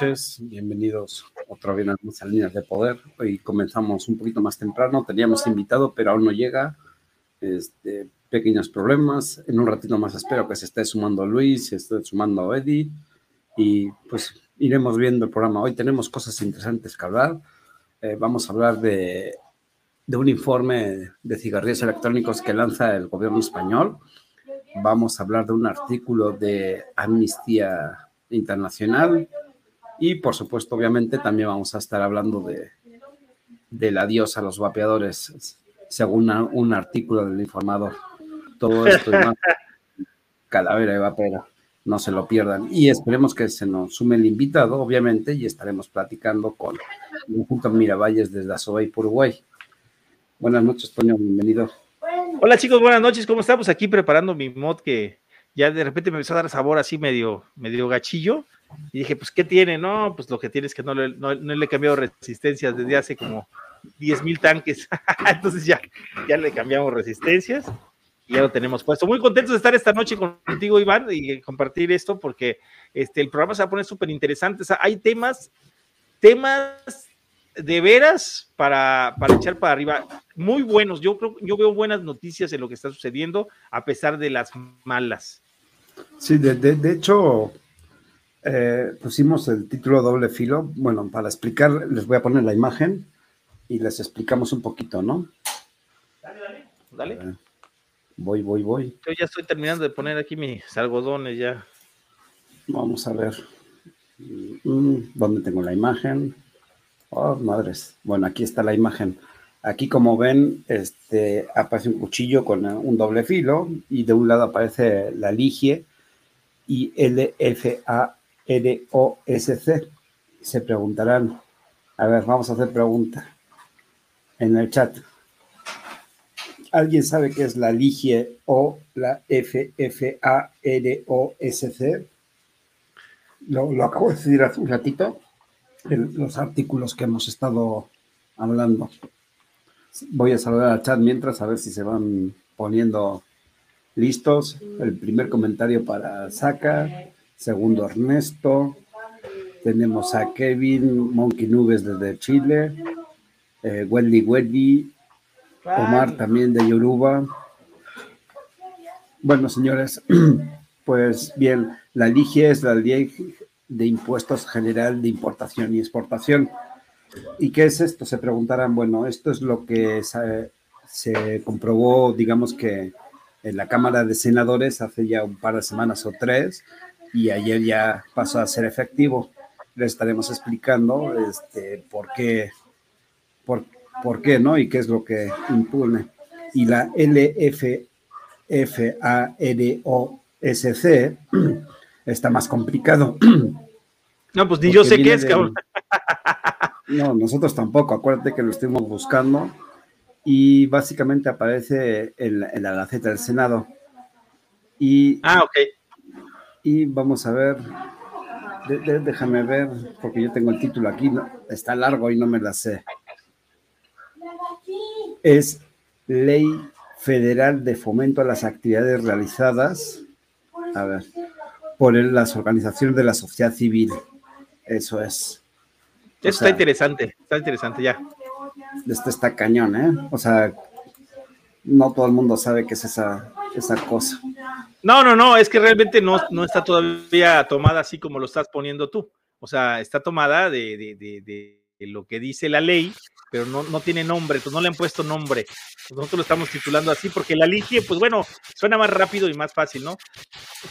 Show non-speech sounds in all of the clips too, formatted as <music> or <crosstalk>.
noches. Bienvenidos otra vez a Líneas de Poder. Hoy comenzamos un poquito más temprano. Teníamos invitado, pero aún no llega. Este, pequeños problemas. En un ratito más espero que se esté sumando Luis, se esté sumando Eddie. Y pues iremos viendo el programa. Hoy tenemos cosas interesantes que hablar. Eh, vamos a hablar de, de un informe de cigarrillos electrónicos que lanza el gobierno español. Vamos a hablar de un artículo de Amnistía internacional y por supuesto obviamente también vamos a estar hablando de del adiós a los vapeadores según un artículo del informador. Todo esto es más <laughs> calavera y vapera no se lo pierdan. Y esperemos que se nos sume el invitado obviamente y estaremos platicando con junto Miravalles desde Azobay, Uruguay. Buenas noches Toño bienvenido. Hola chicos buenas noches cómo estamos aquí preparando mi mod que ya de repente me empezó a dar sabor así medio, medio gachillo. Y dije, pues, ¿qué tiene? No, pues lo que tiene es que no le, no, le he cambiado resistencias desde hace como 10 mil tanques. <laughs> Entonces ya, ya le cambiamos resistencias y ya lo tenemos puesto. Muy contentos de estar esta noche contigo, Iván, y compartir esto porque este, el programa se va a poner súper interesante. O sea, hay temas, temas de veras para, para echar para arriba, muy buenos. Yo creo, yo veo buenas noticias en lo que está sucediendo, a pesar de las malas. Sí, de, hecho, eh, pusimos el título doble filo. Bueno, para explicar, les voy a poner la imagen y les explicamos un poquito, ¿no? Dale, dale. Dale. voy, voy, voy. Yo ya estoy terminando de poner aquí mis algodones ya. Vamos a ver. Mm, ¿Dónde tengo la imagen? Oh, madres. Bueno, aquí está la imagen. Aquí, como ven, este, aparece un cuchillo con un doble filo y de un lado aparece la ligie y L-F-A-R-O-S-C. Se preguntarán, a ver, vamos a hacer pregunta en el chat. ¿Alguien sabe qué es la ligie o la F-F-A-R-O-S-C? Lo, lo acabo de decir hace un ratito en los artículos que hemos estado hablando. Voy a saludar al chat mientras a ver si se van poniendo listos. El primer comentario para Saca, segundo Ernesto, tenemos a Kevin Monkey Nubes desde Chile, eh, Wendy Wendy, Omar también de Yoruba. Bueno, señores, <clears throat> pues bien, la LIGE es la ley de impuestos general de importación y exportación. ¿Y qué es esto? Se preguntarán, bueno, esto es lo que se, comprobó, digamos que en la Cámara de Senadores hace ya un par de semanas o tres, y ayer ya pasó a ser efectivo. Le estaremos explicando este, por qué, por, por qué, ¿no? Y qué es lo que impone. Y la LFFAROSC <clears throat> está más complicado. <clears throat> No, pues ni yo sé qué es, cabrón. No, nosotros tampoco. Acuérdate que lo estuvimos buscando y básicamente aparece en, la Gaceta del Senado. Y, ah, ok. Y vamos a ver, déjame ver, porque yo tengo el título aquí, está largo y no me la sé. Es Ley Federal de Fomento a las Actividades Realizadas, a ver, por las organizaciones de la sociedad civil. Eso es. Eso está interesante, está interesante ya. Este está cañón, ¿eh? O sea, no todo el mundo sabe qué es esa, esa cosa. No, no, no, es que realmente no, no está todavía tomada así como lo estás poniendo tú. O sea, está tomada de, de, de, lo que dice la ley pero no, no tiene nombre, pues no le han puesto nombre. Nosotros lo estamos titulando así porque la ligie, pues bueno, suena más rápido y más fácil, ¿no?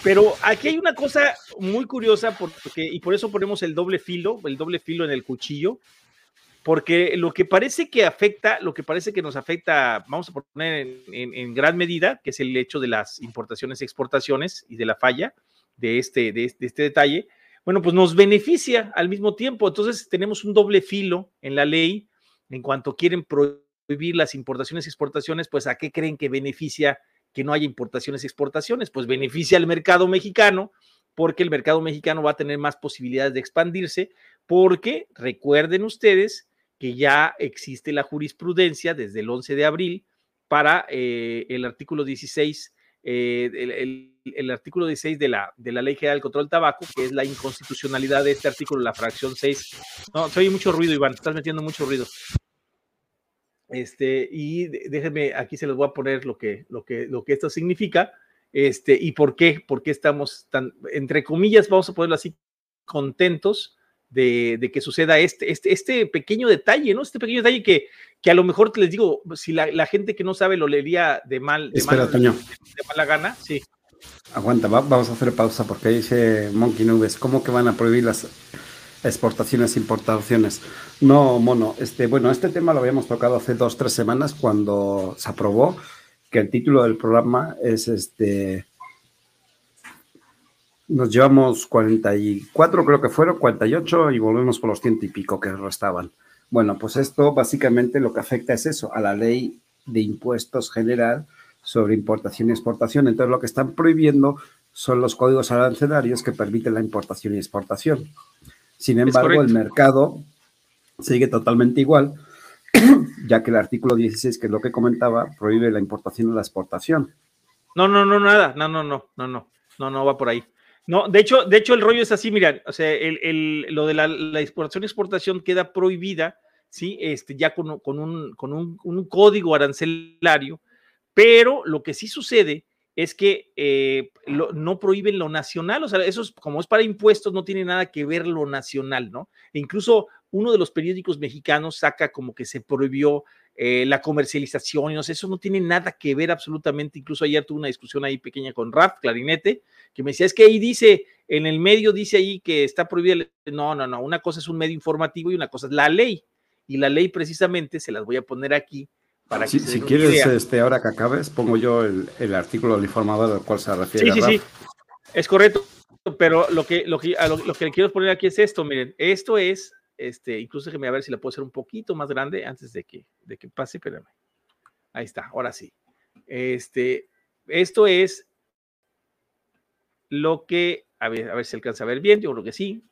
Pero aquí hay una cosa muy curiosa porque, y por eso ponemos el doble filo, el doble filo en el cuchillo, porque lo que parece que afecta, lo que parece que nos afecta, vamos a poner en, gran medida, que es el hecho de las importaciones y exportaciones y de la falla de este, de este, de este detalle, bueno, pues nos beneficia al mismo tiempo. Entonces tenemos un doble filo en la ley en cuanto quieren prohibir las importaciones y exportaciones, pues ¿a qué creen que beneficia que no haya importaciones y exportaciones? Pues beneficia al mercado mexicano, porque el mercado mexicano va a tener más posibilidades de expandirse, porque recuerden ustedes que ya existe la jurisprudencia desde el 11 de abril para eh, el artículo 16 el, el, artículo 16 de la, de la Ley General del Control del Tabaco, que es la inconstitucionalidad de este artículo, la fracción 6. No, se oye mucho ruido, Iván, estás metiendo mucho ruido. Este, y déjenme, aquí se los voy a poner lo que, lo que, lo que esto significa, este, y por qué, por qué estamos tan, entre comillas, vamos a ponerlo así, contentos de, que suceda este, este, este pequeño detalle, ¿no? Este pequeño detalle que, que a lo mejor les digo, si la, gente que no sabe lo leería de mal, de, Espera, de, mala gana, sí. Aguanta, vamos a hacer pausa porque dice Monkey Nubes, ¿cómo que van a prohibir las exportaciones e importaciones? No, mono, este, bueno, este tema lo habíamos tocado hace dos, tres semanas cuando se aprobó que el título del programa es este nos llevamos 44, creo que fueron, 48 y volvemos por los ciento y pico que restaban. Bueno, pues esto básicamente lo que afecta es eso, a la ley de impuestos general sobre importación y exportación. Entonces lo que están prohibiendo son los códigos arancelarios que permiten la importación y exportación. Sin embargo, el mercado sigue totalmente igual, <clears throat> ya que el artículo 16, que es lo que comentaba, prohíbe la importación y la exportación. No, no, no, nada, no, no, no, no, no, no, no va por ahí. No, de hecho, de hecho el rollo es así, mira, o sea, el, lo de la, exportación exportación queda prohibida, ¿sí? Este, ya con, un, con un, código arancelario, pero lo que sí sucede es que eh, no prohíben lo nacional, o sea, eso es, como es para impuestos, no tiene nada que ver lo nacional, ¿no? E incluso uno de los periódicos mexicanos saca como que se prohibió eh, la comercialización, y no sé, eso no tiene nada que ver absolutamente. Incluso ayer tuve una discusión ahí pequeña con Raf, clarinete, que me decía, es que ahí dice, en el medio dice ahí que está prohibida. No, no, no, una cosa es un medio informativo y una cosa es la ley. Y la ley precisamente se las voy a poner aquí para que Si quieres, este, ahora que acabes, pongo yo el, artículo del informador al cual se refiere. Sí, sí, sí, es correcto. Pero lo que, lo, que, lo, lo que quiero poner aquí es esto, miren, esto es este, incluso déjeme a ver si la puedo hacer un poquito más grande antes de que, de que pase, espérame. Ahí está, ahora sí. Este, esto es lo que, a ver, a ver si alcanza a ver bien, yo creo que sí.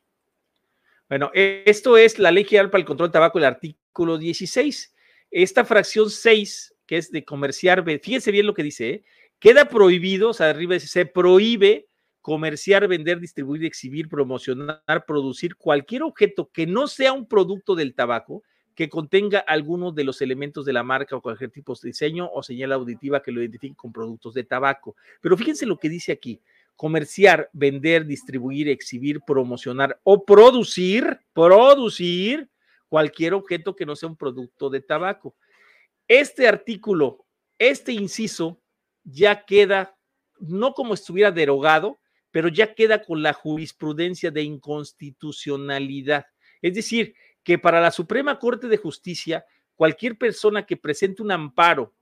Bueno, esto es la ley general para el control del tabaco, el artículo 16. Esta fracción 6, que es de comerciar, fíjense bien lo que dice, ¿eh? queda prohibido, o sea, arriba dice, se prohíbe comerciar, vender, distribuir, exhibir, promocionar, producir cualquier objeto que no sea un producto del tabaco que contenga algunos de los elementos de la marca o cualquier tipo de diseño o señal auditiva que lo identifique con productos de tabaco. Pero fíjense lo que dice aquí. Comerciar, vender, distribuir, exhibir, promocionar o producir, producir cualquier objeto que no sea un producto de tabaco. Este artículo, este inciso, ya queda no como estuviera derogado, pero ya queda con la jurisprudencia de inconstitucionalidad. Es decir, que para la Suprema Corte de Justicia, cualquier persona que presente un amparo,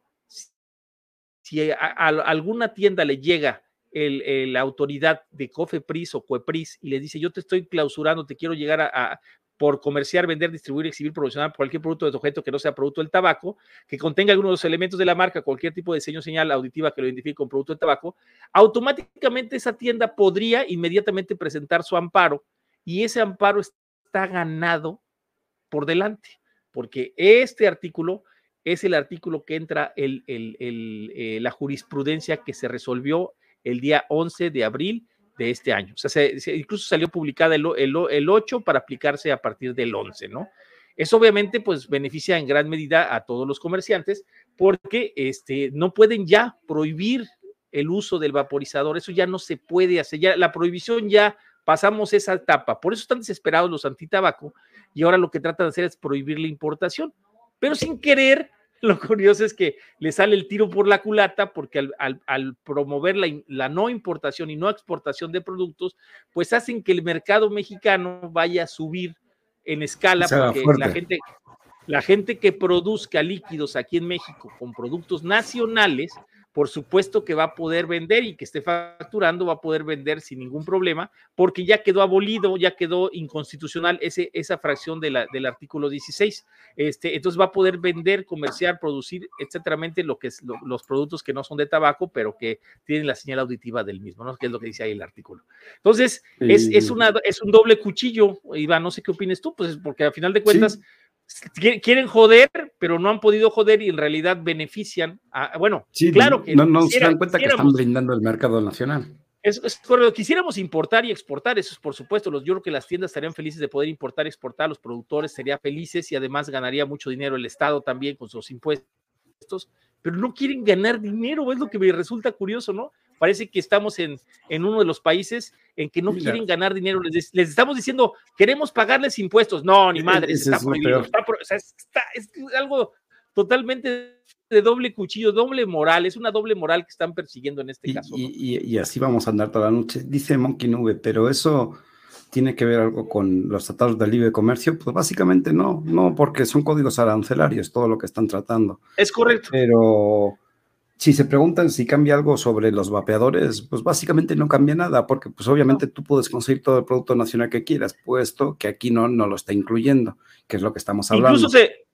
si a, alguna tienda le llega la autoridad de COFEPRIS o COEPRIS y le dice, yo te estoy clausurando, te quiero llegar a, por comerciar, vender, distribuir, exhibir, promocionar cualquier producto de objeto que no sea producto del tabaco, que contenga algunos de los elementos de la marca, cualquier tipo de diseño señal auditiva que lo identifique como producto de tabaco, automáticamente esa tienda podría inmediatamente presentar su amparo y ese amparo está ganado por delante, porque este artículo es el artículo que entra el, eh, la jurisprudencia que se resolvió el día 11 de abril de este año. O sea, incluso salió publicada el, el, 8 para aplicarse a partir del 11, ¿no? Eso obviamente pues beneficia en gran medida a todos los comerciantes porque este, no pueden ya prohibir el uso del vaporizador, eso ya no se puede hacer, ya la prohibición ya pasamos esa etapa, por eso están desesperados los antitabaco y ahora lo que tratan de hacer es prohibir la importación, pero sin querer lo curioso es que le sale el tiro por la culata porque al, promover la, no importación y no exportación de productos, pues hacen que el mercado mexicano vaya a subir en escala porque la gente, la gente que produzca líquidos aquí en México con productos nacionales, por supuesto que va a poder vender y que esté facturando, va a poder vender sin ningún problema, porque ya quedó abolido, ya quedó inconstitucional ese, esa fracción de la, del artículo 16. Este, entonces va a poder vender, comerciar, producir, etcétera, lo que es los productos que no son de tabaco, pero que tienen la señal auditiva del mismo, ¿no? Que es lo que dice ahí el artículo. Entonces, es, es, una, es un doble cuchillo, Iván, no sé qué opines tú, pues porque al final de cuentas quieren joder, pero no han podido joder y en realidad benefician. A, bueno, claro que. No, no se dan cuenta que están brindando el mercado nacional. Es, Quisiéramos importar y exportar, eso es por supuesto. Los, yo creo que las tiendas estarían felices de poder importar, exportar, los productores serían felices y además ganaría mucho dinero el Estado también con sus impuestos, pero no quieren ganar dinero, es lo que me resulta curioso, ¿no? Parece que estamos en, en uno de los países en que no quieren ganar dinero. Les, estamos diciendo, queremos pagarles impuestos. No, ni e, madre, está prohibido. es algo totalmente de doble cuchillo, doble moral, es una doble moral que están persiguiendo en este caso. Y, así vamos a andar toda la noche, dice Monkey Nube, pero eso tiene que ver algo con los tratados de libre comercio, pues básicamente no, no, porque son códigos arancelarios todo lo que están tratando. Es correcto. Pero si se preguntan si cambia algo sobre los vapeadores, pues básicamente no cambia nada, porque pues obviamente tú puedes conseguir todo el producto nacional que quieras, puesto que aquí no, no lo está incluyendo, que es lo que estamos hablando. Incluso se,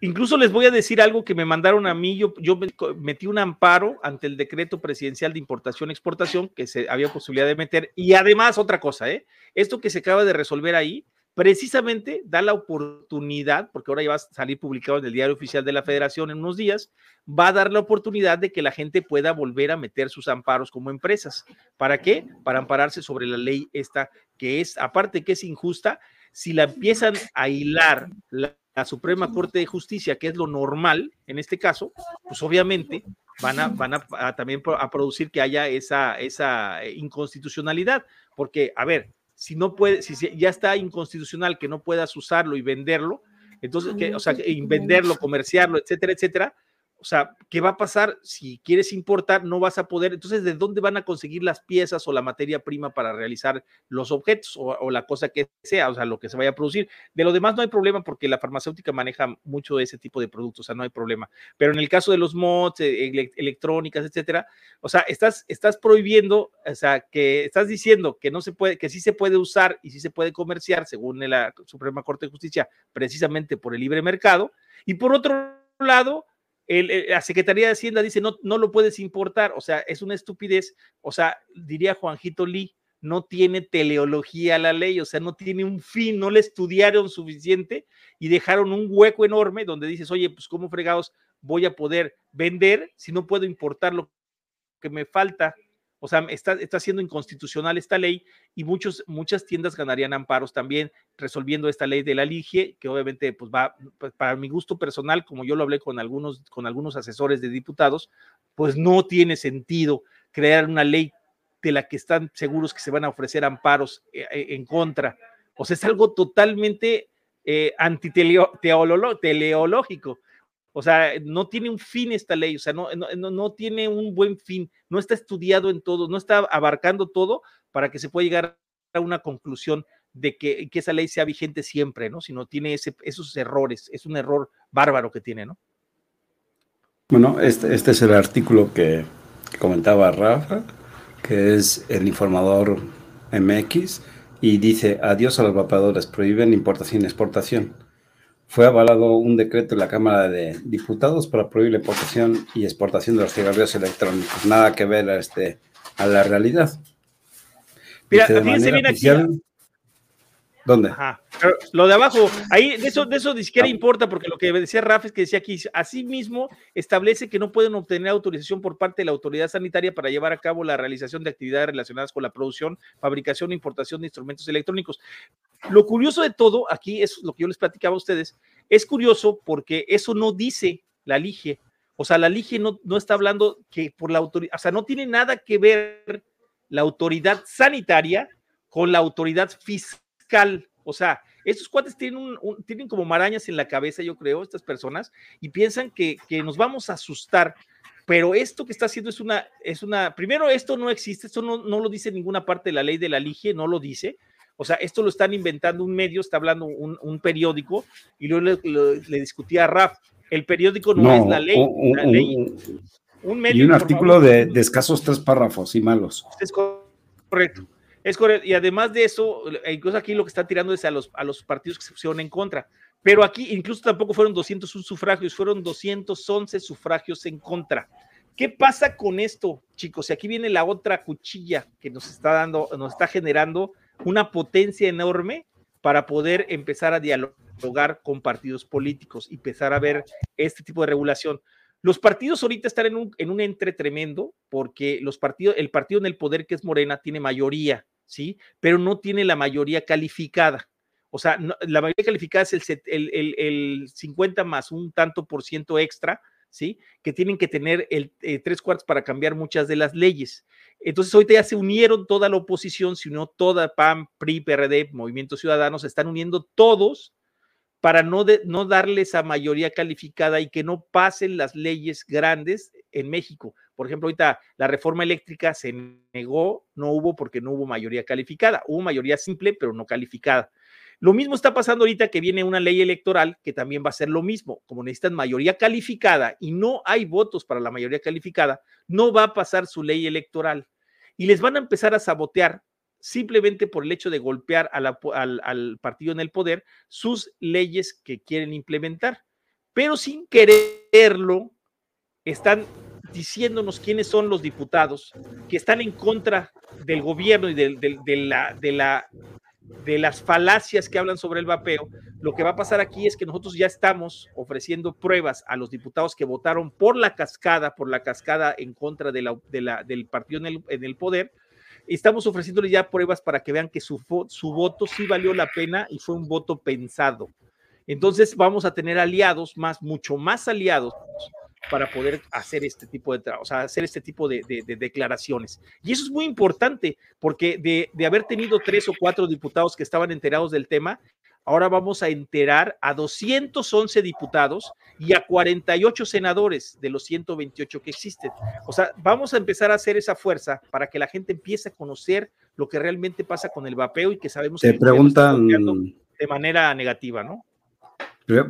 Incluso les voy a decir algo que me mandaron a mí. Yo, yo metí un amparo ante el decreto presidencial de importación-exportación que se había posibilidad de meter. Y además, otra cosa, ¿eh? esto que se acaba de resolver ahí, precisamente da la oportunidad, porque ahora ya va a salir publicado en el diario oficial de la Federación en unos días, va a dar la oportunidad de que la gente pueda volver a meter sus amparos como empresas. ¿Para qué? Para ampararse sobre la ley esta, que es, aparte que es injusta, si la empiezan a hilar la Suprema Corte de Justicia, que es lo normal en este caso, pues obviamente van a, van a, también a producir que haya esa, esa inconstitucionalidad, porque, a ver, si no puede, si ya está inconstitucional que no puedas usarlo y venderlo, entonces, que, o sea, venderlo, comerciarlo, etcétera, etcétera, o sea, ¿qué va a pasar si quieres importar? No vas a poder. Entonces, ¿de dónde van a conseguir las piezas o la materia prima para realizar los objetos o, la cosa que sea, o sea, lo que se vaya a producir? De lo demás no hay problema porque la farmacéutica maneja mucho ese tipo de productos, o sea, no hay problema. Pero en el caso de los mods, eh, electrónicas, etcétera, o sea, estás, estás prohibiendo, o sea, que estás diciendo que no se puede, que sí se puede usar y sí se puede comerciar, según la Suprema Corte de Justicia, precisamente por el libre mercado. Y por otro lado, la Secretaría de Hacienda dice, no, no lo puedes importar, o sea, es una estupidez, o sea, diría Juanjito Lee, no tiene teleología la ley, o sea, no tiene un fin, no le estudiaron suficiente y dejaron un hueco enorme donde dices, oye, pues cómo fregados voy a poder vender si no puedo importar lo que me falta o sea, está, está siendo inconstitucional esta ley y muchos, muchas tiendas ganarían amparos también resolviendo esta ley de la LIGE, que obviamente pues va, pues, para mi gusto personal, como yo lo hablé con algunos, con algunos asesores de diputados, pues no tiene sentido crear una ley de la que están seguros que se van a ofrecer amparos eh, eh, en contra. O sea, es algo totalmente eh, antiteleológico. O sea, no tiene un fin esta ley, o sea, no, no, no, tiene un buen fin, no está estudiado en todo, no está abarcando todo para que se pueda llegar a una conclusión de que, que esa ley sea vigente siempre, ¿no? Sino tiene ese, esos errores, es un error bárbaro que tiene, ¿no? Bueno, este, este es el artículo que comentaba Rafa, que es el informador MX, y dice, adiós a los vapeadores, prohíben importación y exportación fue avalado un decreto en la Cámara de Diputados para prohibir la importación y exportación de los cigarrillos electrónicos. Nada que ver a, este, a la realidad. Mira, fíjense bien aquí. ¿Dónde? lo de abajo, ahí de eso, de eso ni siquiera ah. importa, porque lo que decía Rafa es que decía aquí, asimismo establece que no pueden obtener autorización por parte de la autoridad sanitaria para llevar a cabo la realización de actividades relacionadas con la producción, fabricación e importación de instrumentos electrónicos. Lo curioso de todo, aquí es lo que yo les platicaba a ustedes, es curioso porque eso no dice la LIGE. O sea, la LIGE no, no está hablando que por la autoridad, o sea, no tiene nada que ver la autoridad sanitaria con la autoridad fiscal o sea, estos cuates tienen, un, tienen como marañas en la cabeza, yo creo, estas personas, y piensan que, nos vamos a asustar. Pero esto que está haciendo es una, es una, primero esto no existe, esto no, no lo dice ninguna parte de la ley de la LIGE, no lo dice. O sea, esto lo están inventando un medio, está hablando un, periódico, y luego le, discutía a Raf, el periódico no, es la ley. Un, la ley, un medio. Y un artículo de, de, escasos tres párrafos y malos. Es correcto. Es correcto. Y además de eso, incluso aquí lo que está tirando es a los, partidos que se pusieron en contra. Pero aquí incluso tampoco fueron 201 sufragios, fueron 211 sufragios en contra. ¿Qué pasa con esto, chicos? Y aquí viene la otra cuchilla que nos está dando, nos está generando una potencia enorme para poder empezar a dialogar dialogar con partidos políticos y empezar a ver este tipo de regulación. Los partidos ahorita están en un, en un entre tremendo porque los partidos, el partido en el poder que es Morena tiene mayoría, ¿sí? Pero no tiene la mayoría calificada. O sea, la mayoría calificada es el, el, el, 50 más un tanto por ciento extra, ¿sí? Que tienen que tener el eh, tres cuartos para cambiar muchas de las leyes. Entonces, ahorita ya se unieron toda la oposición, se unió toda PAN, PRI, PRD, Movimiento Ciudadano, se están uniendo todos para no, no darles a mayoría calificada y que no pasen las leyes grandes en México. Por ejemplo, ahorita la reforma eléctrica se negó, no hubo porque no hubo mayoría calificada, hubo mayoría simple, pero no calificada. Lo mismo está pasando ahorita que viene una ley electoral que también va a ser lo mismo. Como necesitan mayoría calificada y no hay votos para la mayoría calificada, no va a pasar su ley electoral. Y les van a empezar a sabotear simplemente por el hecho de golpear al, partido en el poder sus leyes que quieren implementar. Pero sin quererlo, están diciéndonos quiénes son los diputados que están en contra del gobierno y de, la, de la de las falacias que hablan sobre el vapeo, lo que va a pasar aquí es que nosotros ya estamos ofreciendo pruebas a los diputados que votaron por la cascada, por la cascada en contra de del partido en el, poder. Estamos ofreciéndoles ya pruebas para que vean que su, su voto sí valió la pena y fue un voto pensado. Entonces vamos a tener aliados más, mucho más aliados para poder hacer este tipo de, o sea, hacer este tipo de, declaraciones. Y eso es muy importante, porque de, haber tenido tres o cuatro diputados que estaban enterados del tema, ahora vamos a enterar a 211 diputados y a 48 senadores de los 128 que existen. O sea, vamos a empezar a hacer esa fuerza para que la gente empiece a conocer lo que realmente pasa con el vapeo y que sabemos Te que preguntan de manera negativa, ¿no?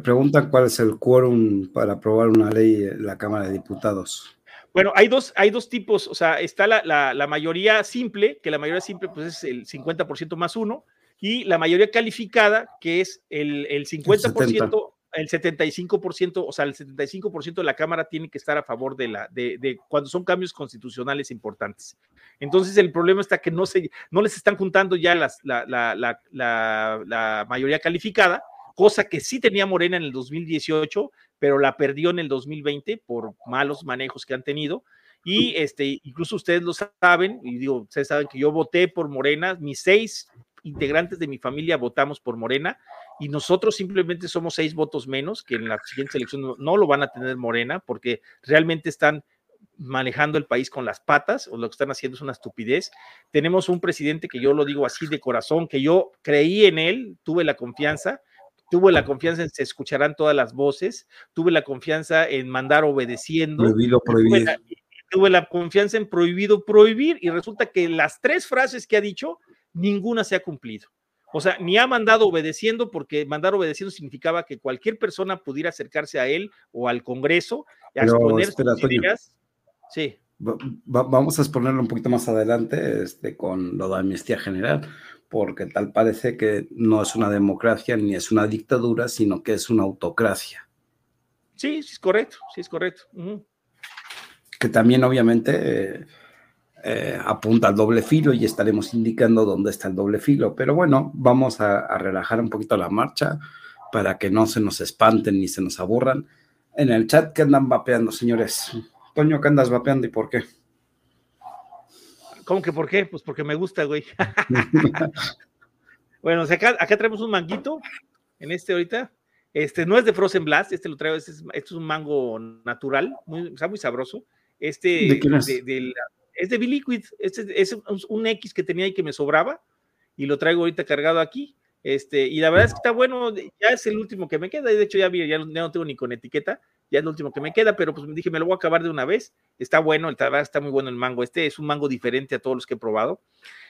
Preguntan cuál es el quórum para aprobar una ley en la Cámara de Diputados. Bueno, hay dos, hay dos tipos, o sea, está la, mayoría simple, que la mayoría simple pues es el 50% más uno, y la mayoría calificada, que es el, 50%, el, 75%, o sea, el 75% de la Cámara tiene que estar a favor de la, de, cuando son cambios constitucionales importantes. Entonces, el problema está que no, se, no les están juntando ya las, la, la mayoría calificada, cosa que sí tenía Morena en el 2018, pero la perdió en el 2020 por malos manejos que han tenido. Y este, incluso ustedes lo saben, y digo, ustedes saben que yo voté por Morena, mis seis integrantes de mi familia votamos por Morena y nosotros simplemente somos seis votos menos, que en la siguiente elección no, lo van a tener Morena, porque realmente están manejando el país con las patas, o lo que están haciendo es una estupidez. Tenemos un presidente que yo lo digo así de corazón, que yo creí en él, tuve la confianza, tuve la confianza en se escucharán todas las voces, tuve la confianza en mandar obedeciendo. Prohibido prohibir. Tuve la, confianza en prohibido prohibir y resulta que las tres frases que ha dicho, ninguna se ha cumplido. O sea, ni ha mandado obedeciendo porque mandar obedeciendo significaba que cualquier persona pudiera acercarse a él o al Congreso a exponer sus ideas. Sí. vamos a exponerlo un poquito más adelante este, con lo de amnistía general, porque tal parece que no es una democracia ni es una dictadura, sino que es una autocracia. Sí, sí es correcto, sí es correcto. Que también obviamente eh, eh, apunta al doble filo y estaremos indicando dónde está el doble filo. Pero bueno, vamos a, a, relajar un poquito la marcha para que no se nos espanten ni se nos aburran. En el chat que andan vapeando, señores. Toño, ¿qué andas vapeando y por qué? ¿Cómo que por qué? Pues porque me gusta, güey. <laughs> <laughs> bueno, acá, acá traemos un manguito en este ahorita. Este no es de Frozen Blast, este lo traigo, este es, este es un mango natural, muy, está muy sabroso. Este ¿De quién es? De, es de Biliquid, este es un X que tenía y que me sobraba y lo traigo ahorita cargado aquí. Este, y la verdad es que está bueno, ya es el último que me queda, y de hecho ya, ya, ya no tengo ni con etiqueta, ya es lo último que me queda, pero pues dije, me lo voy a acabar de una vez. Está bueno, el está muy bueno el mango. Este es un mango diferente a todos los que he probado.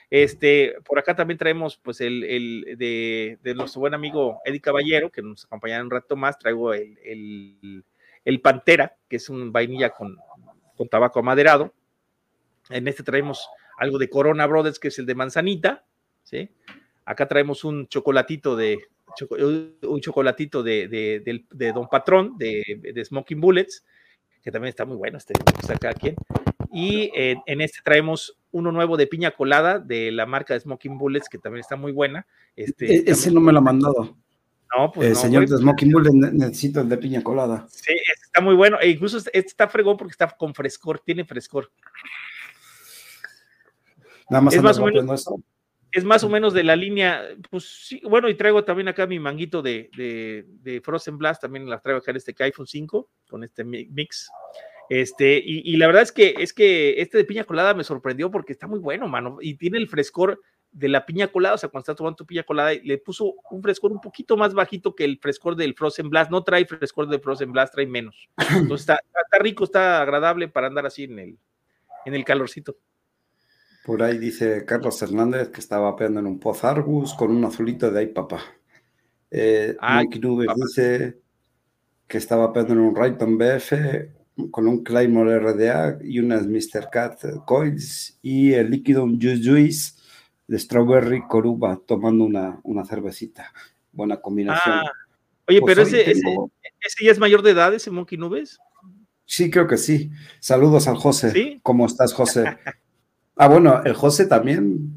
Este, por acá también traemos, pues, el, el de, de, nuestro buen amigo Eddie Caballero, que nos acompañará un rato más. Traigo el, el, el Pantera, que es un vainilla con, con tabaco amaderado. En este traemos algo de Corona Brothers, que es el de manzanita, ¿sí? Acá traemos un chocolatito de, un chocolatito de, Don Patrón, de, Smoking Bullets, que también está muy bueno, este acá quien. Y eh, en este traemos uno nuevo de piña colada de la marca de Smoking Bullets, que también está muy buena. Este, e-, ese no me lo ha mandado. No, pues. Eh, señor de Smoking Bull, necesito el de piña colada. Sí, está muy bueno. E incluso este está fregón porque está con frescor, tiene frescor. Nada más es más o menos. Es más o menos de la línea, pues sí, bueno, y traigo también acá mi manguito de, de, Frozen Blast, también la traigo acá en este iPhone 5, con este mix. Este, y, la verdad es que, es que este de piña colada me sorprendió porque está muy bueno, mano, y tiene el frescor de la piña colada, o sea, cuando estás tomando tu piña colada, le puso un frescor un poquito más bajito que el frescor del Frozen Blast, no trae frescor del Frozen Blast, trae menos. <laughs> Entonces está, está rico, está agradable para andar así en el, en el calorcito. Por ahí dice Carlos Hernández que estaba peando en un Poz Argus con un azulito de ahí papá. Eh, Mike Nubes dice que estaba peando en un Rayton BF con un Claymore RDA y unas Mr. Cat Coils y el líquido Juice Juice de Strawberry Coruba tomando una, una cervecita. Buena combinación. Ah, oye, pues pero ese, ese, ya es mayor de edad, ese Monkey Nubes. Sí, creo que sí. Saludos al José. ¿Cómo estás, José? <laughs> Ah, bueno, el José también,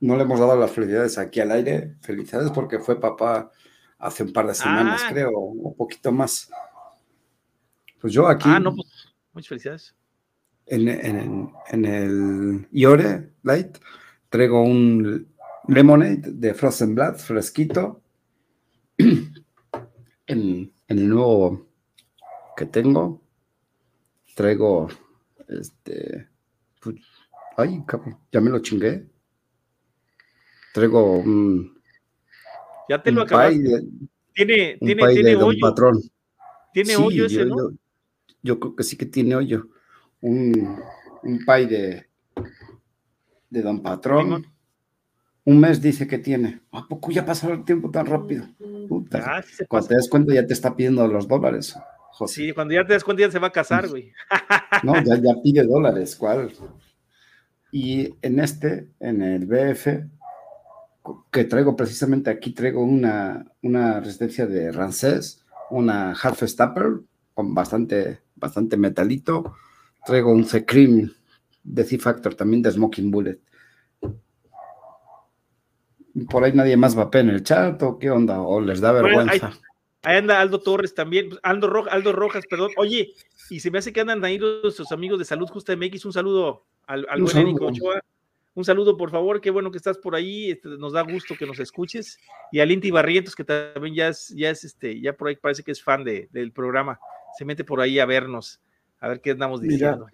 no le hemos dado las felicidades aquí al aire. Felicidades porque fue papá hace un par de semanas, ah. creo, un poquito más. Pues yo aquí. Ah, no, pues muchas felicidades. En, en, el Iore Light traigo un lemonade de Frozen Blood, fresquito. <clears throat> En, en el nuevo que tengo, traigo este pues, Ay, cabrón, ya me lo chingué. Traigo un. Ya te lo acabaste. tiene, tiene, tiene hoyo. patrón. Tiene hoyo ese, yo, ¿no? Yo, creo que sí que tiene hoyo. Un, un pay de, de Don Patrón. Un mes dice que tiene. ¿A poco ya pasado el tiempo tan rápido? Puta. Ah, cuando te das cuenta ya te está pidiendo los dólares. Sí, cuando ya te das cuenta ya se va a casar, güey. No, ya, ya pide dólares. ¿Cuál? Y en este, en el BF, que traigo precisamente aquí, traigo una, una resistencia de Rancés, una Half Stapper con bastante, bastante metalito. Traigo un C-Cream de C-Factor también de Smoking Bullet. Por ahí nadie más va a en el chat o qué onda, o les da vergüenza. ahí, anda Aldo Torres también, Aldo, Aldo Rojas, perdón. Oye, y se me hace que andan ahí nuestros amigos de Salud Justa MX. Un saludo al, buen Ochoa. Un saludo, por favor, qué bueno que estás por ahí, este, nos da gusto que nos escuches. Y al Inti Barrientos, que también ya es, ya es este, ya por ahí parece que es fan del programa, se mete por ahí a vernos, a ver qué andamos diciendo.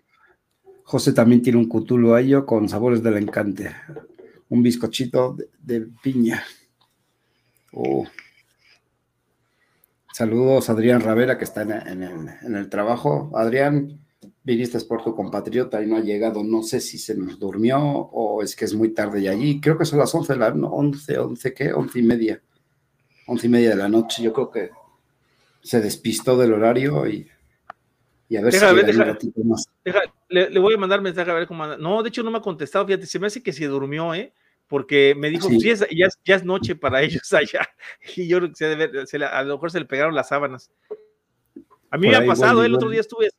José también tiene un cutulo ahí con sabores del encante, un bizcochito de, piña. Oh. Saludos Adrián Ravera, que está en, en el trabajo. Adrián, viniste por tu compatriota y no ha llegado, no sé si se nos durmió o es que es muy tarde y allí, creo que son las 11, la, 11, 11, ¿qué? 11 y media, 11 y media de la noche, yo creo que se despistó del horario y, y a ver si ver, deja, más. le, voy a mandar mensaje a ver cómo anda. No, de hecho no me ha contestado, fíjate, se me hace que se durmió, ¿eh? Porque me dijo, sí, ya, es, noche para <laughs> ellos allá. Y yo creo que se a lo mejor se le pegaron las sábanas. A mí me ha pasado, el otro día estuve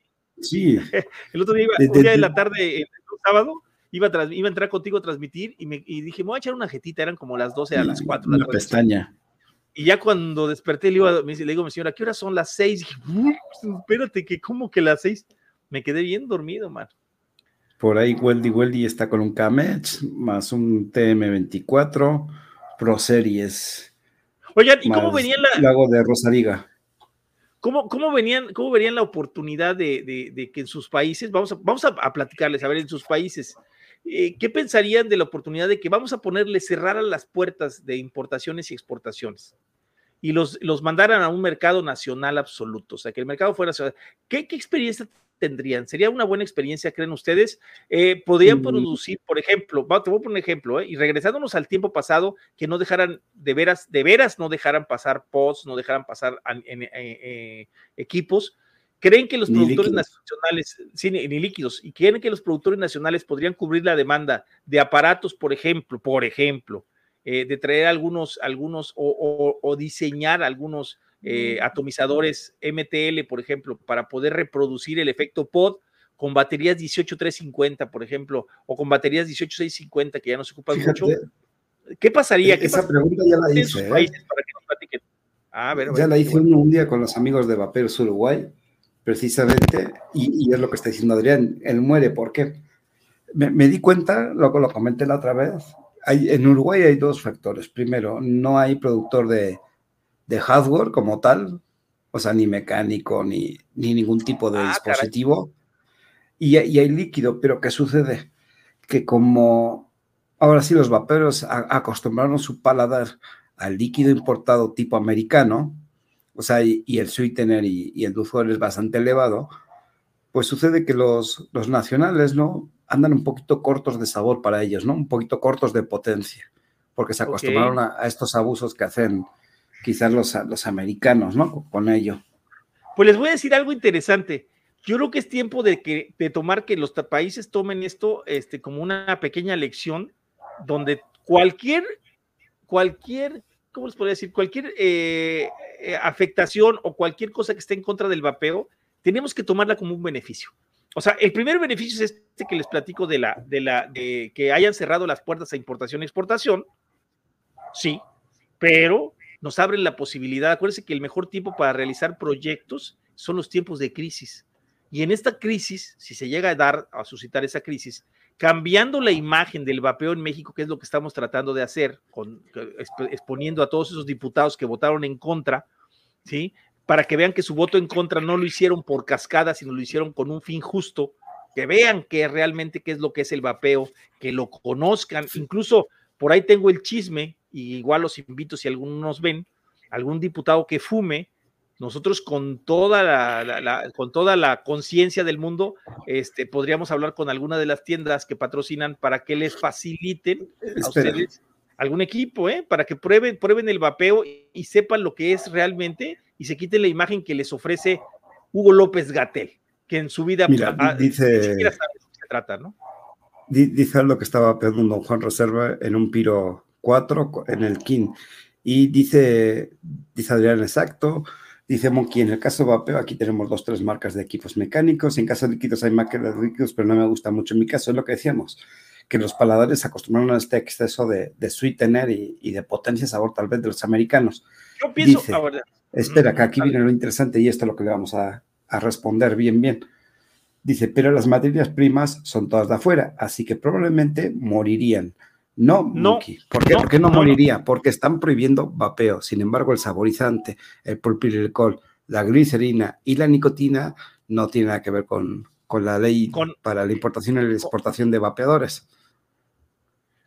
Sí. <laughs> El otro día, un día de la tarde, el sábado, iba a, iba a entrar contigo a transmitir y, me, y dije, me voy a echar una jetita, eran como las 12 a las 4. Una pestaña. Y ya cuando desperté, le, iba, me, le digo a mi señora, ¿qué horas son las 6? dije, espérate, que como que las 6. Me quedé bien dormido, man. Por ahí Weldy Weldy está con un Kamech, más un TM24, Pro Series. Oigan, ¿y cómo venía la. Lago de Rosariga. ¿Cómo, cómo, venían, cómo verían la oportunidad de, que en sus países, vamos a, vamos a, platicarles, a ver, en sus países, eh, ¿qué pensarían de la oportunidad de que vamos a ponerle, cerrar las puertas de importaciones y exportaciones? Y los, los mandaran a un mercado nacional absoluto, o sea, que el mercado fuera ¿Qué, qué experiencia tendrían? ¿Sería una buena experiencia, creen ustedes? Eh, ¿Podrían mm. producir, por ejemplo, te voy a poner un ejemplo, eh, y regresándonos al tiempo pasado, que no dejaran, de veras, de veras no dejaran pasar pods, no dejaran pasar en, eh, equipos, ¿creen que los productores nacionales, sí, ni, líquidos, y creen que los productores nacionales podrían cubrir la demanda de aparatos, por ejemplo, por ejemplo, de traer algunos, algunos, o diseñar algunos eh, atomizadores MTL, por ejemplo, para poder reproducir el efecto pod con baterías 18350, por ejemplo, o con baterías 18650 que ya no se ocupan mucho. ¿Qué pasaría? E-, esa pregunta ya la hice. ¿eh? para que nos platiquen? Ah, ya la hice un día con los amigos de Vaperos Uruguay, precisamente, y, es lo que está diciendo Adrián, él muere, ¿por qué? Me, di cuenta, lo, lo comenté la otra vez, hay, en Uruguay hay dos factores. Primero, no hay productor de, de hardware como tal, o sea, ni mecánico, ni, ni ningún tipo de ah, dispositivo. Y, y, hay líquido, pero ¿qué sucede? Que como ahora sí los vaperos acostumbraron su paladar al líquido importado tipo americano, o sea, y, el sweetener y, y, el dulzor es bastante elevado, pues sucede que los, los nacionales, ¿no? Andan un poquito cortos de sabor para ellos, ¿no? Un poquito cortos de potencia, porque se acostumbraron a, estos abusos que hacen quizás los, los americanos, ¿no? Con ello. Pues les voy a decir algo interesante. Yo creo que es tiempo de, que, de tomar que los países tomen esto este, como una pequeña lección donde cualquier, cualquier, ¿cómo les podría decir? Cualquier eh, eh, afectación o cualquier cosa que esté en contra del vapeo, tenemos que tomarla como un beneficio. O sea, el primer beneficio es este que les platico de la, de la, de que hayan cerrado las puertas a importación y exportación. Sí, pero nos abren la posibilidad. Acuérdense que el mejor tiempo para realizar proyectos son los tiempos de crisis. Y en esta crisis, si se llega a dar, a suscitar esa crisis, cambiando la imagen del vapeo en México, que es lo que estamos tratando de hacer, exponiendo a todos esos diputados que votaron en contra, ¿sí? Para que vean que su voto en contra no lo hicieron por cascada, sino lo hicieron con un fin justo, que vean que realmente qué es lo que es el vapeo, que lo conozcan. Incluso por ahí tengo el chisme, y igual los invito si algunos nos ven, algún diputado que fume, nosotros con toda la, con toda la conciencia del mundo, este, podríamos hablar con alguna de las tiendas que patrocinan para que les faciliten a ustedes algún equipo, ¿eh? para que prueben, prueben el vapeo y, sepan lo que es realmente y se quiten la imagen que les ofrece Hugo López Gatel, que en su vida Mira, ah, dice, se trata, ¿no? Dice lo que estaba pedando Juan Reserva en un Piro 4 en el KIN. Y dice, dice Adrián, exacto, Dice Monkey, en el caso de vapeo, aquí tenemos dos, tres marcas de equipos mecánicos. En caso de líquidos hay marcas de líquidos, pero no me gusta mucho. En mi caso es lo que decíamos, que los paladares se acostumbraron a este exceso de, de sweetener y, de potencia sabor tal vez de los americanos. Yo pienso, Dice, espera, que aquí viene lo interesante y esto es lo que le vamos a, a responder bien, bien. Dice, pero las materias primas son todas de afuera, así que probablemente morirían. No, no ¿Por qué? No, Porque no, moriría, porque están prohibiendo vapeo. Sin embargo, el saborizante, el propilglicol, la glicerina y la nicotina no tienen nada que ver con, la ley para la importación y la exportación de vapeadores.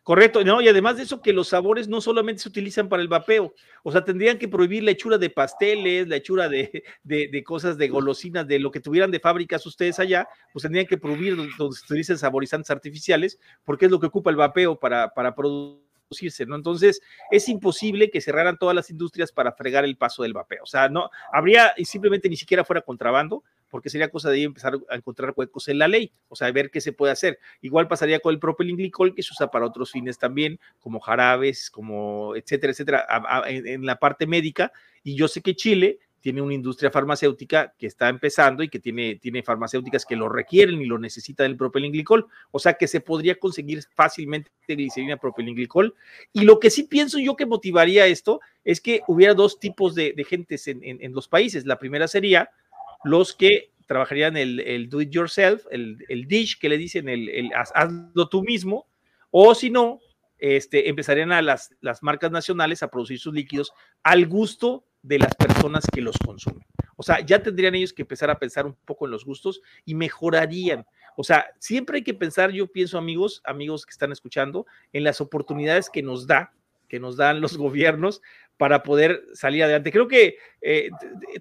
Correcto, no, y además de eso que los sabores no solamente se utilizan para el vapeo, o sea, tendrían que prohibir la hechura de pasteles, la hechura de, de, cosas de golosinas, de lo que tuvieran de fábricas ustedes allá, pues tendrían que prohibir donde se utilicen saborizantes artificiales, porque es lo que ocupa el vapeo para, para producirse, ¿no? Entonces, es imposible que cerraran todas las industrias para fregar el paso del vapeo, o sea, no, habría, y simplemente ni siquiera fuera contrabando, porque sería cosa de empezar a encontrar huecos en la ley, o sea, ver qué se puede hacer. Igual pasaría con el propilenglicol, que se usa para otros fines también, como jarabes, como etcétera, etcétera, en, la parte médica. Y yo sé que Chile tiene una industria farmacéutica que está empezando y que tiene, tiene farmacéuticas que lo requieren y lo necesitan el propilenglicol. O sea que se podría conseguir fácilmente glicerina propilenglicol. Y lo que sí pienso yo que motivaría esto es que hubiera dos tipos de, gentes en, en, los países. La primera sería los que trabajarían el, el do it yourself, el, el, dish que le dicen, el, el hazlo tú mismo, o si no, este, empezarían a las, las marcas nacionales a producir sus líquidos al gusto de las personas que los consumen. O sea, ya tendrían ellos que empezar a pensar un poco en los gustos y mejorarían. O sea, siempre hay que pensar, yo pienso, amigos, amigos que están escuchando, en las oportunidades que nos da, que nos dan los <laughs> gobiernos para poder salir adelante. Creo que eh,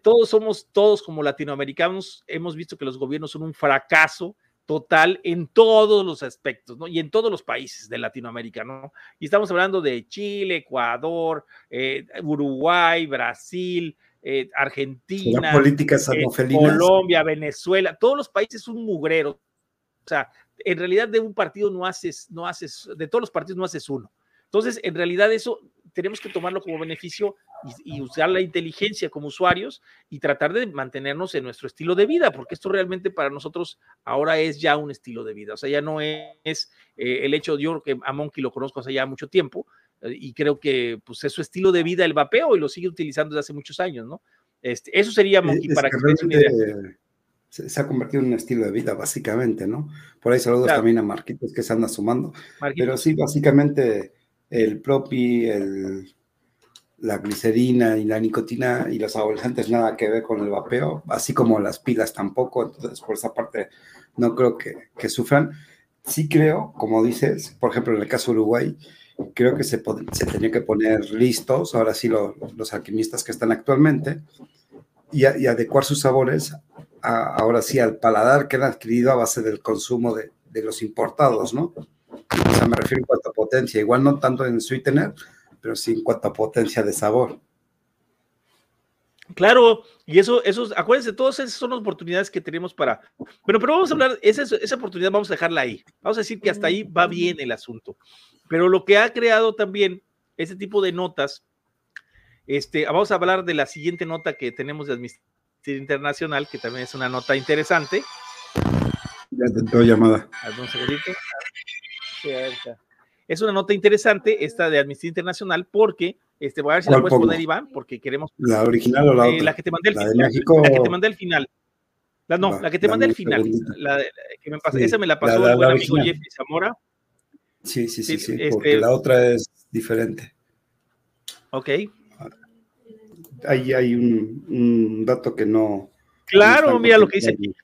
todos somos, todos como latinoamericanos, hemos visto que los gobiernos son un fracaso total en todos los aspectos, ¿no? Y en todos los países de Latinoamérica, ¿no? Y estamos hablando de Chile, Ecuador, eh, Uruguay, Brasil, eh, Argentina, Colombia, Venezuela, todos los países un mugrero. O sea, en realidad de un partido no haces, no haces, de todos los partidos no haces uno. Entonces, en realidad eso tenemos que tomarlo como beneficio y, usar la inteligencia como usuarios y tratar de mantenernos en nuestro estilo de vida, porque esto realmente para nosotros ahora es ya un estilo de vida. O sea, ya no es eh, el hecho, yo que a Monkey lo conozco hace ya mucho tiempo, y creo que pues es su estilo de vida el vapeo y lo sigue utilizando desde hace muchos años, ¿no? Este, eso sería, Monkey, para que, Se, ha convertido en un estilo de vida, básicamente, ¿no? Por ahí saludos también a Marquitos que se anda sumando. Pero sí, básicamente el propi, la glicerina y la nicotina y los adolescentes nada que ver con el vapeo, así como las pilas tampoco, entonces por esa parte no creo que, que sufran. Sí creo, como dices, por ejemplo en el caso de Uruguay, creo que se, se tenía que poner listos, ahora sí los alquimistas que están actualmente, y, adecuar sus sabores ahora sí al paladar que han adquirido a base del consumo de, de los importados, ¿no? O sea, me refiero en cuanto a potencia, igual no tanto en sweetener, pero sí en cuanto a potencia de sabor. Claro, y eso, eso, acuérdense, todas esas son las oportunidades que tenemos para. Bueno, pero vamos a hablar, esa, esa oportunidad vamos a dejarla ahí. Vamos a decir que hasta ahí va bien el asunto. Pero lo que ha creado también ese tipo de notas, este, vamos a hablar de la siguiente nota que tenemos de Amnistía Internacional, que también es una nota interesante. Ya te llamada. Un segundito. Es una nota interesante esta de Amnistía Internacional porque, este, voy a ver si la puedes poner, Iván, porque queremos. ¿La original o la eh, La que te mandé al final. La que te mandé al final. La, no, la que te mandé al final. La, que me pasó, esa me la pasó el buen amigo Jeffrey Zamora. Sí, sí, sí, sí, porque este la otra es diferente. Ok. Ahí hay un, dato que no. Claro, mira lo que dice aquí.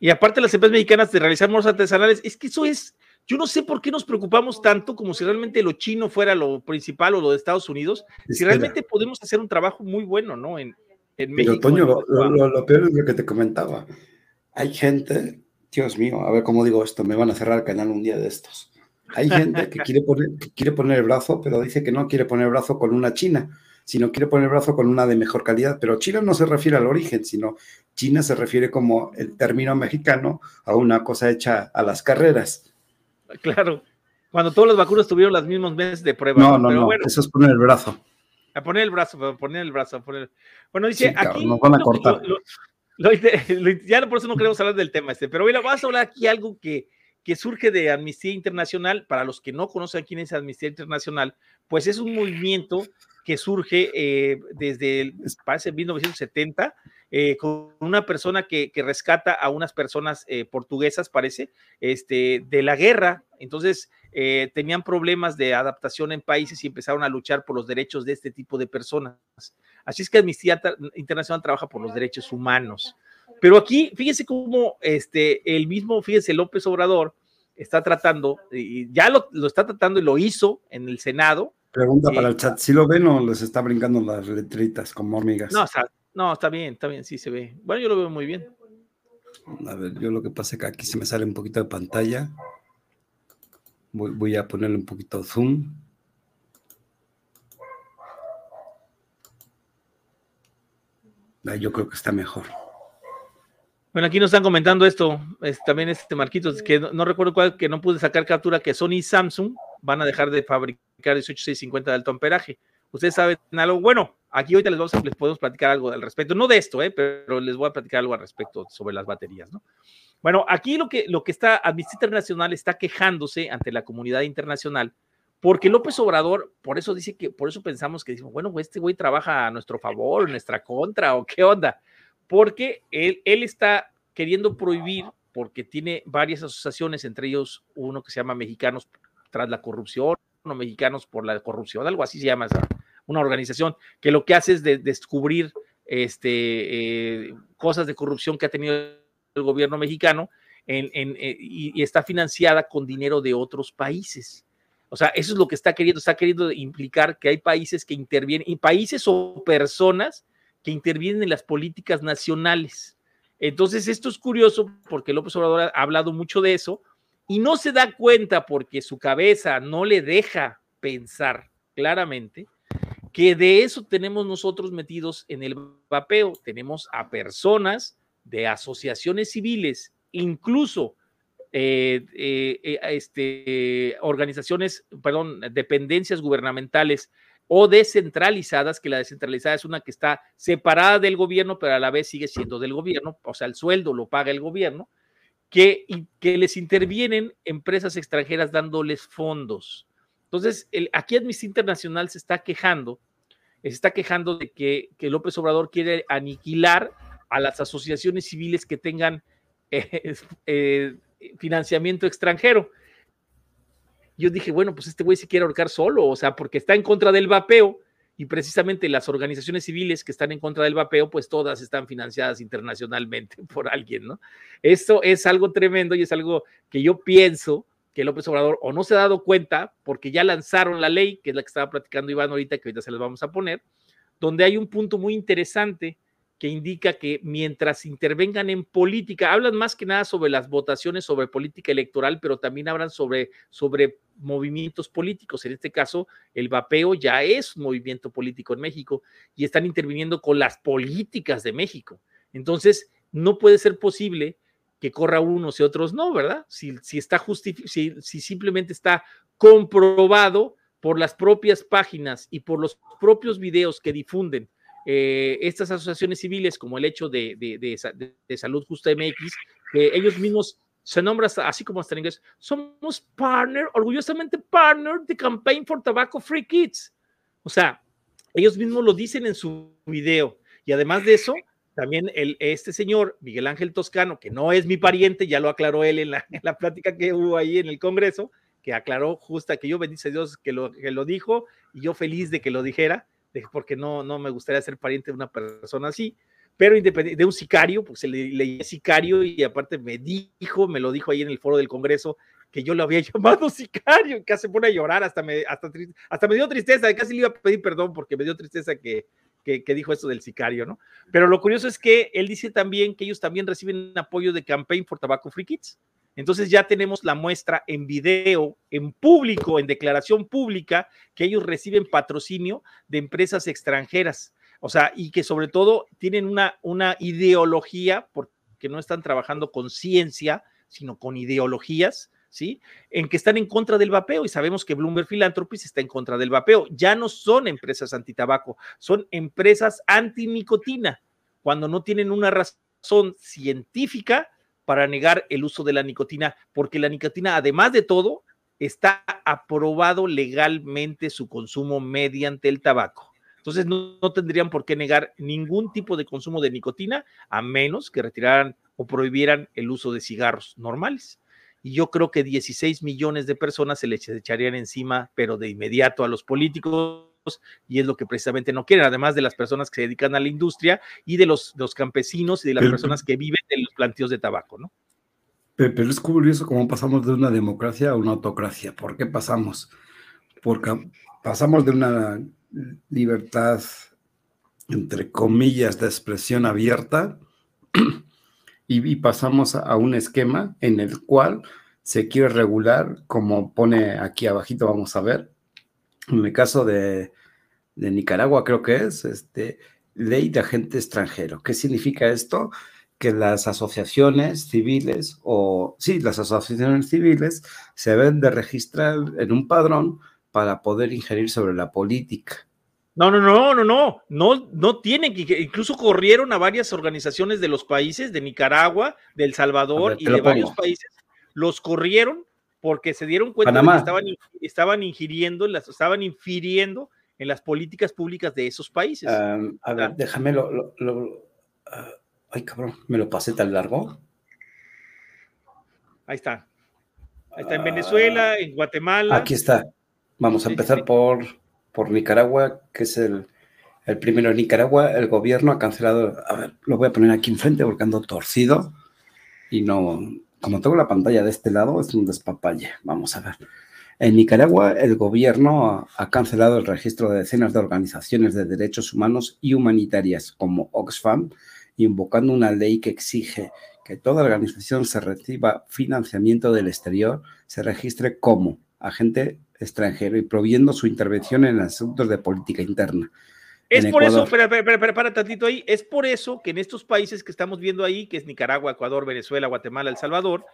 Y aparte las empresas mexicanas de realizar moros artesanales, es que eso es, yo no sé por qué nos preocupamos tanto como si realmente lo chino fuera lo principal o lo de Estados Unidos, si realmente podemos hacer un trabajo muy bueno, ¿no? En, en México. Pero Toño, lo, peor es lo que te comentaba. Hay gente, Dios mío, a ver cómo digo esto, me van a cerrar el canal un día de estos. Hay gente que quiere, poner, que quiere poner el brazo, pero dice que no quiere poner el brazo con una china, sino quiere poner el brazo con una de mejor calidad. Pero China no se refiere al origen, sino China se refiere como el término mexicano a una cosa hecha a las carreras. <laughs> Claro, cuando todos los vacunos tuvieron los mismos meses de prueba. No, no, no, eso es poner el brazo. A poner el brazo, a poner el brazo, a poner... Bueno, dice, aquí... nos van a cortar. <laughs> ya por eso no queremos hablar del tema este, pero mira, vamos a hablar aquí algo que, que surge de Amnistía Internacional. Para los que no conocen quién es Amnistía Internacional, pues es un movimiento que surge eh, desde, el, parece, 1970, eh, con una persona que, rescata a unas personas eh, portuguesas, parece, este, de la guerra. Entonces, tenían problemas de adaptación en países y empezaron a luchar por los derechos de este tipo de personas. Así es que Amnistía Internacional trabaja por los derechos humanos. Pero aquí, fíjense cómo este, el mismo, fíjense, López Obrador está tratando, y ya lo, está tratando y lo hizo en el Senado. Pregunta para el chat, ¿si lo ven o les está brincando las letritas como hormigas? No, está, no, está bien, está bien, sí se ve. Bueno, yo lo veo muy bien. A ver, yo lo que pasa es que aquí se me sale un poquito de pantalla. Voy, voy a ponerle un poquito de zoom. Yo creo que está mejor. Bueno, aquí nos están comentando esto, es, también este Marquitos, que no, recuerdo cuál, que no pude sacar captura, que Sony y Samsung van a dejar de fabricar 18650 de alto amperaje. Ustedes saben algo, bueno, aquí ahorita les, vamos les podemos platicar algo al respecto, no de esto, eh, pero les voy a platicar algo al respecto sobre las baterías, ¿no? Bueno, aquí lo que, lo que está, Amnistía Internacional está quejándose ante la comunidad internacional, porque López Obrador, por eso dice que, por eso pensamos que decimos, bueno, este güey trabaja a nuestro favor, a nuestra contra, o qué onda porque él, él está queriendo prohibir, porque tiene varias asociaciones, entre ellos uno que se llama Mexicanos tras la corrupción, o Mexicanos por la corrupción, algo así se llama esa, una organización que lo que hace es de, descubrir este, eh, cosas de corrupción que ha tenido el gobierno mexicano eh, y, está financiada con dinero de otros países. O sea, eso es lo que está queriendo, está queriendo implicar que hay países que intervienen, y países o personas que intervienen en las políticas nacionales. Entonces, esto es curioso porque López Obrador ha hablado mucho de eso y no se da cuenta porque su cabeza no le deja pensar claramente que de eso tenemos nosotros metidos en el vapeo. Tenemos a personas de asociaciones civiles, incluso eh, eh, eh, este, organizaciones, perdón, dependencias gubernamentales o descentralizadas, que la descentralizada es una que está separada del gobierno, pero a la vez sigue siendo del gobierno, o sea, el sueldo lo paga el gobierno, que, que les intervienen empresas extranjeras dándoles fondos. Entonces, el, aquí Amnistía Internacional se está quejando, se está quejando de que, que, López Obrador quiere aniquilar a las asociaciones civiles que tengan eh, <laughs> eh, financiamiento extranjero. Yo dije, bueno, pues este güey se quiere ahorcar solo, o sea, porque está en contra del vapeo y precisamente las organizaciones civiles que están en contra del vapeo, pues todas están financiadas internacionalmente <laughs> por alguien, ¿no? Esto es algo tremendo y es algo que yo pienso que López Obrador o no se ha dado cuenta porque ya lanzaron la ley, que es la que estaba platicando Iván ahorita, que ahorita se les vamos a poner, donde hay un punto muy interesante que indica que mientras intervengan en política, hablan más que nada sobre las votaciones, sobre política electoral, pero también hablan sobre, sobre movimientos políticos. En este caso, el vapeo ya es un movimiento político en México y están interviniendo con las políticas de México. Entonces, no puede ser posible que corra unos y otros no, ¿verdad? Si, si está si, si simplemente está comprobado por las propias páginas y por los propios videos que difunden eh, estas asociaciones civiles, como el hecho de, de, Salud Justa MX, que ellos mismos se nombran así como hasta en inglés, somos partner, orgullosamente partner de Campaign for Tobacco Free Kids. O sea, ellos mismos lo dicen en su video. Y además de eso, también el, este señor, Miguel Ángel Toscano, que no es mi pariente, ya lo aclaró él en la, en la plática que hubo ahí en el Congreso, que aclaró justa que yo bendice a Dios que lo, que lo dijo y yo feliz de que lo dijera, porque no, no me gustaría ser pariente de una persona así, pero independiente de un sicario, pues se le leí sicario y aparte me dijo, me lo dijo ahí en el foro del Congreso, que yo lo había <laughs> llamado sicario, casi se pone a llorar, hasta me, hasta, hasta me dio tristeza, casi le iba a pedir perdón porque me dio tristeza que, que, dijo eso del sicario, ¿no? Pero lo curioso es que él dice también que ellos también reciben apoyo de Campaign for Tobacco Free Kids. Entonces ya tenemos la muestra en video, en público, en declaración pública, que ellos reciben patrocinio de empresas extranjeras. O sea, y que sobre todo tienen una, una ideología, porque no están trabajando con ciencia, sino con ideologías, ¿sí? En que están en contra del vapeo y sabemos que Bloomberg Philanthropies está en contra del vapeo. Ya no son empresas antitabaco, son empresas antinicotina, cuando no tienen una razón científica para negar el uso de la nicotina, porque la nicotina, además de todo, está aprobado legalmente su consumo mediante el tabaco. Entonces no, tendrían por qué negar ningún tipo de consumo de nicotina a menos que retiraran o prohibieran el uso de cigarros normales. Y yo creo que 16 millones de personas se les echarían encima, pero de inmediato a los políticos y es lo que precisamente no quieren, además de las personas que se dedican a la industria y de los, los campesinos y de las personas que viven en los plantíos de tabaco, ¿no? Pero es curioso cómo pasamos de una democracia a una autocracia. ¿Por qué pasamos? Porque pasamos de una libertad, entre comillas, de expresión abierta y, pasamos a un esquema en el cual se quiere regular, como pone aquí abajito, vamos a ver, en el caso de, Nicaragua creo que es, este, ley de agente extranjero. ¿Qué significa esto? Que las asociaciones civiles, o sí, las asociaciones civiles se deben de registrar en un padrón para poder ingerir sobre la política. No, no, no, no, no, no, no tienen que, incluso corrieron a varias organizaciones de los países, de Nicaragua, de El Salvador y de varios países, los corrieron porque se dieron cuenta de que estaban, estaban ingiriendo, las, estaban infiriendo en las políticas públicas de esos países. a ver, déjame lo, ah, ay, cabrón, me lo pasé tan largo. Ahí está. Ahí está en Venezuela, en Guatemala. Aquí está. Vamos a empezar por, por Nicaragua, que es el, el primero. En Nicaragua, el gobierno ha cancelado. A ver, lo voy a poner aquí enfrente porque ando torcido y no, como tengo la pantalla de este lado, es un despapalle. Vamos a ver. En Nicaragua, el gobierno ha cancelado el registro de decenas de organizaciones de derechos humanos y humanitarias como Oxfam, invocando una ley que exige que toda organización se reciba financiamiento del exterior, se registre como agente extranjero y proviendo su intervención en asuntos de política interna. Es por eso, espera, espera, espera, para tantito ahí, es por eso que en estos países que estamos viendo ahí, que es Nicaragua, Ecuador, Venezuela, Guatemala, El Salvador,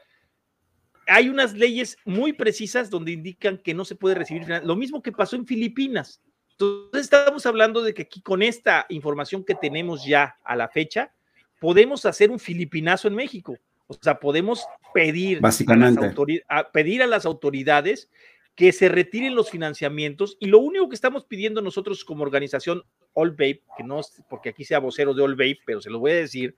hay unas leyes muy precisas donde indican que no se puede recibir Lo mismo que pasó en Filipinas. Entonces estamos hablando de que aquí con esta información que tenemos ya a la fecha, podemos hacer un filipinazo en México. O sea, podemos pedir, Básicamente. A, pedir a las autoridades que se retiren los financiamientos y lo único que estamos pidiendo nosotros como organización All Babe, que no es porque aquí sea vocero de All Babe, pero se lo voy a decir,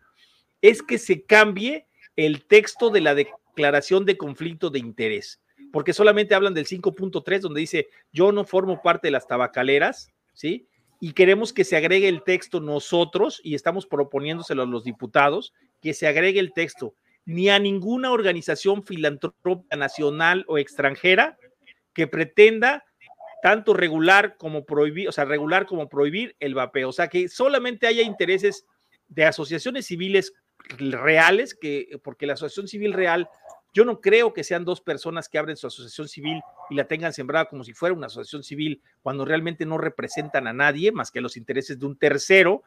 es que se cambie el texto de la declaración de conflicto de interés, porque solamente hablan del 5.3 donde dice yo no formo parte de las tabacaleras, ¿sí? Y queremos que se agregue el texto nosotros y estamos proponiéndoselo a los diputados que se agregue el texto ni a ninguna organización filantrópica nacional o extranjera que pretenda tanto regular como prohibir, o sea, regular como prohibir el vapeo. O sea, que solamente haya intereses de asociaciones civiles reales, que, porque la asociación civil real, yo no creo que sean dos personas que abren su asociación civil y la tengan sembrada como si fuera una asociación civil, cuando realmente no representan a nadie más que los intereses de un tercero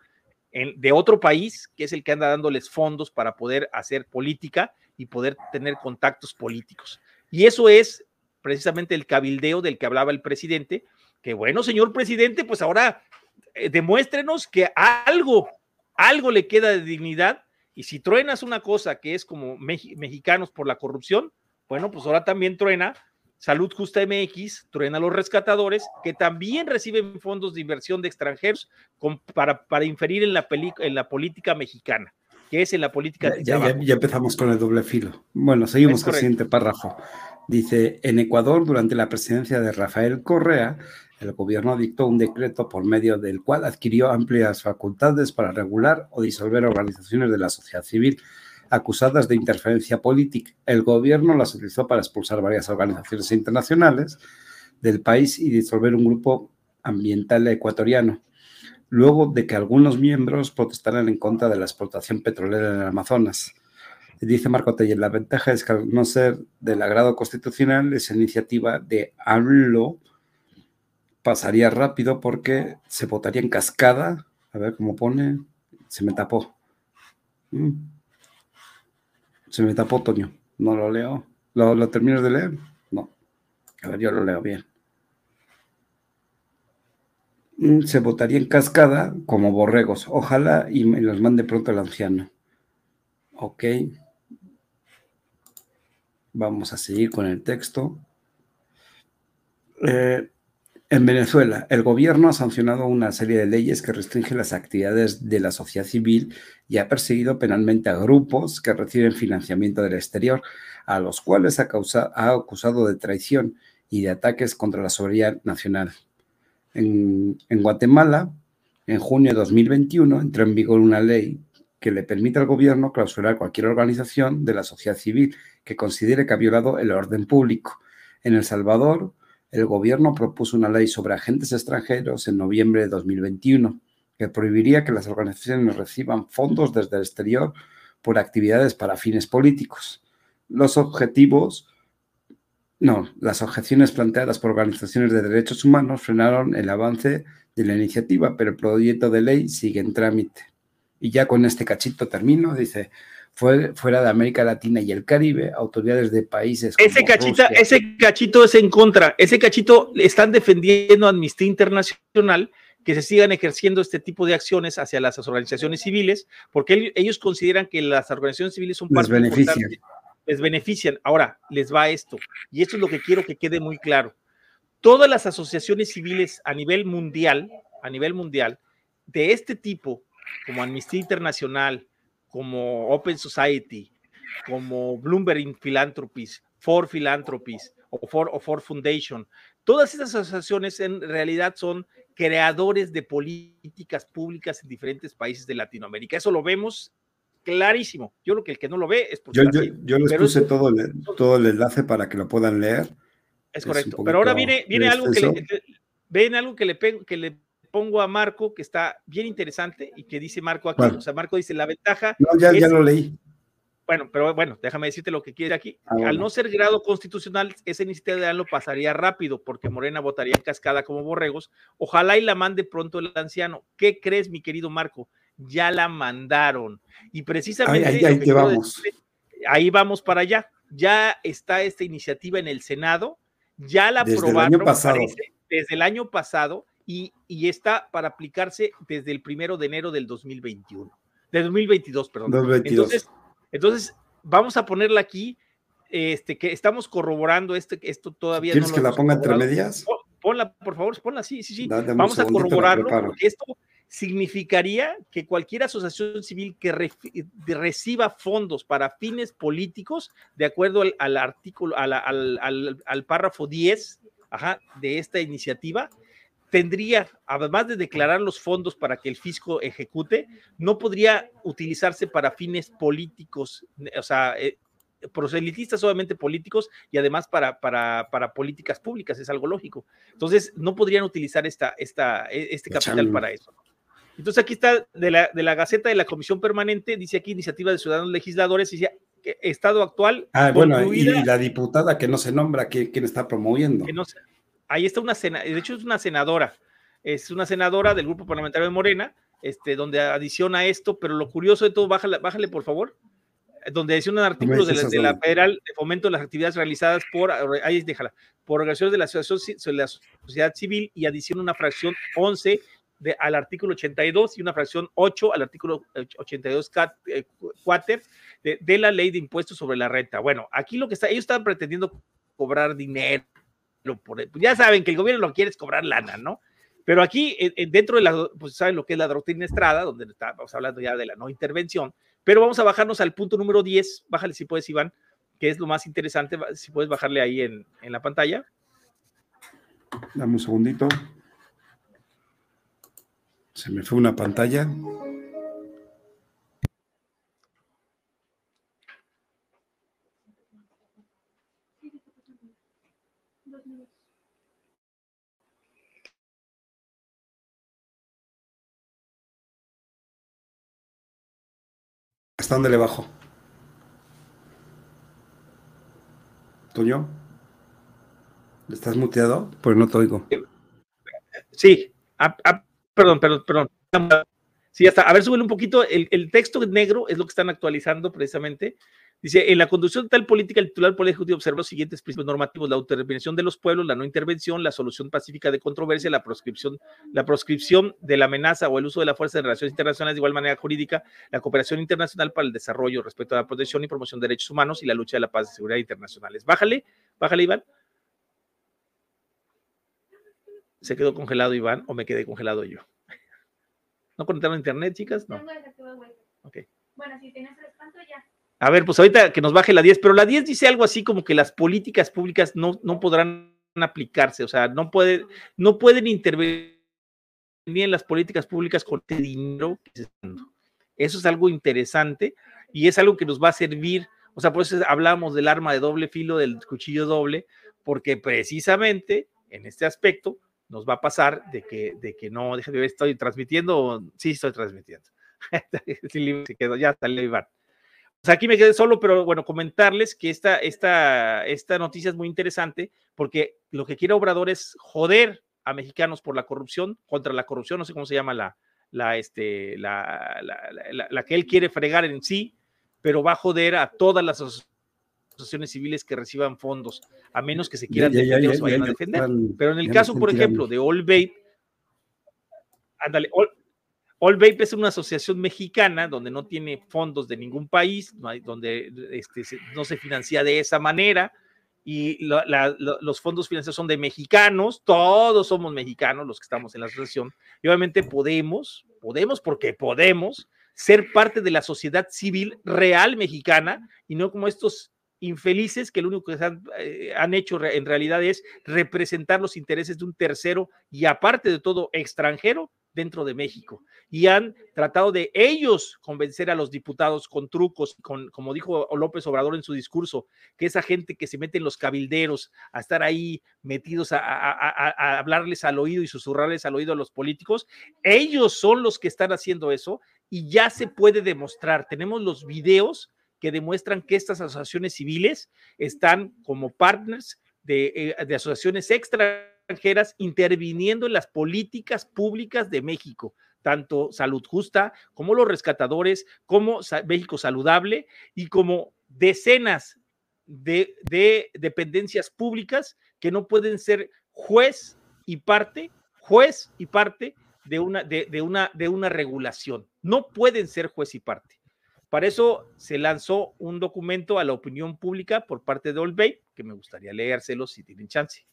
de otro país, que es el que anda dándoles fondos para poder hacer política y poder tener contactos políticos. Y eso es precisamente el cabildeo del que hablaba el presidente, que bueno, señor presidente, pues ahora eh, demuéstrenos que algo, algo le queda de dignidad. Y si truenas una cosa que es como mexicanos por la corrupción, bueno, pues ahora también truena Salud Justa MX, truena los rescatadores, que también reciben fondos de inversión de extranjeros para, para inferir en la, en la política mexicana, que es en la política. Ya, ya, empezamos con el doble filo. Bueno, seguimos con el siguiente párrafo. Dice, en Ecuador, durante la presidencia de Rafael Correa, el gobierno dictó un decreto por medio del cual adquirió amplias facultades para regular o disolver organizaciones de la sociedad civil acusadas de interferencia política. El gobierno las utilizó para expulsar varias organizaciones internacionales del país y disolver un grupo ambiental ecuatoriano, luego de que algunos miembros protestaran en contra de la explotación petrolera en el Amazonas. Dice Marco Teller, la ventaja es que al no ser del agrado constitucional, esa iniciativa de AMLO pasaría rápido porque se votaría en cascada. A ver cómo pone. Se me tapó. Mm. Se me tapó, Toño. No lo leo. ¿Lo, lo de leer? No. A ver, yo lo leo bien. Mm, se votaría en cascada como borregos. Ojalá y me los mande pronto el anciano. Ok. Vamos a seguir con el texto. Eh, en Venezuela, el gobierno ha sancionado una serie de leyes que restringen las actividades de la sociedad civil y ha perseguido penalmente a grupos que reciben financiamiento del exterior, a los cuales ha, ha acusado de traición y de ataques contra la soberanía nacional. En, en Guatemala, en junio de 2021, entró en vigor una ley que le permite al gobierno clausurar cualquier organización de la sociedad civil que considere que ha violado el orden público. En El Salvador, el gobierno propuso una ley sobre agentes extranjeros en noviembre de 2021 que prohibiría que las organizaciones reciban fondos desde el exterior por actividades para fines políticos. Los objetivos, no, las objeciones planteadas por organizaciones de derechos humanos frenaron el avance de la iniciativa, pero el proyecto de ley sigue en trámite. Y ya con este cachito termino, dice, fuera de América Latina y el Caribe, autoridades de países. Ese, cachita, ese cachito es en contra, ese cachito están defendiendo a Amnistía Internacional que se sigan ejerciendo este tipo de acciones hacia las organizaciones civiles, porque ellos consideran que las organizaciones civiles son parte les benefician. les benefician. Ahora, les va esto, y esto es lo que quiero que quede muy claro. Todas las asociaciones civiles a nivel mundial, a nivel mundial, de este tipo, como Amnistía Internacional, como Open Society, como Bloomberg Philanthropies, For Philanthropies o For, o For Foundation. Todas estas asociaciones en realidad son creadores de políticas públicas en diferentes países de Latinoamérica. Eso lo vemos clarísimo. Yo creo que el que no lo ve es porque... Yo, yo, les puse todo, el, todo el enlace para que lo puedan leer. Es correcto. Pero ahora viene, viene algo que le, ven algo que le, que le pongo a Marco, que está bien interesante y que dice Marco aquí. O sea, Marco dice la ventaja. No, ya, ya lo leí. Bueno, pero bueno, déjame decirte lo que quiere aquí. Ah, Al no ser grado constitucional, esa iniciativa de ANLO pasaría rápido porque Morena votaría en cascada como borregos. Ojalá y la mande pronto el anciano. ¿Qué crees, mi querido Marco? Ya la mandaron. Y precisamente. Ahí, ahí, vamos. ahí vamos para allá. Ya está esta iniciativa en el Senado. Ya la desde aprobaron. El año pasado. desde el año pasado y, está para aplicarse desde el primero de enero del 2021, de 2022, perdón. Entonces, entonces, vamos a ponerla aquí. este, que estamos corroborando este, esto todavía. ¿Quieres que la ponga entre medias? Ponla, por favor, ponla, sí, sí, sí. Vamos a corroborarlo porque esto significaría que cualquier asociación civil que reciba fondos para fines políticos, de acuerdo al, artículo, al, al, párrafo 10 de esta iniciativa, tendría, además de declarar los fondos para que el fisco ejecute, no podría utilizarse para fines políticos, o sea, eh, proselitistas solamente políticos y además para, para, para, políticas públicas, es algo lógico. Entonces, no podrían utilizar esta, esta, e, este capital para eso. Entonces, aquí está de la, de la Gaceta de la Comisión Permanente, dice aquí Iniciativa de Ciudadanos Legisladores, dice Estado actual. Ah, bueno, y la diputada que no se nombra, ¿quién está promoviendo? Que no ahí está una senadora, de hecho es una senadora, es una senadora del grupo parlamentario de Morena, este, donde adiciona esto, pero lo curioso de todo, bájale, bájale por favor, donde adiciona artículos de la, de la, Federal de Fomento de las Actividades realizadas por, ahí déjala, por organizaciones de la, asociación, de la sociedad civil y adiciona una fracción 11 de, al artículo 82 y una fracción 8 al artículo 82 eh, cuater de, de, la ley de impuestos sobre la renta. Bueno, aquí lo que está, ellos están pretendiendo cobrar dinero pues ya saben que el gobierno lo quiere es cobrar lana, ¿no? Pero aquí, dentro de la, pues saben lo que es la doctrina Estrada, donde estamos hablando ya de la no intervención, pero vamos a bajarnos al punto número 10, bájale si puedes, Iván, que es lo más interesante, si puedes bajarle ahí en, en la pantalla. Dame un segundito. Se me fue una pantalla. ¿Hasta dónde le bajo? ¿Toño? ¿Estás muteado? Pues no te oigo. Sí, ah, ah, perdón, perdón, perdón. Sí, hasta, a ver, súbele un poquito. El, el, texto negro es lo que están actualizando precisamente. Dice, en la conducción de tal política, el titular Poder Ejecutivo observa los siguientes principios normativos, la autodeterminación de los pueblos, la no intervención, la solución pacífica de controversia, la proscripción, la proscripción de la amenaza o el uso de la fuerza en relaciones internacionales de igual manera jurídica, la cooperación internacional para el desarrollo respecto a la protección y promoción de derechos humanos y la lucha de la paz y seguridad internacionales. Bájale, bájale, Iván. ¿Se quedó congelado Iván o me quedé congelado yo? <laughs> ¿No conectaron a internet, chicas? No. Ok. Bueno, si tienes el espanto ya. A ver, pues ahorita que nos baje la 10, pero la 10 dice algo así como que las políticas públicas no, no podrán aplicarse, o sea, no, puede, no pueden intervenir en las políticas públicas con el dinero que se está dando. Eso es algo interesante y es algo que nos va a servir, o sea, por eso hablamos del arma de doble filo, del cuchillo doble, porque precisamente en este aspecto nos va a pasar de que, de que no, déjame ver, estoy transmitiendo, sí estoy transmitiendo. <laughs> ya salió Iván aquí me quedé solo, pero bueno, comentarles que esta, esta, esta noticia es muy interesante porque lo que quiere Obrador es joder a mexicanos por la corrupción, contra la corrupción, no sé cómo se llama la, la, este, la, la, la que él quiere fregar en sí, pero va a joder a todas las asociaciones civiles que reciban fondos, a menos que se quieran defender se vayan a defender. Pero en el caso, por ejemplo, de All Babe, ándale, All Vape es una asociación mexicana donde no tiene fondos de ningún país, donde este, no se financia de esa manera y los fondos financieros son de mexicanos, todos somos mexicanos los que estamos en la asociación y obviamente podemos, podemos porque podemos ser parte de la sociedad civil real mexicana y no como estos infelices que lo único que han, eh, han, hecho en realidad es representar los intereses de un tercero y aparte de todo extranjero dentro de México y han tratado de ellos convencer a los diputados con trucos, con, como dijo López Obrador en su discurso, que esa gente que se mete en los cabilderos a estar ahí metidos a, hablarles al oído y susurrarles al oído a los políticos, ellos son los que están haciendo eso y ya se puede demostrar. Tenemos los videos que demuestran que estas asociaciones civiles están como partners de, eh, de asociaciones extra extranjeras interviniendo en las políticas públicas de México, tanto Salud Justa como los rescatadores, como México Saludable y como decenas de, dependencias públicas que no pueden ser juez y parte, juez y parte de una, de, una, de una regulación. No pueden ser juez y parte. Para eso se lanzó un documento a la opinión pública por parte de Old Bay, que me gustaría leérselo si tienen chance.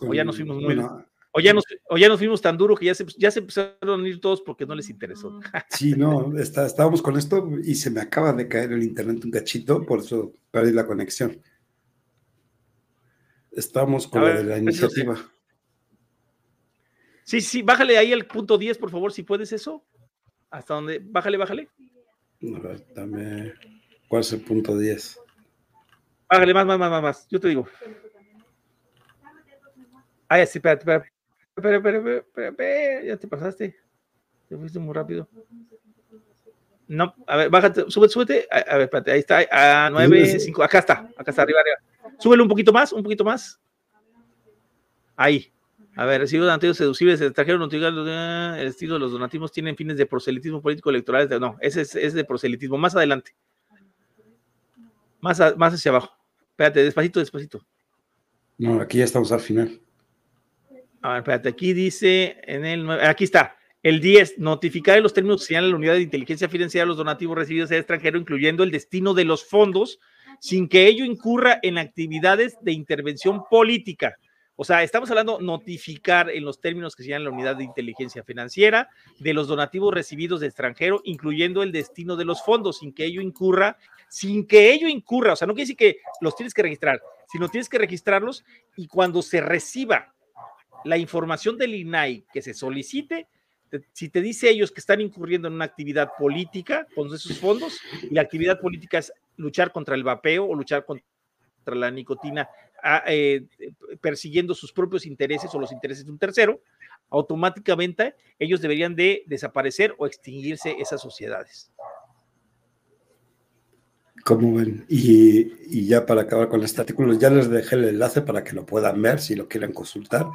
O ya nos fuimos muy, o ya, nos, o ya nos fuimos tan duro que ya se, ya se empezaron a ir todos porque no les interesó. <laughs> Sí, no, está, estábamos con esto y se me acaba de caer el internet un cachito, por eso perdí la conexión. Estamos con la, la iniciativa. Sí, sí, bájale ahí al punto 10, por favor, si puedes eso. ¿Hasta dónde? Bájale, bájale. A ver, dame. ¿Cuál es el punto 10? Bájale más, más, más, más, Yo te digo. Ah, sí, espérate, espérate. Espera, espera, espera, espera, ya te pasaste. Te fuiste muy rápido. No, a ver, bájate, súbete, súbete. A, ver, espérate, ahí está, a 9, 5, acá está, acá está, arriba, arriba. Súbele un poquito más, un poquito más. Ahí. A ver, recibo donativos seducibles el extranjero el estilo de los donativos tienen fines de proselitismo político electoral. No, ese es, de proselitismo. Más adelante. Más, más hacia abajo. Espérate, despacito, despacito. No, aquí ya estamos al final. A ver, espérate, aquí dice en el aquí está. El 10, notificar en los términos que señala la unidad de inteligencia financiera los donativos recibidos del extranjero, incluyendo el destino de los fondos, sin que ello incurra en actividades de intervención política o sea, estamos hablando notificar en los términos que se llaman la unidad de inteligencia financiera de los donativos recibidos de extranjero, incluyendo el destino de los fondos, sin que ello incurra, sin que ello incurra, o sea, no quiere decir que los tienes que registrar, sino tienes que registrarlos y cuando se reciba la información del INAI que se solicite, si te dice ellos que están incurriendo en una actividad política con esos fondos, y la actividad política es luchar contra el vapeo o luchar contra la nicotina eh, persiguiendo sus propios intereses o los intereses de un tercero, automáticamente ellos deberían de desaparecer o extinguirse esas sociedades. Como ven? Y, ya para acabar con este artículo, ya les dejé el enlace para que lo puedan ver si lo quieren consultar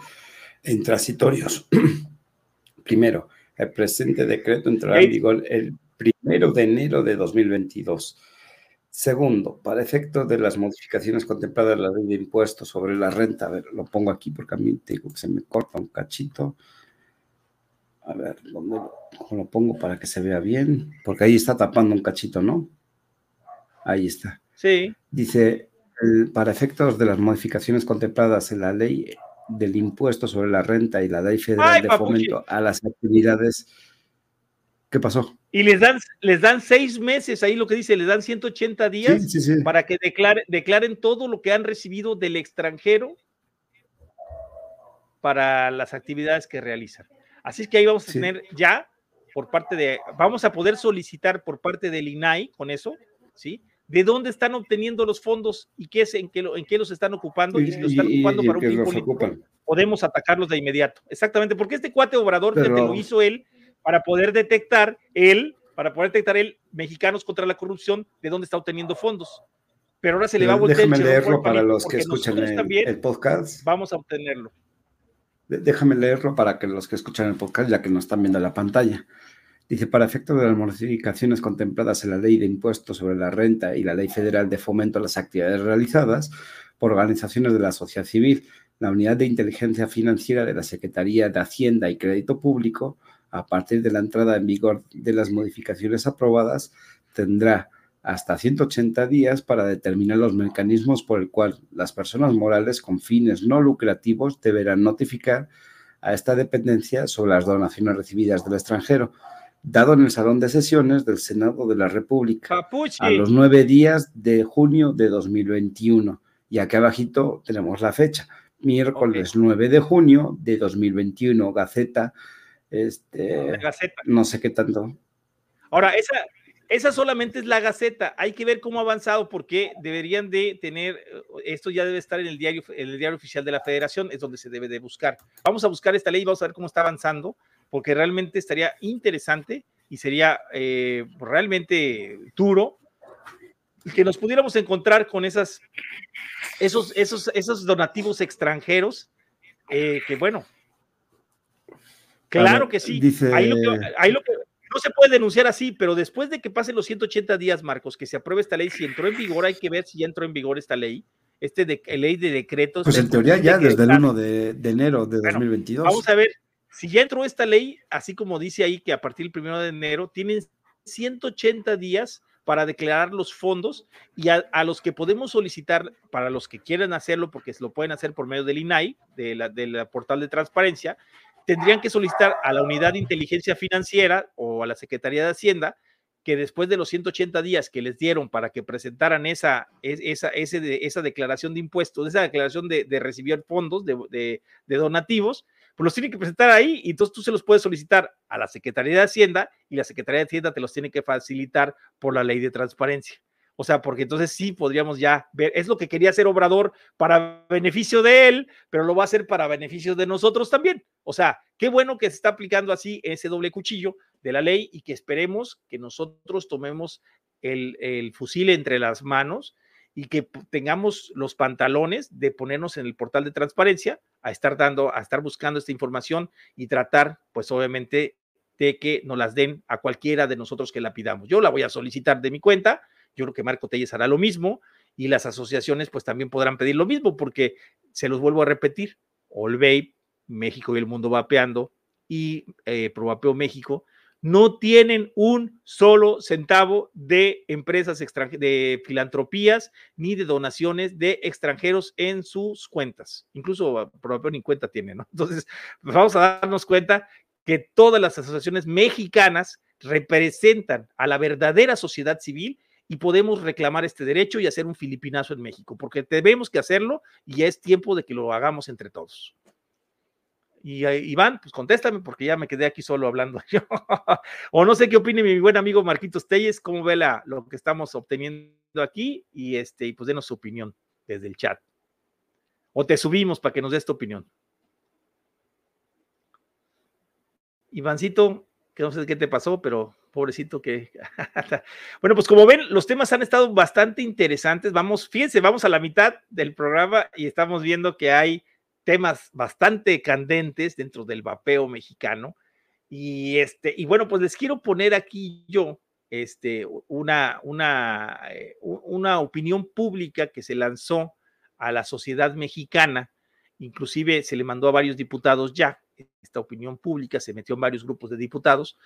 en transitorios. <clears throat> Primero, el presente decreto entrará en vigor el primero de enero de 2022 Segundo, para efectos de las modificaciones contempladas en la ley de impuestos sobre la renta, a ver, lo pongo aquí porque a mí te digo que se me corta un cachito. A ver, ¿dónde lo, pongo para que se vea bien? Porque ahí está tapando un cachito, ¿no? Ahí está. Sí. Dice, para efectos de las modificaciones contempladas en la ley del impuesto sobre la renta y la ley federal de fomento a las actividades ¿Qué pasó? Y les dan, les dan seis meses, ahí lo que dice, les dan 180 días para que declaren todo lo que han recibido del extranjero para las actividades que realizan. Así es que ahí vamos a tener ya por parte de, vamos a poder solicitar por parte del INAI con eso, ¿sí? De dónde están obteniendo los fondos y qué es, en qué, en qué los están ocupando y, si los están ocupando para un fin político, podemos atacarlos de inmediato. Exactamente, porque este cuate obrador que te lo hizo él, para poder detectar él, para poder detectar él mexicanos contra la corrupción, de dónde está obteniendo fondos. Pero ahora se le va a voltear. Déjame leerlo para los que escuchan el, podcast. Vamos a obtenerlo. Déjame leerlo para que los que escuchan el podcast, ya que no están viendo la pantalla. Dice, para efecto de las modificaciones contempladas en la Ley de Impuestos sobre la Renta y la Ley Federal de Fomento a las Actividades Realizadas por organizaciones de la sociedad civil, la Unidad de Inteligencia Financiera de la Secretaría de Hacienda y Crédito Público a partir de la entrada en vigor de las modificaciones aprobadas, tendrá hasta 180 días para determinar los mecanismos por el cual las personas morales con fines no lucrativos deberán notificar a esta dependencia sobre las donaciones recibidas del extranjero, dado en el Salón de Sesiones del Senado de la República a los nueve días de junio de 2021. Y aquí abajito tenemos la fecha, miércoles 9 de junio de 2021, Gaceta este, no sé qué tanto. Ahora, esa, esa solamente es la Gaceta. Hay que ver cómo ha avanzado porque deberían de tener, esto ya debe estar en el diario, en el diario oficial de la Federación, es donde se debe de buscar. Vamos a buscar esta ley y vamos a ver cómo está avanzando, porque realmente estaría interesante y sería eh, realmente duro que nos pudiéramos encontrar con esas, esos, esos, esos donativos extranjeros, eh, que bueno, Claro que sí. ahí, lo que, no se puede denunciar así, pero después de que pasen los 180 días, Marcos, que se apruebe esta ley, si entró en vigor, hay que ver si ya entró en vigor esta ley, este de, ley de decretos. Pues en teoría ya desde el 1 de, enero de 2022. Vamos a ver, si ya entró esta ley, así como dice ahí que a partir del 1 de enero tienen 180 días para declarar los fondos y a, los que podemos solicitar, para los que quieran hacerlo, porque lo pueden hacer por medio del INAI, de la, portal de transparencia, tendrían que solicitar a la unidad de inteligencia financiera o a la Secretaría de Hacienda que después de los 180 días que les dieron para que presentaran esa, esa, esa declaración de impuestos, esa declaración de, recibir fondos, de donativos, pues los tienen que presentar ahí y entonces tú se los puedes solicitar a la Secretaría de Hacienda y la Secretaría de Hacienda te los tiene que facilitar por la ley de transparencia. O sea, porque entonces sí podríamos ya ver, es lo que quería hacer Obrador para beneficio de él, pero lo va a hacer para beneficio de nosotros también. O sea, qué bueno que se está aplicando así ese doble cuchillo de la ley y que esperemos que nosotros tomemos el, el fusil entre las manos y que tengamos los pantalones de ponernos en el portal de transparencia a estar dando, a estar buscando esta información y tratar, pues obviamente, de que nos las den a cualquiera de nosotros que la pidamos. Yo la voy a solicitar de mi cuenta, yo creo que Marco Telles hará lo mismo y las asociaciones pues también podrán pedir lo mismo porque se los vuelvo a repetir, All México y el mundo vapeando y eh, Vapeo México no tienen un solo centavo de empresas de filantropías ni de donaciones de extranjeros en sus cuentas. Incluso probablemente ni cuenta tienen, ¿no? Entonces, vamos a darnos cuenta que todas las asociaciones mexicanas representan a la verdadera sociedad civil y podemos reclamar este derecho y hacer un filipinazo en México, porque tenemos que hacerlo y ya es tiempo de que lo hagamos entre todos. Y Iván, pues contéstame porque ya me quedé aquí solo hablando <laughs> yo. o no sé qué opine mi buen amigo Marquitos Telles, cómo ve la, lo que estamos obteniendo aquí y este, pues denos su opinión desde el chat. O te subimos para que nos des tu opinión. Ivancito, que no sé qué te pasó, pero pobrecito que. <laughs> bueno, pues como ven, los temas han estado bastante interesantes. Vamos, fíjense, vamos a la mitad del programa y estamos viendo que hay temas bastante candentes dentro del vapeo mexicano. Y este, y bueno, pues les quiero poner aquí yo este, una, una, eh, una opinión pública que se lanzó a la sociedad mexicana, inclusive se le mandó a varios diputados ya, esta opinión pública se metió en varios grupos de diputados,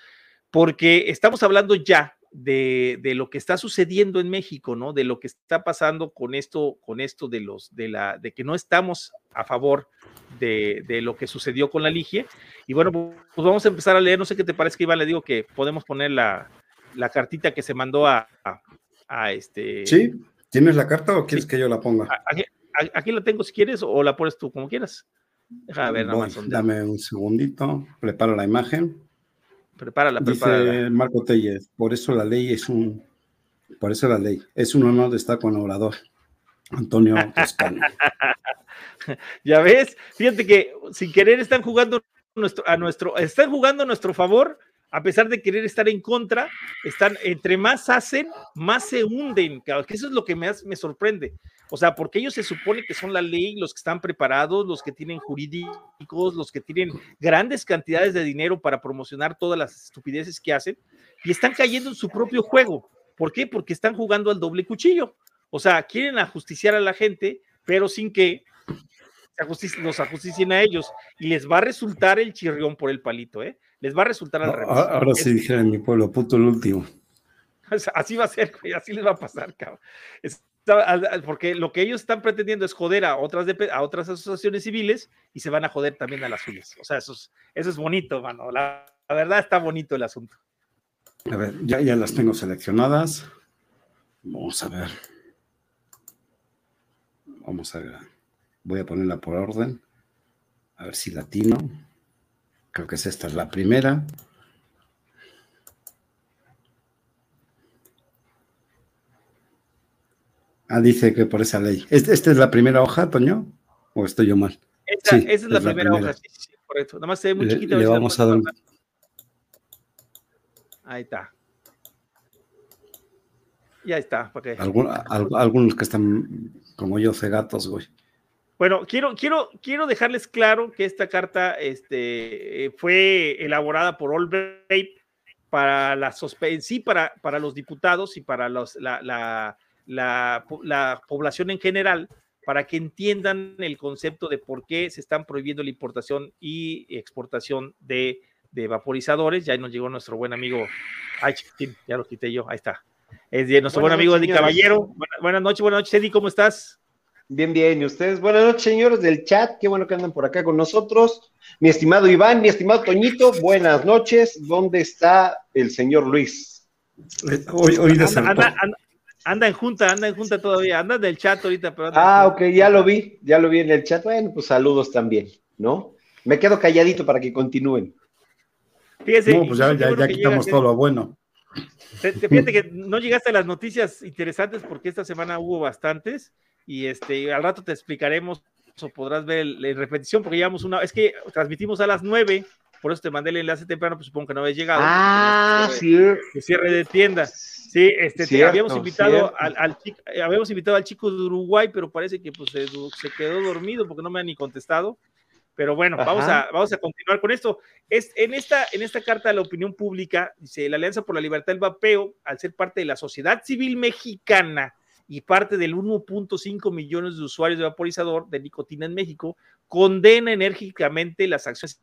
porque estamos hablando ya de, de, lo que está sucediendo en México, ¿no? De lo que está pasando con esto, con esto de los, de la, de que no estamos a favor de, de lo que sucedió con la Ligie. Y bueno, pues vamos a empezar a leer. No sé qué te parece Iván le digo que podemos poner la, la cartita que se mandó a, a, este. Sí, ¿tienes la carta o quieres que yo la ponga? Aquí, aquí, la tengo si quieres o la pones tú como quieras. Déjame ver nada más. Dame un segundito, preparo la imagen. Prepárala, Dice Marco Tellez, por eso la ley es un, por eso la ley, es un honor de estar con orador. Antonio Toscano. <laughs> ya ves, fíjate que sin querer están jugando nuestro, a nuestro, están jugando a nuestro favor, a pesar de querer estar en contra, están, entre más hacen, más se hunden, que eso es lo que me, me sorprende. O sea, porque ellos se supone que son la ley, los que están preparados, los que tienen jurídicos, los que tienen grandes cantidades de dinero para promocionar todas las estupideces que hacen, y están cayendo en su propio juego. ¿Por qué? Porque están jugando al doble cuchillo. O sea, quieren ajusticiar a la gente, pero sin que nos ajusticien a ellos. Y les va a resultar el chirrión por el palito, ¿eh? Les va a resultar al revés. Ahora sí dijera en mi pueblo, puto el último. <laughs> Así va a ser, así les va a pasar, cabrón porque lo que ellos están pretendiendo es joder a otras, a otras asociaciones civiles y se van a joder también a las suyas. O sea, eso es, eso es bonito, mano. La, verdad está bonito el asunto. A ver, ya, ya las tengo seleccionadas. Vamos a ver. Vamos a ver. Voy a ponerla por orden. A ver si latino. Creo que es esta es la primera. Ah, dice que por esa ley. ¿Esta es la primera hoja, Toño? ¿O estoy yo mal? Esta, sí, esa es, la, primera, hoja, sí, sí, correcto. Nada más se ve muy chiquita. Le, vamos a dar Ahí está. Ya está. ¿para algunos que están como yo, cegatos, güey. Bueno, quiero, quiero, quiero dejarles claro que esta carta este, fue elaborada por Allbright para la sí, para, para los diputados y para los, la, la la, población en general para que entiendan el concepto de por qué se están prohibiendo la importación y exportación de de vaporizadores. Ya nos llegó nuestro buen amigo, ay, ya lo quité yo, ahí está. Es de nuestro buen amigo Eddie Caballero. Buenas, noches, buenas noches, Eddie, ¿cómo estás? Bien, bien, ¿y ustedes? Buenas noches, señores del chat, qué bueno que andan por acá con nosotros. Mi estimado Iván, mi estimado Toñito, buenas noches. ¿Dónde está el señor Luis? Hoy, hoy anda, anda, en junta, anda en junta todavía, anda del chat ahorita. Pero ah, ok, ya lo vi, ya lo vi en el chat. Bueno, pues saludos también, ¿no? Me quedo calladito para que continúen. Fíjese, no, pues ya, ya, quitamos todo lo bueno. fíjate que no llegaste a las noticias interesantes porque esta semana hubo bastantes y este al rato te explicaremos o podrás ver en repetición porque llevamos una, es que transmitimos a las nueve, por eso te mandé el enlace temprano, pues supongo que no habías llegado. Ah, sí. cierre de tiendas. Sí, este, habíamos invitado al, al, eh, habíamos invitado al chico de Uruguay, pero parece que pues se, quedó dormido porque no me ha ni contestado. Pero bueno, vamos a, vamos a continuar con esto. Es, en, esta, en esta carta de la opinión pública, dice, la Alianza por la Libertad del Vapeo, al ser parte de la sociedad civil mexicana y parte del 1.5 millones de usuarios de vaporizador de nicotina en México, condena enérgicamente las acciones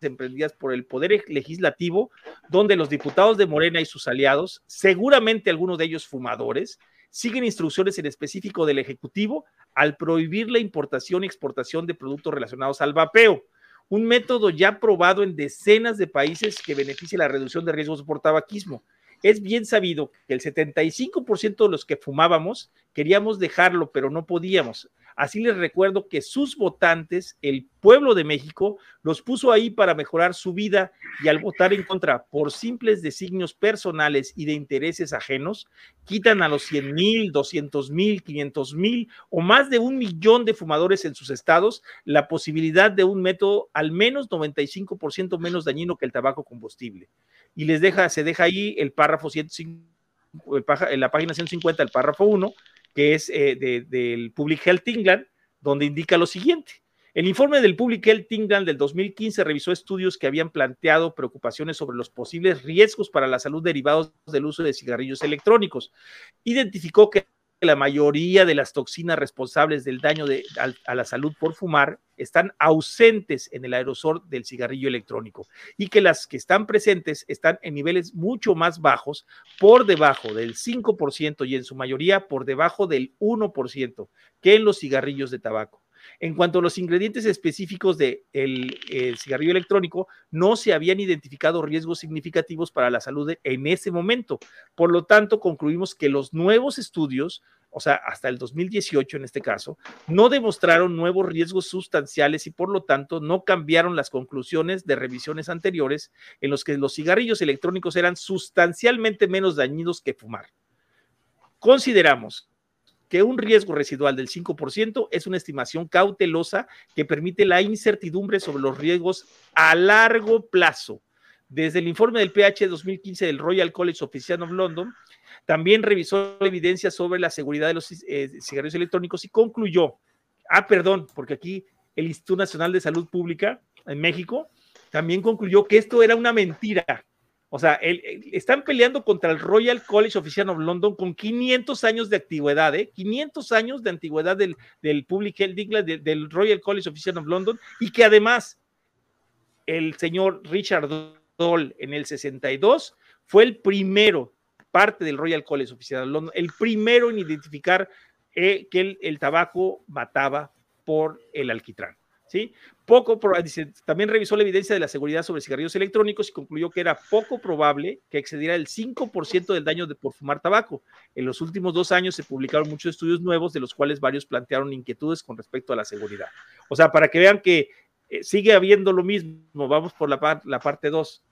emprendidas por el Poder Legislativo, donde los diputados de Morena y sus aliados, seguramente algunos de ellos fumadores, siguen instrucciones en específico del Ejecutivo al prohibir la importación y exportación de productos relacionados al vapeo, un método ya probado en decenas de países que beneficia la reducción de riesgos por tabaquismo. Es bien sabido que el 75% de los que fumábamos queríamos dejarlo, pero no podíamos. Así les recuerdo que sus votantes, el pueblo de México, los puso ahí para mejorar su vida y al votar en contra por simples designios personales y de intereses ajenos, quitan a los 100 mil, 200 mil, 500 mil o más de un millón de fumadores en sus estados la posibilidad de un método al menos 95% menos dañino que el tabaco combustible. Y les deja, se deja ahí el párrafo 105, en la página 150, el párrafo 1, que es eh, del Public Health England, donde indica lo siguiente. El informe del Public Health England del 2015 revisó estudios que habían planteado preocupaciones sobre los posibles riesgos para la salud derivados del uso de cigarrillos electrónicos. Identificó que la mayoría de las toxinas responsables del daño a, la salud por fumar están ausentes en el aerosol del cigarrillo electrónico y que las que están presentes están en niveles mucho más bajos, por debajo del 5% y en su mayoría por debajo del 1% que en los cigarrillos de tabaco. En cuanto a los ingredientes específicos del cigarrillo electrónico, no se habían identificado riesgos significativos para la salud en ese momento. Por lo tanto, concluimos que los nuevos estudios o sea, hasta el 2018 en este caso, no demostraron nuevos riesgos sustanciales y por lo tanto no cambiaron las conclusiones de revisiones anteriores en los que los cigarrillos electrónicos eran sustancialmente menos dañinos que fumar. Consideramos que un riesgo residual del 5% es una estimación cautelosa que permite la incertidumbre sobre los riesgos a largo plazo. Desde el informe del PH 2015 del Royal College of Physicians of London, también revisó evidencia sobre la seguridad de los eh, cigarrillos electrónicos y concluyó, ah, perdón, porque aquí el Instituto Nacional de Salud Pública en México también concluyó que esto era una mentira, o sea, están peleando contra el Royal College of Physicians of London con 500 años de antigüedad, ¿eh? 500 años de antigüedad del, del Public Health del, del Royal College of Physicians of London y que además el señor Richard Doll en el 62 fue el primero, parte del Royal College of Physicians of London, el primero en identificar eh, que el tabaco mataba por el alquitrán. ¿sí? Poco, también revisó la evidencia de la seguridad sobre cigarrillos electrónicos y concluyó que era poco probable que excediera el 5% del daño de por fumar tabaco. En los últimos dos años se publicaron muchos estudios nuevos, de los cuales varios plantearon inquietudes con respecto a la seguridad. O sea, para que vean que eh, sigue habiendo lo mismo, vamos por la, la parte 2.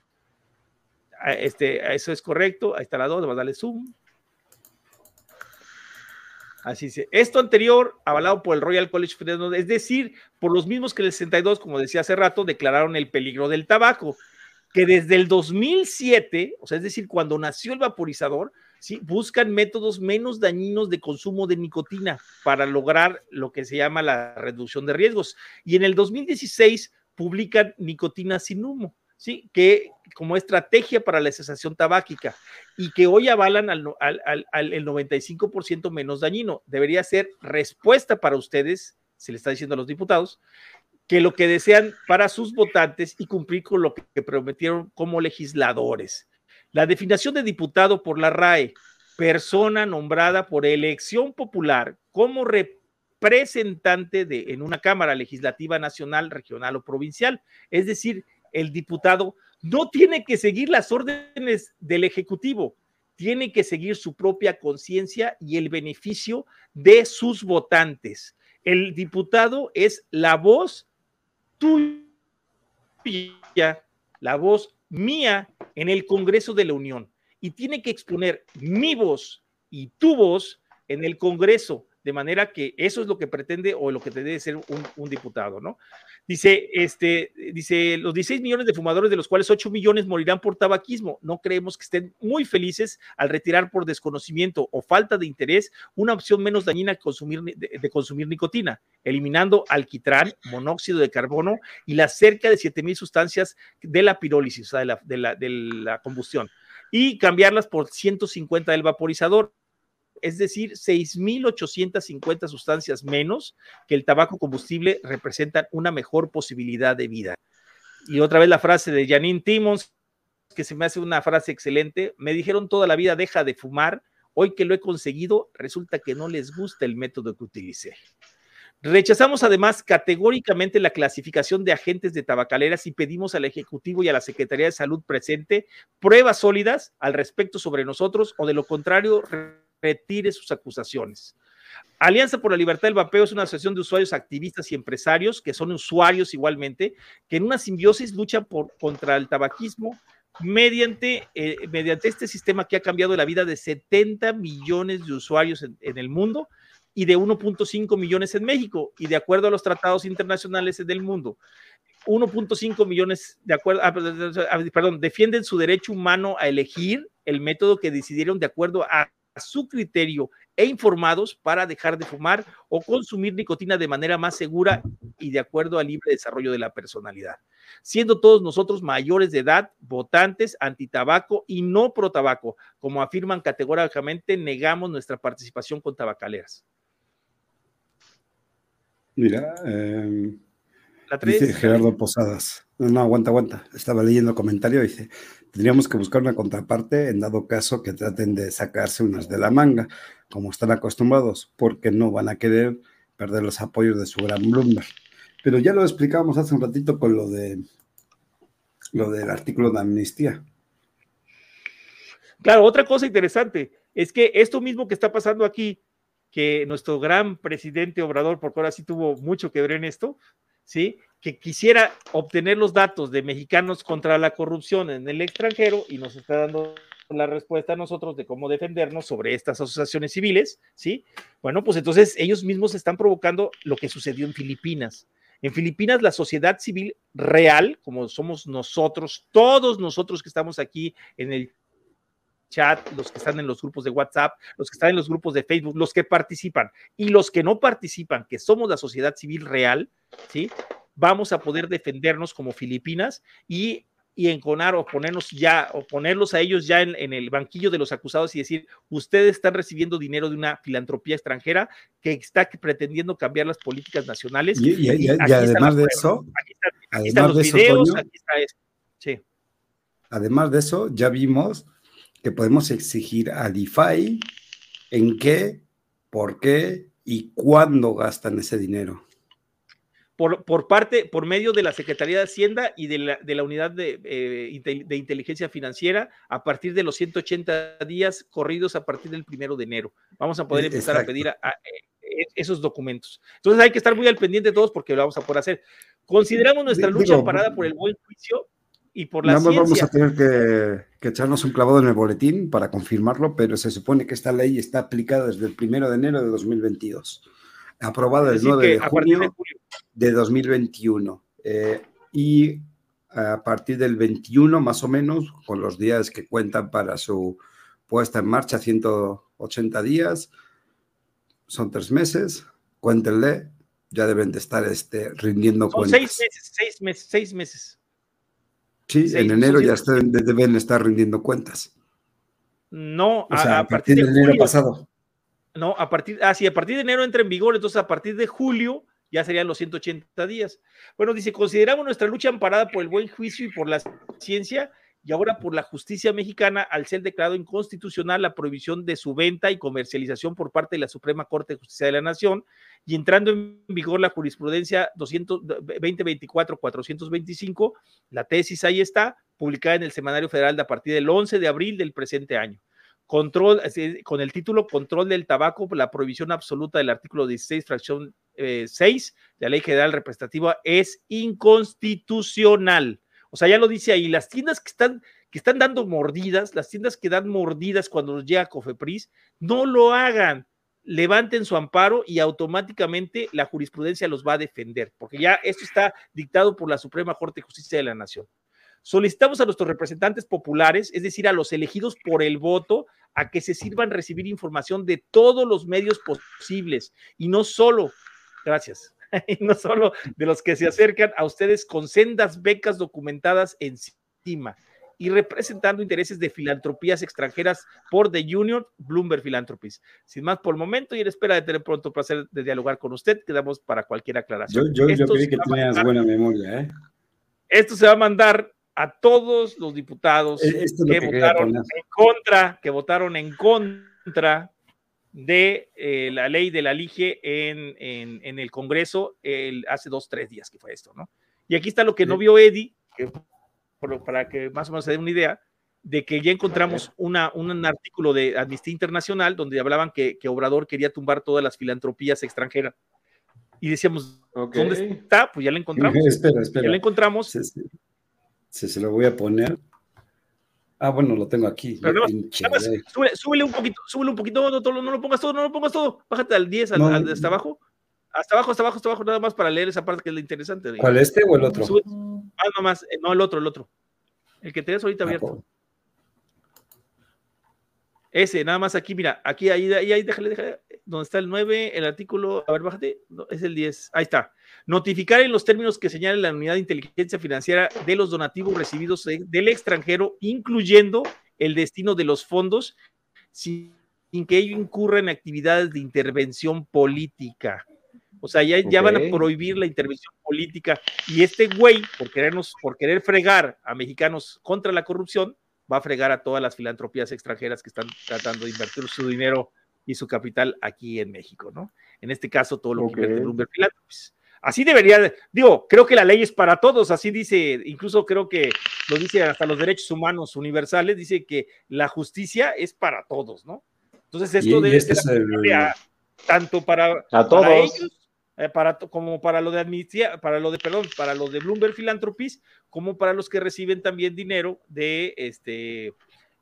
Ah, este, eso es correcto, ahí está la 2, vamos a darle zoom. Así es. Esto anterior, avalado por el Royal College of es decir, por los mismos que el 62, como decía hace rato, declararon el peligro del tabaco, que desde el 2007, o sea, es decir, cuando nació el vaporizador, buscan métodos menos dañinos de consumo de nicotina para lograr lo que se llama la reducción de riesgos. Y en el 2016 publican nicotina sin humo. ¿Sí? que como estrategia para la cesación tabáquica y que hoy avalan al, al, el 95% menos dañino. Debería ser respuesta para ustedes, se le está diciendo a los diputados, que lo que desean para sus votantes y cumplir con lo que prometieron como legisladores. La definición de diputado por la RAE, persona nombrada por elección popular como representante de, en una Cámara Legislativa Nacional, Regional o Provincial. Es decir, el diputado no tiene que seguir las órdenes del Ejecutivo, tiene que seguir su propia conciencia y el beneficio de sus votantes. El diputado es la voz tuya, la voz mía en el Congreso de la Unión y tiene que exponer mi voz y tu voz en el Congreso, de manera que eso es lo que pretende o lo que debe ser un, diputado, ¿no? Dice, este, dice, los 16 millones de fumadores, de los cuales 8 millones morirán por tabaquismo. No creemos que estén muy felices al retirar por desconocimiento o falta de interés una opción menos dañina consumir, de, consumir nicotina, eliminando alquitrán, monóxido de carbono y las cerca de 7 mil sustancias de la pirólisis, o sea, de de de la combustión, y cambiarlas por 150 del vaporizador es decir, 6.850 sustancias menos que el tabaco combustible representan una mejor posibilidad de vida. Y otra vez la frase de Janine Timmons, que se me hace una frase excelente, me dijeron toda la vida deja de fumar, hoy que lo he conseguido, resulta que no les gusta el método que utilicé. Rechazamos además categóricamente la clasificación de agentes de tabacaleras y pedimos al Ejecutivo y a la Secretaría de Salud presente pruebas sólidas al respecto sobre nosotros o de lo contrario retire sus acusaciones. Alianza por la Libertad del Vapeo es una asociación de usuarios activistas y empresarios que son usuarios igualmente, que en una simbiosis luchan por, contra el tabaquismo mediante, eh, mediante este sistema que ha cambiado la vida de 70 millones de usuarios en, el mundo y de 1.5 millones en México. Y de acuerdo a los tratados internacionales del mundo, 1.5 millones de acuerdo, ah, perdón, defienden su derecho humano a elegir el método que decidieron de acuerdo a su criterio e informados para dejar de fumar o consumir nicotina de manera más segura y de acuerdo al libre desarrollo de la personalidad. Siendo todos nosotros mayores de edad, votantes antitabaco y no pro tabaco, como afirman categóricamente, negamos nuestra participación con tabacaleras. Mira, eh, dice Gerardo Posadas. No, no, aguanta, aguanta. Estaba leyendo el comentario. Dice: tendríamos que buscar una contraparte en dado caso que traten de sacarse unas de la manga, como están acostumbrados, porque no van a querer perder los apoyos de su gran Bloomberg. Pero ya lo explicábamos hace un ratito con lo de lo del artículo de amnistía. Claro, otra cosa interesante es que esto mismo que está pasando aquí, que nuestro gran presidente Obrador, porque ahora sí tuvo mucho que ver en esto, ¿sí? que quisiera obtener los datos de mexicanos contra la corrupción en el extranjero y nos está dando la respuesta a nosotros de cómo defendernos sobre estas asociaciones civiles, ¿sí? Bueno, pues entonces ellos mismos están provocando lo que sucedió en Filipinas. En Filipinas, la sociedad civil real, como somos nosotros, todos nosotros que estamos aquí en el chat, los que están en los grupos de WhatsApp, los que están en los grupos de Facebook, los que participan y los que no participan, que somos la sociedad civil real, ¿sí? vamos a poder defendernos como Filipinas y, y enconar o ponernos ya, o ponerlos a ellos ya en, el banquillo de los acusados y decir, ustedes están recibiendo dinero de una filantropía extranjera que está pretendiendo cambiar las políticas nacionales. Y, además de eso, aquí, están los videos, aquí está eso. Sí. Además de eso, ya vimos que podemos exigir a DeFi en qué, por qué y cuándo gastan ese dinero por, parte, por medio de la Secretaría de Hacienda y de la, de la Unidad de, eh, de, Inteligencia Financiera a partir de los 180 días corridos a partir del primero de enero. Vamos a poder empezar a pedir a, eh, esos documentos. Entonces hay que estar muy al pendiente de todos porque lo vamos a poder hacer. Consideramos nuestra lucha parada por el buen juicio y por la ciencia. vamos a tener que, que, echarnos un clavado en el boletín para confirmarlo, pero se supone que esta ley está aplicada desde el primero de enero de 2022 aprobada el 9 de junio de, 2021. Eh, y a partir del 21, más o menos, con los días que cuentan para su puesta en marcha, 180 días, son tres meses, cuéntenle, ya deben de estar este, rindiendo son Seis meses, seis meses, seis meses. Sí, en enero ya deben estar rindiendo cuentas. No, a, partir, de enero pasado. No, a partir, ah, sí, a partir de enero entra en vigor, entonces a partir de julio ya serían los 180 días. Bueno, dice, consideramos nuestra lucha amparada por el buen juicio y por la ciencia y ahora por la justicia mexicana al ser declarado inconstitucional la prohibición de su venta y comercialización por parte de la Suprema Corte de Justicia de la Nación y entrando en vigor la jurisprudencia 2024-425, la tesis ahí está, publicada en el Semanario Federal de a partir del 11 de abril del presente año. Control, con el título Control del tabaco, la prohibición absoluta del artículo 16, fracción 6 eh, de la Ley General Representativa es inconstitucional. O sea, ya lo dice ahí, las tiendas que están, que están dando mordidas, las tiendas que dan mordidas cuando nos llega Cofepris, no lo hagan. Levanten su amparo y automáticamente la jurisprudencia los va a defender, porque ya esto está dictado por la Suprema Corte de Justicia de la Nación. Solicitamos a nuestros representantes populares, es decir, a los elegidos por el voto, a que se sirvan recibir información de todos los medios posibles y no solo, gracias, <laughs> y no solo de los que se acercan a ustedes con sendas becas documentadas encima y representando intereses de filantropías extranjeras por The Union Bloomberg Philanthropies. Sin más por el momento y en espera de tener pronto placer de dialogar con usted, quedamos para cualquier aclaración. Yo, yo, creí que tenías buena memoria. ¿eh? Esto se va a mandar a todos los diputados e-, que, votaron en contra, que votaron en contra de eh, la ley de la LIGE en, en, el Congreso el, hace dos, tres días que fue esto, ¿no? Y aquí está lo que no vio Eddie, para que más o menos se dé una idea, de que ya encontramos una, un artículo de Amnistía Internacional donde hablaban que, que Obrador quería tumbar todas las filantropías extranjeras. Y decíamos, ¿dónde está? Pues ya la encontramos. <laughs> espera, espera. Ya la encontramos. Si se lo voy a poner. Ah, bueno, lo tengo aquí. Pero súbele, un poquito, súbele un poquito, no, no, lo pongas todo, no lo pongas todo. Bájate al 10, al, de hasta abajo. Hasta abajo, hasta abajo, hasta abajo, nada más para leer esa parte que es la interesante. ¿Cuál, este o el otro? ah, no más, eh, no, el otro, el otro. El que tenés ahorita ah, abierto. Ese, nada más aquí, mira, aquí, ahí, ahí, ahí, déjale, déjale, donde está el 9, el artículo, a ver, bájate, es el 10, ahí está. Notificar en los términos que señale la unidad de inteligencia financiera de los donativos recibidos del extranjero, incluyendo el destino de los fondos, sin, que ello incurra en actividades de intervención política. O sea, ya, ya, van a prohibir la intervención política. Y este güey, por querernos, por querer fregar a mexicanos contra la corrupción, va a fregar a todas las filantropías extranjeras que están tratando de invertir su dinero y su capital aquí en México, ¿no? En este caso, todo lo que invierte Bloomberg Philanthropies. Así debería, digo, creo que la ley es para todos, así dice, incluso creo que lo dice hasta los derechos humanos universales, dice que la justicia es para todos, ¿no? Entonces esto debe este ser tanto para, a todos. ellos eh, para, como para lo de amnistía, para lo de, perdón, para lo de Bloomberg Philanthropies, como para los que reciben también dinero de, este,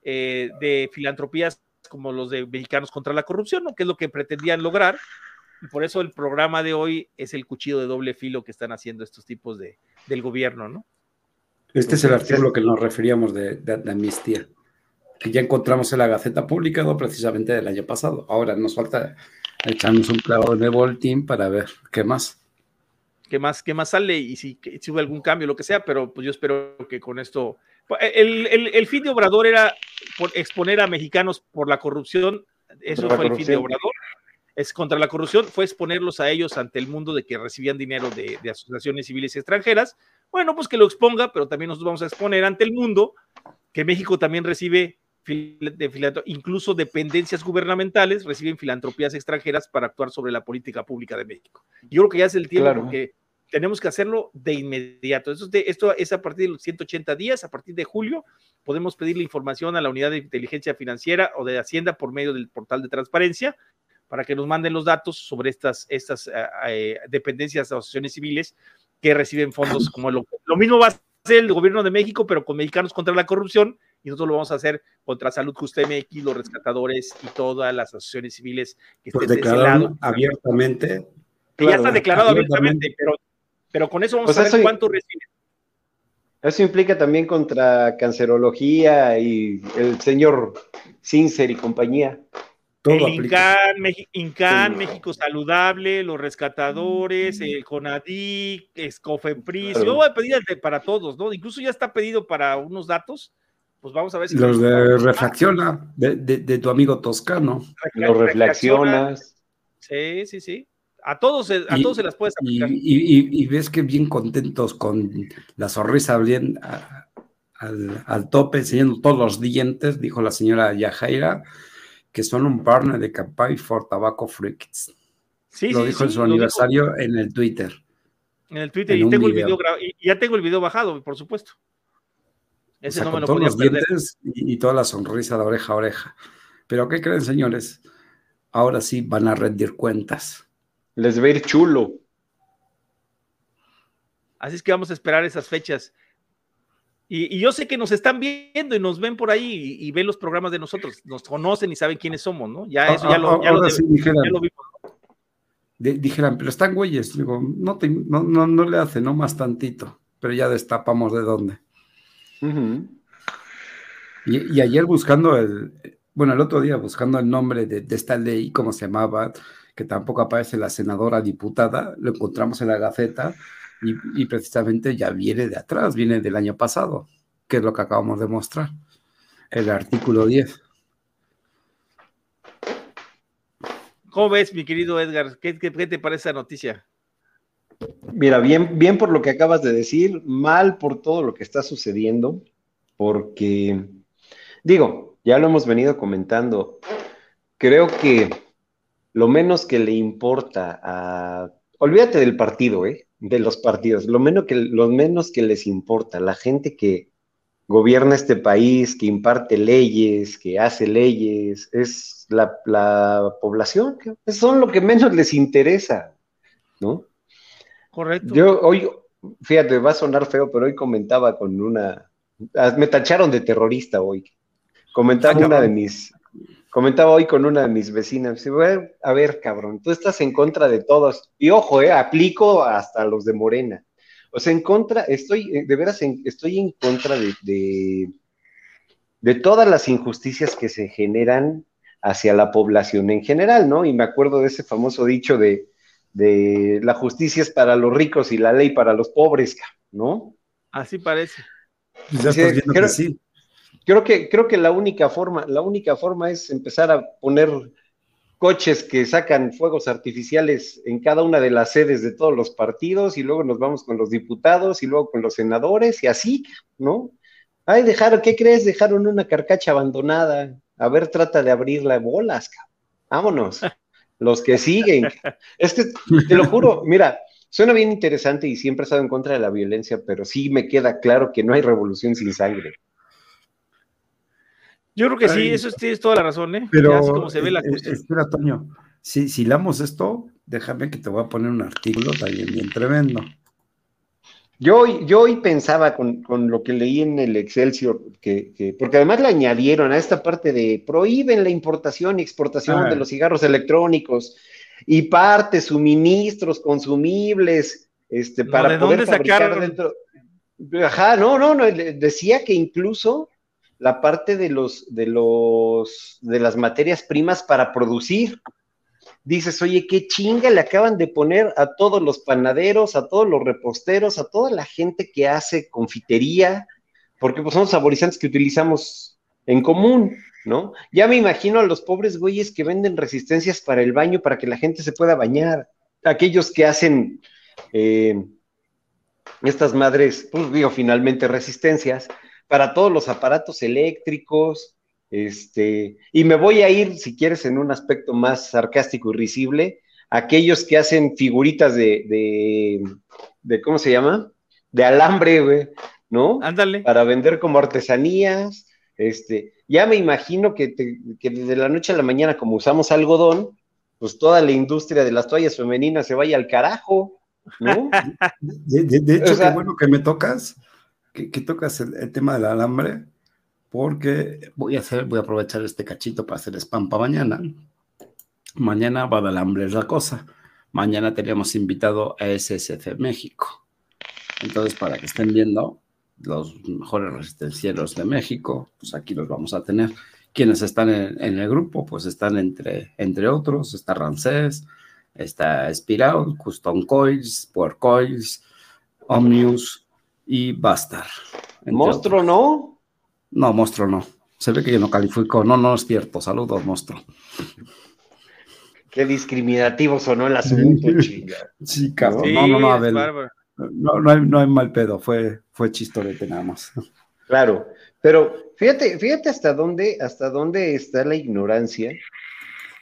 eh, de filantropías como los de Mexicanos contra la Corrupción, ¿no? que es lo que pretendían lograr. Y por eso el programa de hoy es el cuchillo de doble filo que están haciendo estos tipos de, del gobierno, ¿no? Este es el artículo que nos referíamos de, de, amnistía, que ya encontramos en la Gaceta Pública precisamente del año pasado. Ahora nos falta echamos un clavo de nuevo al team para ver qué más. ¿Qué más, qué más sale? Y si, si hubo algún cambio, lo que sea, pero pues yo espero que con esto. Pues, el, el, fin de Obrador era por exponer a mexicanos por la corrupción. Eso fue el fin de Obrador. Es contra la corrupción, fue exponerlos a ellos ante el mundo de que recibían dinero de, de asociaciones civiles extranjeras. Bueno, pues que lo exponga, pero también nos vamos a exponer ante el mundo que México también recibe de incluso dependencias gubernamentales reciben filantropías extranjeras para actuar sobre la política pública de México. Yo creo que ya es el tiempo porque tenemos que hacerlo de inmediato. Esto, esto es a partir de los 180 días, a partir de julio, podemos pedirle información a la unidad de inteligencia financiera o de Hacienda por medio del portal de transparencia para que nos manden los datos sobre estas, estas eh, eh, dependencias de asociaciones civiles que reciben fondos <clears throat> como lo, lo mismo va a hacer el gobierno de México, pero con mexicanos contra la corrupción, y nosotros lo vamos a hacer contra Salud Justa MX, los rescatadores y todas las asociaciones civiles que estén de ese lado. abiertamente. ya está declarado abiertamente, pero, pero con eso vamos pues a ver cuánto recibe. Eso implica también contra cancerología y el señor Sincer y compañía. el INCAN, México Saludable, los rescatadores, el CONADIC, Escofepris. Yo voy a pedir para todos, ¿no? Incluso ya está pedido para unos datos pues vamos a ver si... Los de Refacciona, de, de, tu amigo Toscano. Los reflexionas. Sí, sí, sí. A todos, a todos se las puedes aplicar. Y, ves que bien contentos con la sonrisa bien al, tope, enseñando todos los dientes, dijo la señora Yajaira, que son un partner de Campai for Tobacco Freaks. Sí, lo dijo en su aniversario en el Twitter. En el Twitter, y, tengo el video y ya tengo el video bajado, por supuesto. Ese no me lo todos los dientes y, y, toda la sonrisa de oreja a oreja. Pero ¿qué creen, señores? Ahora sí van a rendir cuentas. Les va a ir chulo. Así es que vamos a esperar esas fechas. Y, yo sé que nos están viendo y nos ven por ahí y, ven los programas de nosotros, nos conocen y saben quiénes somos, ¿no? Ya eso ya lo, ah, ya lo, vimos. dijeran, pero están güeyes. Digo, no, no, no, le hace, no más tantito, pero ya destapamos de dónde. y, ayer buscando el, bueno, el otro día buscando el nombre de, de esta ley, cómo se llamaba, que tampoco aparece la senadora diputada, lo encontramos en la Gaceta y, precisamente ya viene de atrás, viene del año pasado, que es lo que acabamos de mostrar, el artículo 10. ¿Cómo ves, mi querido Edgar? ¿Qué, te parece la noticia? Mira, bien, bien por lo que acabas de decir, mal por todo lo que está sucediendo, porque, digo, ya lo hemos venido comentando, creo que lo menos que le importa a... Olvídate del partido, ¿eh? de los partidos, lo menos que, lo menos que les importa, la gente que gobierna este país, que imparte leyes, que hace leyes, es la, la población, son lo que menos les interesa, ¿no? Correcto. Yo hoy, fíjate, va a sonar feo, pero hoy comentaba con una, ah, me tacharon de terrorista hoy, comentaba una de mis, Comentaba hoy con una de mis vecinas, a ver, cabrón, tú estás en contra de todos. Y ojo, eh, aplico hasta los de Morena. O sea, en contra, estoy, eh, de veras, estoy en contra de, de, todas las injusticias que se generan hacia la población en general, ¿no? Y me acuerdo de ese famoso dicho de, de la justicia es para los ricos y la ley para los pobres, ¿no? Así parece. Ya estás viendo que sí. Creo que, creo que la única forma, la única forma es empezar a poner coches que sacan fuegos artificiales en cada una de las sedes de todos los partidos y luego nos vamos con los diputados y luego con los senadores y así, ¿no? Ay, dejaron, ¿qué crees? Dejaron una carcacha abandonada. A ver, trata de abrirla bolas, vámonos. <laughs> Los que siguen. Es que, te lo juro, mira, suena bien interesante y siempre he estado en contra de la violencia, pero sí me queda claro que no hay revolución sin sangre. Yo creo que sí, eso tienes toda la razón, ¿eh? Pero, como se ve la eh, espera, Toño, si, si lamos esto, déjame que te voy a poner un artículo también bien tremendo. Yo, yo hoy pensaba con, lo que leí en el Excelsior, que, porque además le añadieron a esta parte de prohíben la importación y exportación de ah. los cigarros electrónicos y partes, suministros, consumibles, este, para poder fabricar dentro. Ajá, no, no, no, decía que incluso la parte de los, de los, de las materias primas para producir. Dices, oye, qué chinga le acaban de poner a todos los panaderos, a todos los reposteros, a toda la gente que hace confitería, porque pues son saborizantes que utilizamos en común, ¿no? Ya me imagino a los pobres güeyes que venden resistencias para el baño para que la gente se pueda bañar, aquellos que hacen eh, estas madres, pues digo, finalmente resistencias, para todos los aparatos eléctricos, este, y me voy a ir, si quieres, en un aspecto más sarcástico y risible, aquellos que hacen figuritas de, de, de ¿cómo se llama? De alambre, güey, ¿no? Ándale. Para vender como artesanías, este, ya me imagino que, que desde la noche a la mañana, como usamos algodón, pues toda la industria de las toallas femeninas se vaya al carajo, ¿no? <laughs> De, hecho, qué bueno que me tocas, que, tocas el, tema del alambre, porque voy a hacer, voy a aprovechar este cachito para hacer spam para mañana. Mañana va de alambre es la cosa. Mañana tenemos invitado a SSC México. Entonces, para que estén viendo los mejores resistencieros de México, pues aquí los vamos a tener. Quienes están en, el grupo, pues están entre, entre otros, está Rancés, está Spiral, Custom Coils, Power Coils, Omnius, y Bastar. ¿Monstruo no? No, monstruo no. Se ve que yo no califico. No, no es cierto. Saludos, monstruo. Qué discriminativo sonó el asunto, chinga. <laughs> Sí, cabrón. no, no, no, Abel. No, no, hay, no hay mal pedo, fue, fue chistorete nada más. Claro, pero fíjate, fíjate hasta dónde, hasta dónde está la ignorancia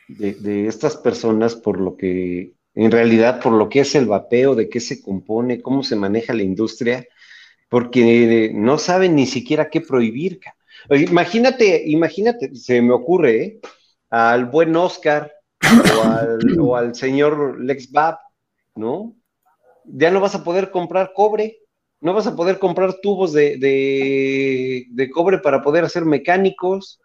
de, de, estas personas por lo que, en realidad, por lo que es el vapeo, de qué se compone, cómo se maneja la industria, porque no saben ni siquiera qué prohibir. Imagínate, imagínate, se me ocurre, ¿eh? al buen Oscar <clears throat> o al, señor Lex Bab, ¿no? Ya no vas a poder comprar cobre, no vas a poder comprar tubos de, de, cobre para poder hacer mecánicos,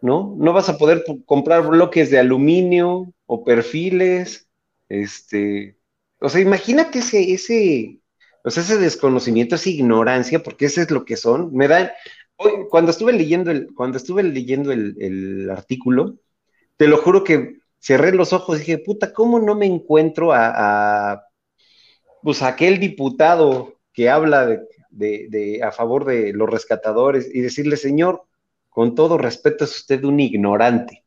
¿no? No vas a poder comprar bloques de aluminio o perfiles, este, o sea, imagínate ese, ese, o sea, ese desconocimiento, esa ignorancia, porque ese es lo que son. Me dan, cuando estuve leyendo el, cuando estuve leyendo el, artículo, te lo juro que cerré los ojos y dije, puta, ¿cómo no me encuentro a, pues, aquel diputado que habla de, a favor de los rescatadores y decirle, señor, con todo respeto es usted un ignorante.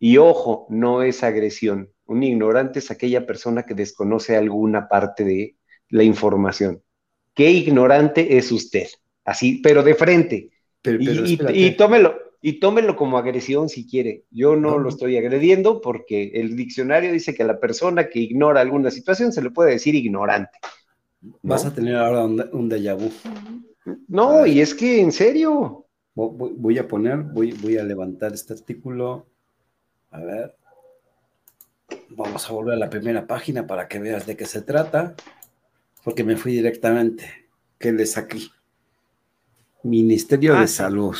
Y ojo, no es agresión. Un ignorante es aquella persona que desconoce alguna parte de la información. ¿Qué ignorante es usted? Así, pero de frente. y, tómelo, y tómenlo como agresión si quiere. Yo no lo estoy agrediendo porque el diccionario dice que a la persona que ignora alguna situación se le puede decir ignorante. Vas a tener ahora un, un déjà vu. No, y es que en serio. Voy, a poner, voy, voy a levantar este artículo. A ver. Vamos a volver a la primera página para que veas de qué se trata. Porque me fui directamente. ¿Qué les aquí? Ministerio de ah, Salud.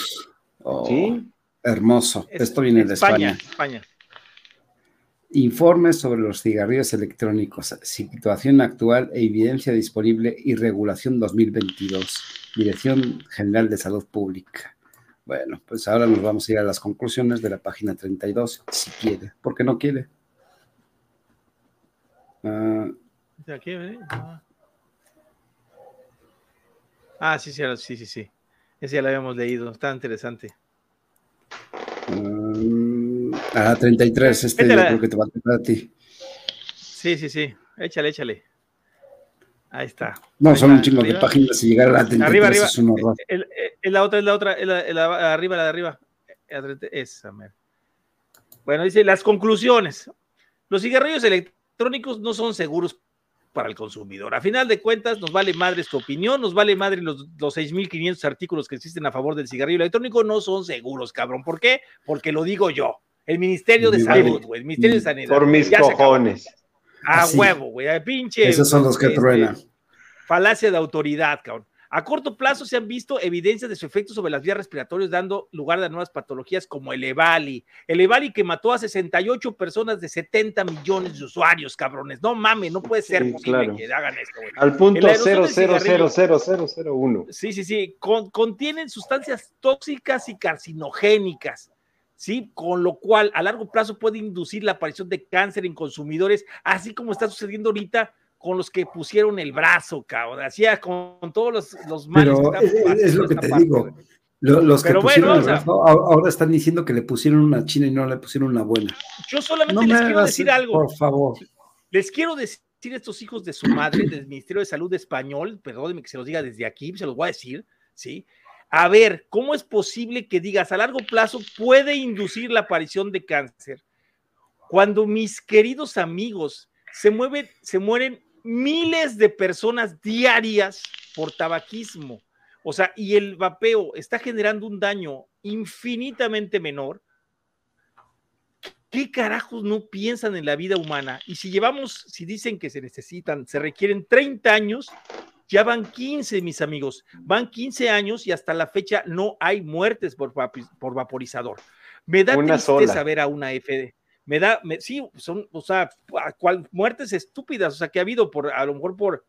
Oh, sí. Hermoso. Esto viene de España. España. Informes sobre los cigarrillos electrónicos, situación actual e evidencia disponible y regulación 2022. Dirección General de Salud Pública. Bueno, pues ahora nos vamos a ir a las conclusiones de la página 32, si quiere. ¿Por qué no quiere? ah, ah sí, sí, sí, sí, sí. Ese ya lo habíamos leído, está interesante. Mm, ah, 33, este yo creo que te va a tocar a ti. Sí, sí, sí, échale, échale. Ahí está. No, son un chingo de páginas y llegar a la 33 arriba, arriba. es un horror. Es la otra, es la otra, es la, arriba, la de arriba. Esa, man. Bueno, dice las conclusiones. Los cigarrillos electrónicos no son seguros para el consumidor. A final de cuentas, nos vale madre tu opinión, nos vale madre los, los 6.500 artículos que existen a favor del cigarrillo electrónico, no son seguros, cabrón. ¿Por qué? Porque lo digo yo. El Ministerio de Salud, güey. El Ministerio de Sanidad. Por mis cojones. A huevo, güey. Pinche. Esos son los que este, truenan. Falacia de autoridad, cabrón. A corto plazo se han visto evidencias de su efecto sobre las vías respiratorias, dando lugar a nuevas patologías como el EVALI. El EVALI que mató a 68 personas de 70 millones de usuarios, cabrones. No mames, no puede ser posible que hagan esto. Güey. Al punto 0000001. Sí, sí, sí. contienen sustancias tóxicas y carcinogénicas. ¿sí? Con lo cual a largo plazo puede inducir la aparición de cáncer en consumidores, así como está sucediendo ahorita con los que pusieron el brazo, cabrón, hacía con, todos los, los males. Pero es, lo que te digo. Los que pusieron el brazo ahora están diciendo que le pusieron una china y no le pusieron una buena. Yo solamente les quiero decir algo. Por favor. Les quiero decir a estos hijos de su madre, del Ministerio de Salud español, perdónenme que se los diga desde aquí, se los voy a decir, ¿sí? A ver, ¿cómo es posible que digas a largo plazo puede inducir la aparición de cáncer? Cuando mis queridos amigos se mueven, se mueren miles de personas diarias por tabaquismo. O sea, y el vapeo está generando un daño infinitamente menor. ¿Qué carajos no piensan en la vida humana? Y si llevamos, si dicen que se necesitan, se requieren 30 años, ya van 15, mis amigos, van 15 años y hasta la fecha no hay muertes por, por vaporizador. Me da tristeza ver a una FD me da, sí, son, o sea, cual, muertes estúpidas, o sea, que ha habido por, a lo mejor por,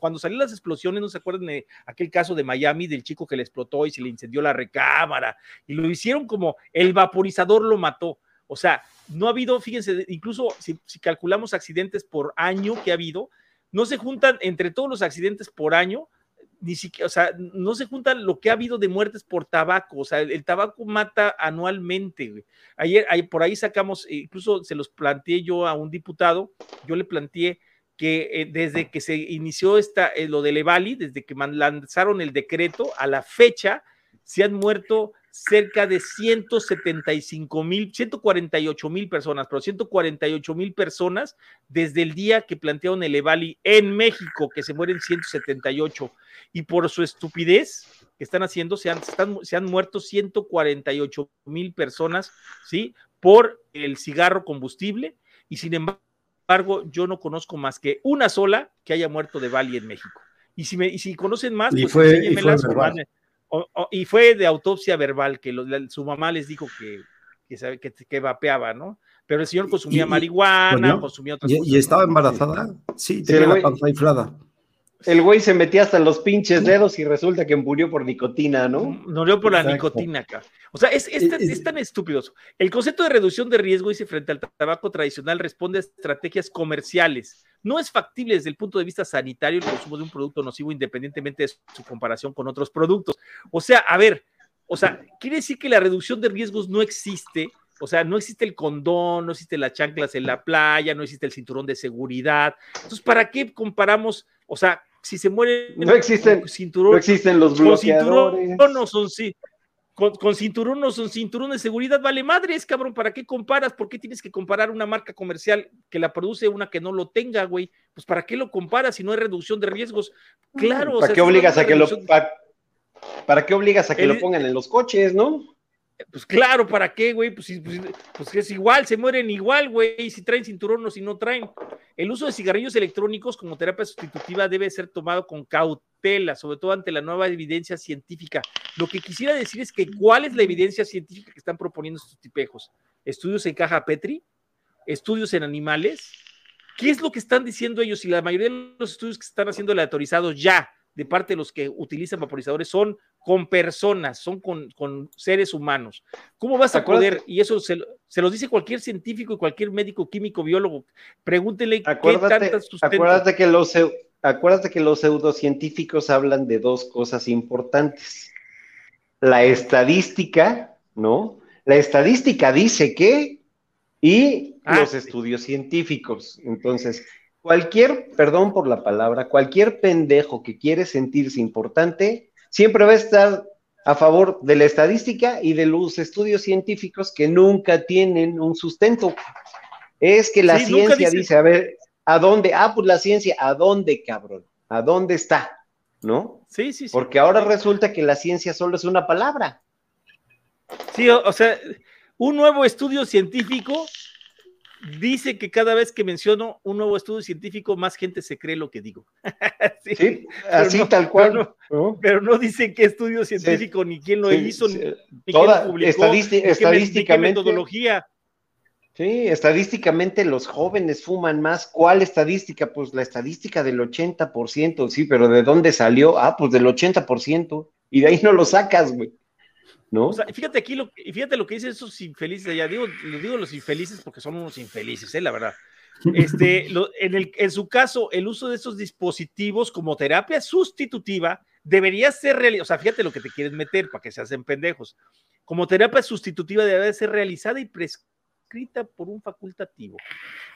cuando salieron las explosiones, no se acuerdan de aquel caso de Miami, del chico que le explotó y se le incendió la recámara, y lo hicieron como el vaporizador lo mató. O sea, no ha habido, fíjense, incluso si, si calculamos accidentes por año que ha habido, no se juntan entre todos los accidentes por año, ni siquiera, o sea, no se juntan lo que ha habido de muertes por tabaco, o sea, el, tabaco mata anualmente. Güey. Ayer, por ahí sacamos, eh, incluso se los planteé yo a un diputado, yo le planteé que eh, desde que se inició esta, eh, lo de Levali, desde que lanzaron el decreto a la fecha, se han muerto cerca de 175 mil, 148 mil personas, pero 148 mil personas desde el día que plantearon el Evali en México, que se mueren 178. Y por su estupidez que están haciendo, se han, se han muerto 148 mil personas, ¿sí? Por el cigarro combustible. Y sin embargo, yo no conozco más que una sola que haya muerto de Bali en México. Y si, me, y si conocen más, y pues fue, y fue y fue de autopsia verbal, que su mamá les dijo que, que, que, vapeaba, ¿no? Pero el señor consumía marihuana, consumía otras y, cosas. ¿Y estaba embarazada? Sí, tenía la panza inflada. El güey se metía hasta los pinches dedos y resulta que murió por nicotina, ¿no? Murió por la nicotina acá. O sea, es, es, tan estúpido. El concepto de reducción de riesgo, dice, frente al tabaco tradicional, responde a estrategias comerciales. No es factible desde el punto de vista sanitario el consumo de un producto nocivo independientemente de su comparación con otros productos. O sea, a ver, o sea, quiere decir que la reducción de riesgos no existe. O sea, no existe el condón, no existe las chanclas en la playa, no existe el cinturón de seguridad. Entonces, ¿para qué comparamos? O sea, si se muere no existen, cinturón, no existen los bloqueadores. Cinturón, no son, sí, con, cinturón no son cinturón de seguridad, vale madres, cabrón, ¿para qué comparas? ¿Por qué tienes que comparar una marca comercial que la produce una que no lo tenga, güey? Pues ¿para qué lo comparas si no hay reducción de riesgos? Claro. ¿Para qué obligas a que lo para, qué obligas a que lo pongan en los coches, no? Pues claro, ¿para qué, güey? Pues, pues, pues, es igual, se mueren igual, güey, si traen cinturón o si no traen. El uso de cigarrillos electrónicos como terapia sustitutiva debe ser tomado con cautela, sobre todo ante la nueva evidencia científica. Lo que quisiera decir es que cuál es la evidencia científica que están proponiendo estos tipejos. ¿Estudios en caja Petri? ¿Estudios en animales? ¿Qué es lo que están diciendo ellos? Y la mayoría de los estudios que están haciendo aleatorizados ya de parte de los que utilizan vaporizadores son con personas, son con, seres humanos. ¿Cómo vas a poder? Y eso se, se, los dice cualquier científico y cualquier médico, químico, biólogo. Pregúntenle acuérdate, qué tantas acuérdate que los Acuérdate que los pseudocientíficos hablan de dos cosas importantes. La estadística, ¿no? La estadística dice que y ah, los estudios científicos. Entonces, cualquier, perdón por la palabra, cualquier pendejo que quiere sentirse importante, siempre va a estar a favor de la estadística y de los estudios científicos que nunca tienen un sustento. Es que la ciencia dice, a ver, ¿a dónde? Ah, pues la ciencia, ¿a dónde, cabrón? ¿A dónde está? ¿No? Sí, sí, sí. Porque ahora resulta que la ciencia solo es una palabra. Sí, o sea, un nuevo estudio científico dice que cada vez que menciono un nuevo estudio científico, más gente se cree lo que digo. <laughs> sí, así tal cual. Pero no, dicen qué estudio científico, ni quién lo hizo, ni, toda, quién publicó, estadísticamente, metodología. Sí, estadísticamente los jóvenes fuman más. ¿Cuál estadística? Pues la estadística del 80%, sí, pero ¿de dónde salió? Ah, pues del 80%. Y de ahí no lo sacas, güey. ¿No? O sea, fíjate aquí, lo, fíjate lo que dicen esos infelices allá, digo, les digo los infelices porque son unos infelices, ¿eh? la verdad. <laughs> Este, en, el, en su caso, el uso de esos dispositivos como terapia sustitutiva debería ser realizada, o sea, fíjate lo que te quieres meter para que se hacen pendejos. Como terapia sustitutiva debe ser realizada y prescrita por un facultativo.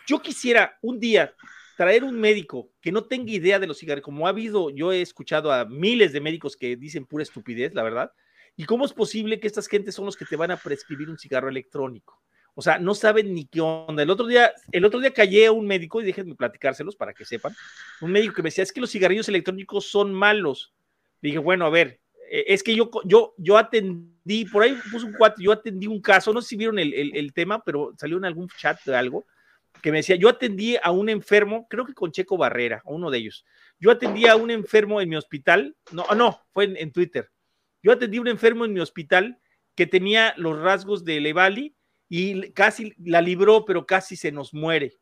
Yo quisiera un día traer un médico que no tenga idea de los cigarros, como ha habido, yo he escuchado a miles de médicos que dicen pura estupidez, la verdad, ¿Y cómo es posible que estas gentes son los que te van a prescribir un cigarro electrónico? O sea, no saben ni qué onda. El otro día, el otro día callé a un médico, y déjenme platicárselos para que sepan. Un médico que me decía, es que los cigarrillos electrónicos son malos. dije, bueno, a ver, eh, es que yo, yo, yo atendí, por ahí puso un cuatro, yo atendí un caso, no sé si vieron el, el, tema, pero salió en algún chat de algo, que me decía, yo atendí a un enfermo, creo que con Checo Barrera, a uno de ellos. Yo atendí a un enfermo en mi hospital, no, no, fue en Twitter yo atendí a un enfermo en mi hospital que tenía los rasgos de Levali y casi la libró, pero casi se nos muere.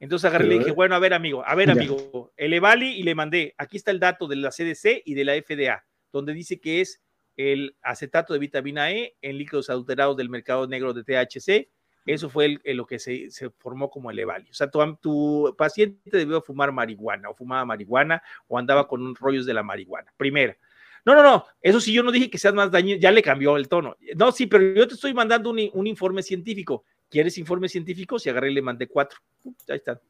Entonces agarré y le dije, bueno, a ver, amigo, a ver, amigo, el Levali y le mandé, aquí está el dato de la CDC y de la FDA, donde dice que es el acetato de vitamina E en líquidos adulterados del mercado negro de THC eso fue lo que se, formó como el EVALI. O sea, tu, paciente debió fumar marihuana, o fumaba marihuana, o andaba con rollos de la marihuana. Primera. No, no, no, eso sí, yo no dije que seas más dañino, ya le cambió el tono. No, sí, pero yo te estoy mandando un, informe científico. ¿Quieres informe científico? Si agarré y le mandé cuatro. Ahí está.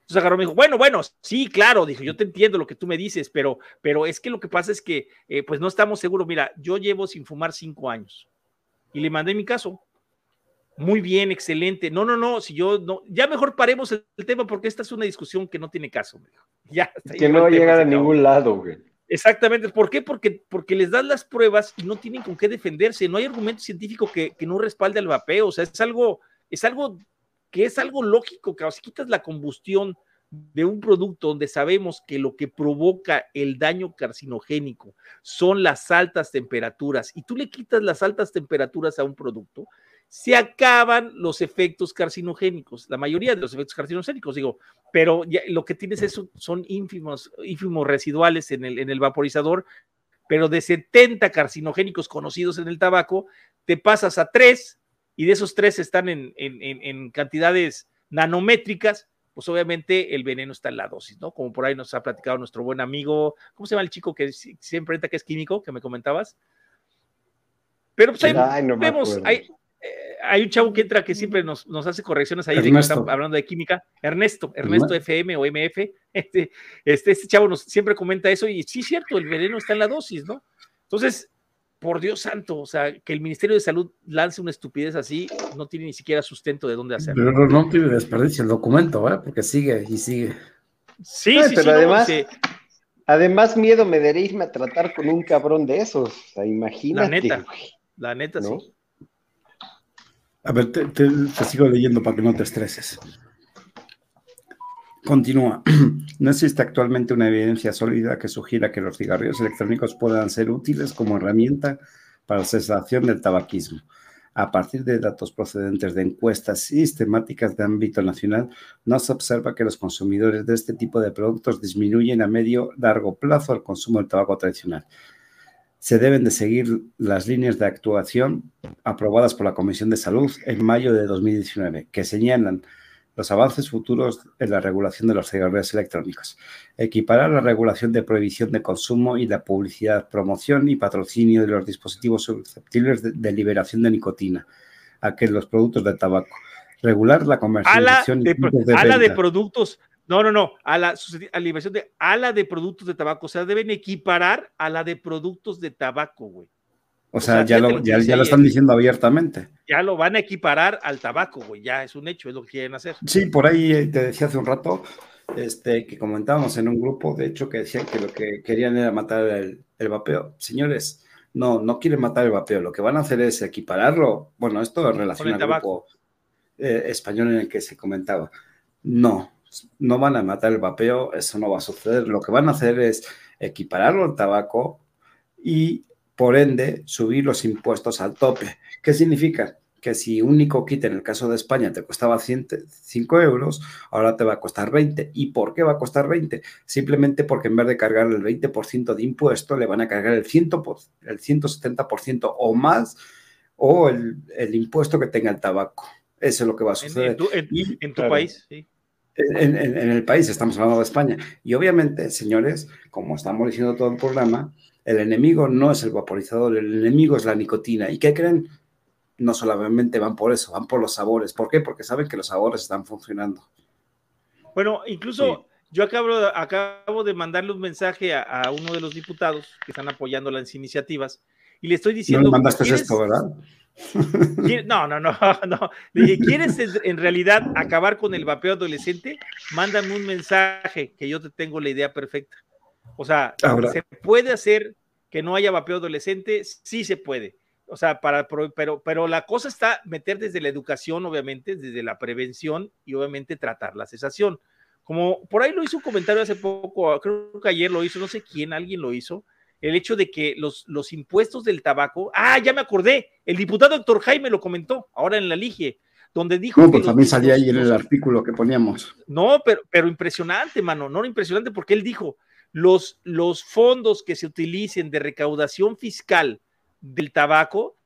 Entonces agarró y me dijo, bueno, bueno, sí, claro, dijo, yo te entiendo lo que tú me dices, pero, pero es que lo que pasa es que, eh, pues no estamos seguros. Mira, yo llevo sin fumar cinco años y le mandé mi caso. Muy bien, excelente. No, no, no, si yo no, ya mejor paremos el, tema porque esta es una discusión que no tiene caso. <laughs> Ya, que no va a llegar a ningún lado, güey. Exactamente. ¿Por qué? Porque, porque les das las pruebas y no tienen con qué defenderse. No hay argumento científico que, no respalde al vapeo. O sea, es algo, es algo que es algo lógico, que si quitas la combustión de un producto donde sabemos que lo que provoca el daño carcinogénico son las altas temperaturas y tú le quitas las altas temperaturas a un producto, se acaban los efectos carcinogénicos, la mayoría de los efectos carcinogénicos, digo, pero lo que tienes es, son ínfimos, ínfimos residuales en el, en el vaporizador, pero de 70 carcinogénicos conocidos en el tabaco, te pasas a 3 y de esos 3 están en, en, cantidades nanométricas, pues obviamente el veneno está en la dosis, ¿no? Como por ahí nos ha platicado nuestro buen amigo, ¿cómo se llama el chico que siempre entra que es químico, que me comentabas? Pero pues ahí vemos, hay un chavo que entra que siempre nos, hace correcciones ahí de que están hablando de química, Ernesto, Ernesto FM o MF, <laughs> este, este, este chavo nos siempre comenta eso y sí es cierto, el veneno está en la dosis, ¿no? Entonces, por Dios santo, o sea, que el Ministerio de Salud lance una estupidez así, no tiene ni siquiera sustento de dónde hacerlo. Pero no tiene desperdicio el documento, ¿eh? Porque sigue y sigue. Sí, sí, pero además, además miedo me irme a tratar con un cabrón de esos, o sea, imagínate. La neta, la neta, sí. A ver, te, sigo leyendo para que no te estreses. Continúa. <clears throat> No existe actualmente una evidencia sólida que sugiera que los cigarrillos electrónicos puedan ser útiles como herramienta para la cesación del tabaquismo. A partir de datos procedentes de encuestas sistemáticas de ámbito nacional, no se observa que los consumidores de este tipo de productos disminuyen a medio largo plazo el consumo del tabaco tradicional se deben de seguir las líneas de actuación aprobadas por la Comisión de Salud en mayo de 2019, que señalan los avances futuros en la regulación de los cigarrillos electrónicos, equiparar la regulación de prohibición de consumo y la publicidad, promoción y patrocinio de los dispositivos susceptibles de, liberación de nicotina, a que los productos de tabaco, regular la comercialización de, de, de productos no, no, no, a la, liberación de, a la de productos de tabaco, o sea, deben equiparar a la de productos de tabaco, güey. O, sea, ya, lo, ya, lo están diciendo abiertamente. Ya lo van a equiparar al tabaco, güey, ya es un hecho, es lo que quieren hacer. Sí, por ahí eh, te decía hace un rato, este, que comentábamos en un grupo, de hecho, que decían que lo que querían era matar el, vapeo. Señores, no, no quieren matar el vapeo, lo que van a hacer es equipararlo. Bueno, esto es relación al grupo eh, español en el que se comentaba. No, no van a matar el vapeo, eso no va a suceder. Lo que van a hacer es equipararlo al tabaco y, por ende, subir los impuestos al tope. ¿Qué significa? Que si un kit en el caso de España te costaba 5 euros, ahora te va a costar 20. ¿Y por qué va a costar 20? Simplemente porque en vez de cargar el 20% de impuesto, le van a cargar el, 100 el 170% o más o el, impuesto que tenga el tabaco. Eso es lo que va a suceder. En, tu, país, sí en, el país, estamos hablando de España. Y obviamente, señores, como estamos diciendo todo el programa, el enemigo no es el vaporizador, el enemigo es la nicotina. ¿Y qué creen? No solamente van por eso, van por los sabores. ¿Por qué? Porque saben que los sabores están funcionando. Bueno, incluso yo acabo, acabo de mandarle un mensaje a, uno de los diputados que están apoyando las iniciativas y le estoy diciendo... No mandaste esto, ¿verdad? No, no, no, <laughs> no. Le dije, ¿quieres en realidad acabar con el vapeo adolescente? Mándame un mensaje que yo te tengo la idea perfecta. O sea, ¿se puede hacer que no haya vapeo adolescente? Sí se puede. O sea, para, pero, pero la cosa está meter desde la educación, obviamente, desde la prevención y obviamente tratar la cesación. Como por ahí lo hizo un comentario hace poco, creo que ayer lo hizo, no sé quién, alguien lo hizo, el hecho de que los, los impuestos del tabaco, ah, ya me acordé, el diputado Héctor Jaime lo comentó ahora en la Lige, donde dijo... No, pues también salía ahí en el artículo que poníamos. No, pero, pero impresionante, mano, no impresionante porque él dijo, los, los fondos que se utilicen de recaudación fiscal del tabaco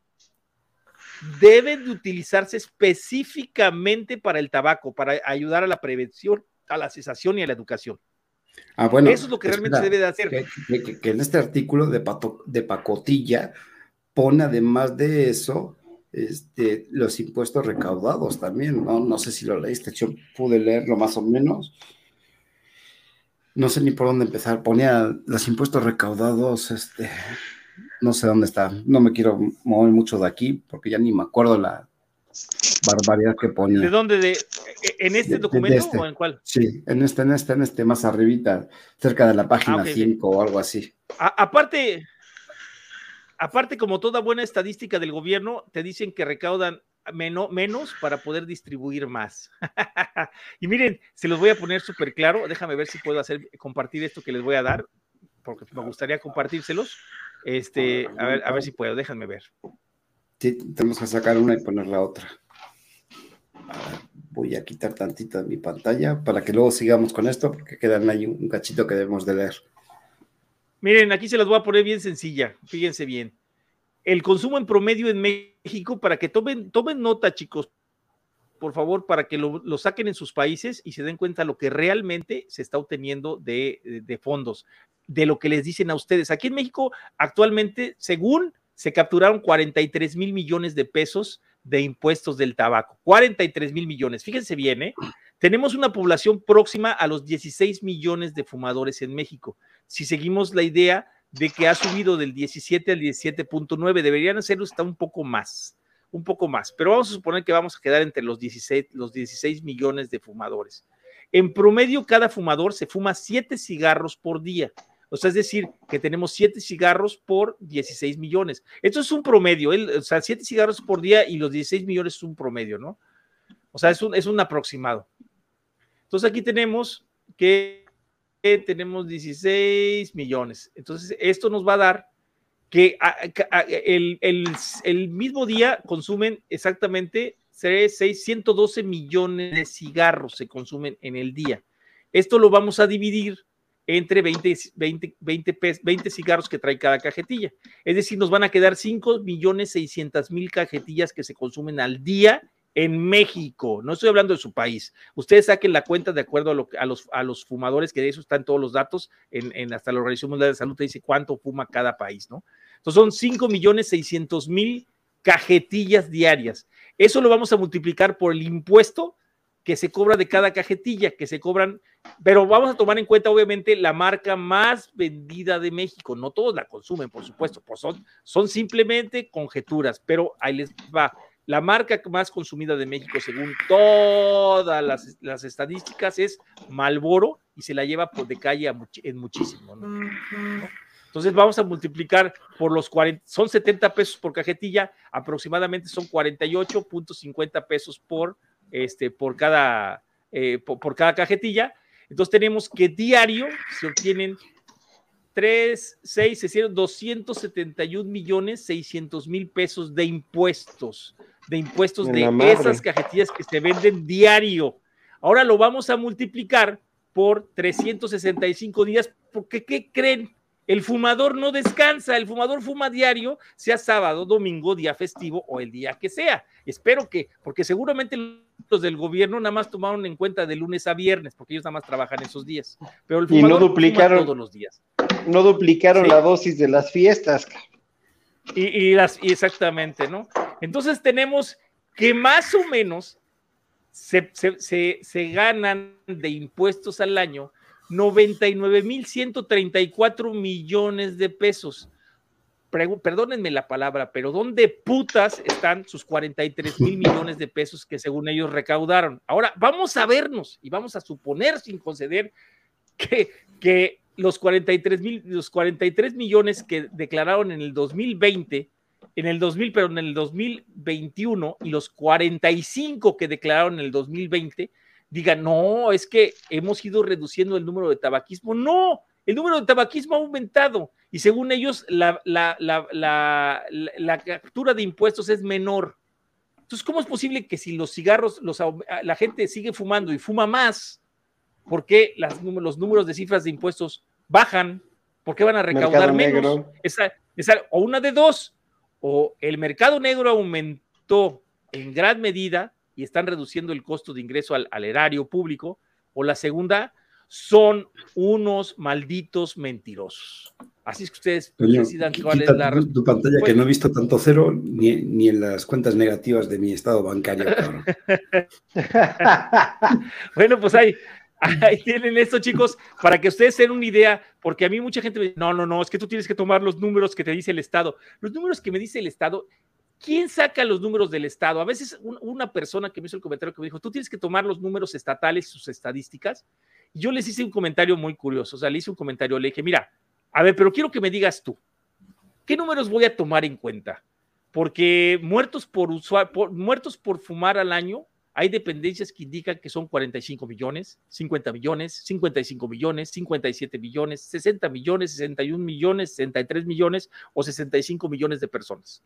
deben de utilizarse específicamente para el tabaco, para ayudar a la prevención, a la cesación y a la educación. Ah, bueno, Eso es lo que realmente se debe de hacer. Que, en este artículo de, de pacotilla pone además de eso este, los impuestos recaudados también, ¿no? No sé si lo leíste, yo pude leerlo más o menos. No sé ni por dónde empezar. Ponía los impuestos recaudados, este, no sé dónde está. No me quiero mover mucho de aquí porque ya ni me acuerdo la barbaridad que ponía. ¿De dónde? De, ¿En este documento este. o en cuál? Sí, en este, en este, en este, más arribita, cerca de la página 5 ah, o algo así. aparte, aparte, como toda buena estadística del gobierno, te dicen que recaudan menos para poder distribuir más. <laughs> y miren, se los voy a poner súper claro. Déjame ver si puedo hacer compartir esto que les voy a dar, porque me gustaría compartírselos. Este, a ver, a ver si puedo, déjenme ver. Sí, tenemos que sacar una y poner la otra. voy a quitar tantito de mi pantalla para que luego sigamos con esto, porque quedan ahí un cachito que debemos de leer. Miren, aquí se las voy a poner bien sencilla, fíjense bien. El consumo en promedio en México, para que tomen, tomen nota, chicos, por favor, para que lo, saquen en sus países y se den cuenta lo que realmente se está obteniendo de, de, fondos, de lo que les dicen a ustedes. Aquí en México, actualmente, según se capturaron 43 mil millones de pesos de impuestos del tabaco. 43 mil millones. Fíjense bien, ¿eh? Tenemos una población próxima a los 16 millones de fumadores en México si seguimos la idea de que ha subido del 17 al 17.9, deberían ser hasta un poco más, un poco más, pero vamos a suponer que vamos a quedar entre los 16, los 16 millones de fumadores. En promedio, cada fumador se fuma 7 cigarros por día. O sea, es decir, que tenemos 7 cigarros por 16 millones. Esto es un promedio, o sea, 7 cigarros por día y los 16 millones es un promedio, ¿no? O sea, es un, es un aproximado. Entonces aquí tenemos que tenemos 16 millones. Entonces, esto nos va a dar que el, mismo día consumen exactamente 612 millones de cigarros se consumen en el día. Esto lo vamos a dividir entre 20, 20, 20, 20 cigarros que trae cada cajetilla. Es decir, nos van a quedar 5 millones 600 mil cajetillas que se consumen al día en México, no estoy hablando de su país. Ustedes saquen la cuenta de acuerdo a, los, a los fumadores, que de eso están todos los datos, en, hasta la Organización Mundial de Salud te dice cuánto fuma cada país, ¿no? Entonces son 5 millones 600 mil cajetillas diarias. Eso lo vamos a multiplicar por el impuesto que se cobra de cada cajetilla, que se cobran, pero vamos a tomar en cuenta obviamente la marca más vendida de México. No todos la consumen, por supuesto, pues son, son simplemente conjeturas, pero ahí les va la marca más consumida de México, según todas las, estadísticas, es Malboro y se la lleva por de calle en muchísimo. Entonces vamos a multiplicar por los 40, son 70 pesos por cajetilla, aproximadamente son 48.50 pesos por, este, por, cada, eh, por, cada cajetilla. Entonces tenemos que diario se obtienen 3, 6, se hicieron 271 millones 600 mil pesos de impuestos de impuestos de esas cajetillas que se venden diario. Ahora lo vamos a multiplicar por 365 días, porque ¿qué creen? El fumador no descansa, el fumador fuma diario, sea sábado, domingo, día festivo o el día que sea. Espero que, porque seguramente los del gobierno nada más tomaron en cuenta de lunes a viernes, porque ellos nada más trabajan esos días. Pero el fumador y no duplicaron todos los días. No duplicaron la dosis de las fiestas. Y, las, y exactamente, ¿no? Entonces tenemos que más o menos se, ganan de impuestos al año 99.134 millones de pesos. perdónenme la palabra, pero ¿dónde putas están sus 43 mil millones de pesos que según ellos recaudaron? Ahora, vamos a vernos y vamos a suponer sin conceder que, que los 43, mil, los 43 millones que declararon en el 2020, en el 2000, pero en el 2021 y los 45 que declararon en el 2020, digan, no, es que hemos ido reduciendo el número de tabaquismo. No, el número de tabaquismo ha aumentado y según ellos la, la, la, la captura de impuestos es menor. Entonces, ¿cómo es posible que si los cigarros, los, la gente sigue fumando y fuma más, ¿Por qué los números de cifras de impuestos bajan? ¿Por qué van a recaudar menos? Esa, o una de dos, o el mercado negro aumentó en gran medida y están reduciendo el costo de ingreso al, erario público, o la segunda, son unos malditos mentirosos. Así es que ustedes decidan cuál es la tu, tu pantalla que no he visto tanto cero ni, ni, en las cuentas negativas de mi estado bancario. <laughs> bueno, pues ahí, ahí tienen esto, chicos, para que ustedes den una idea, porque a mí mucha gente me dice, no, no, no, es que tú tienes que tomar los números que te dice el Estado. Los números que me dice el Estado, ¿quién saca los números del Estado? A veces una persona que me hizo el comentario que me dijo, tú tienes que tomar los números estatales, sus estadísticas. Y yo les hice un comentario muy curioso, o sea, le hice un comentario, le dije, mira, a ver, pero quiero que me digas tú, ¿qué números voy a tomar en cuenta? Porque muertos por, muertos por fumar al año, hay dependencias que indican que son 45 millones, 50 millones, 55 millones, 57 millones, 60 millones, 61 millones, 63 millones o 65 millones de personas.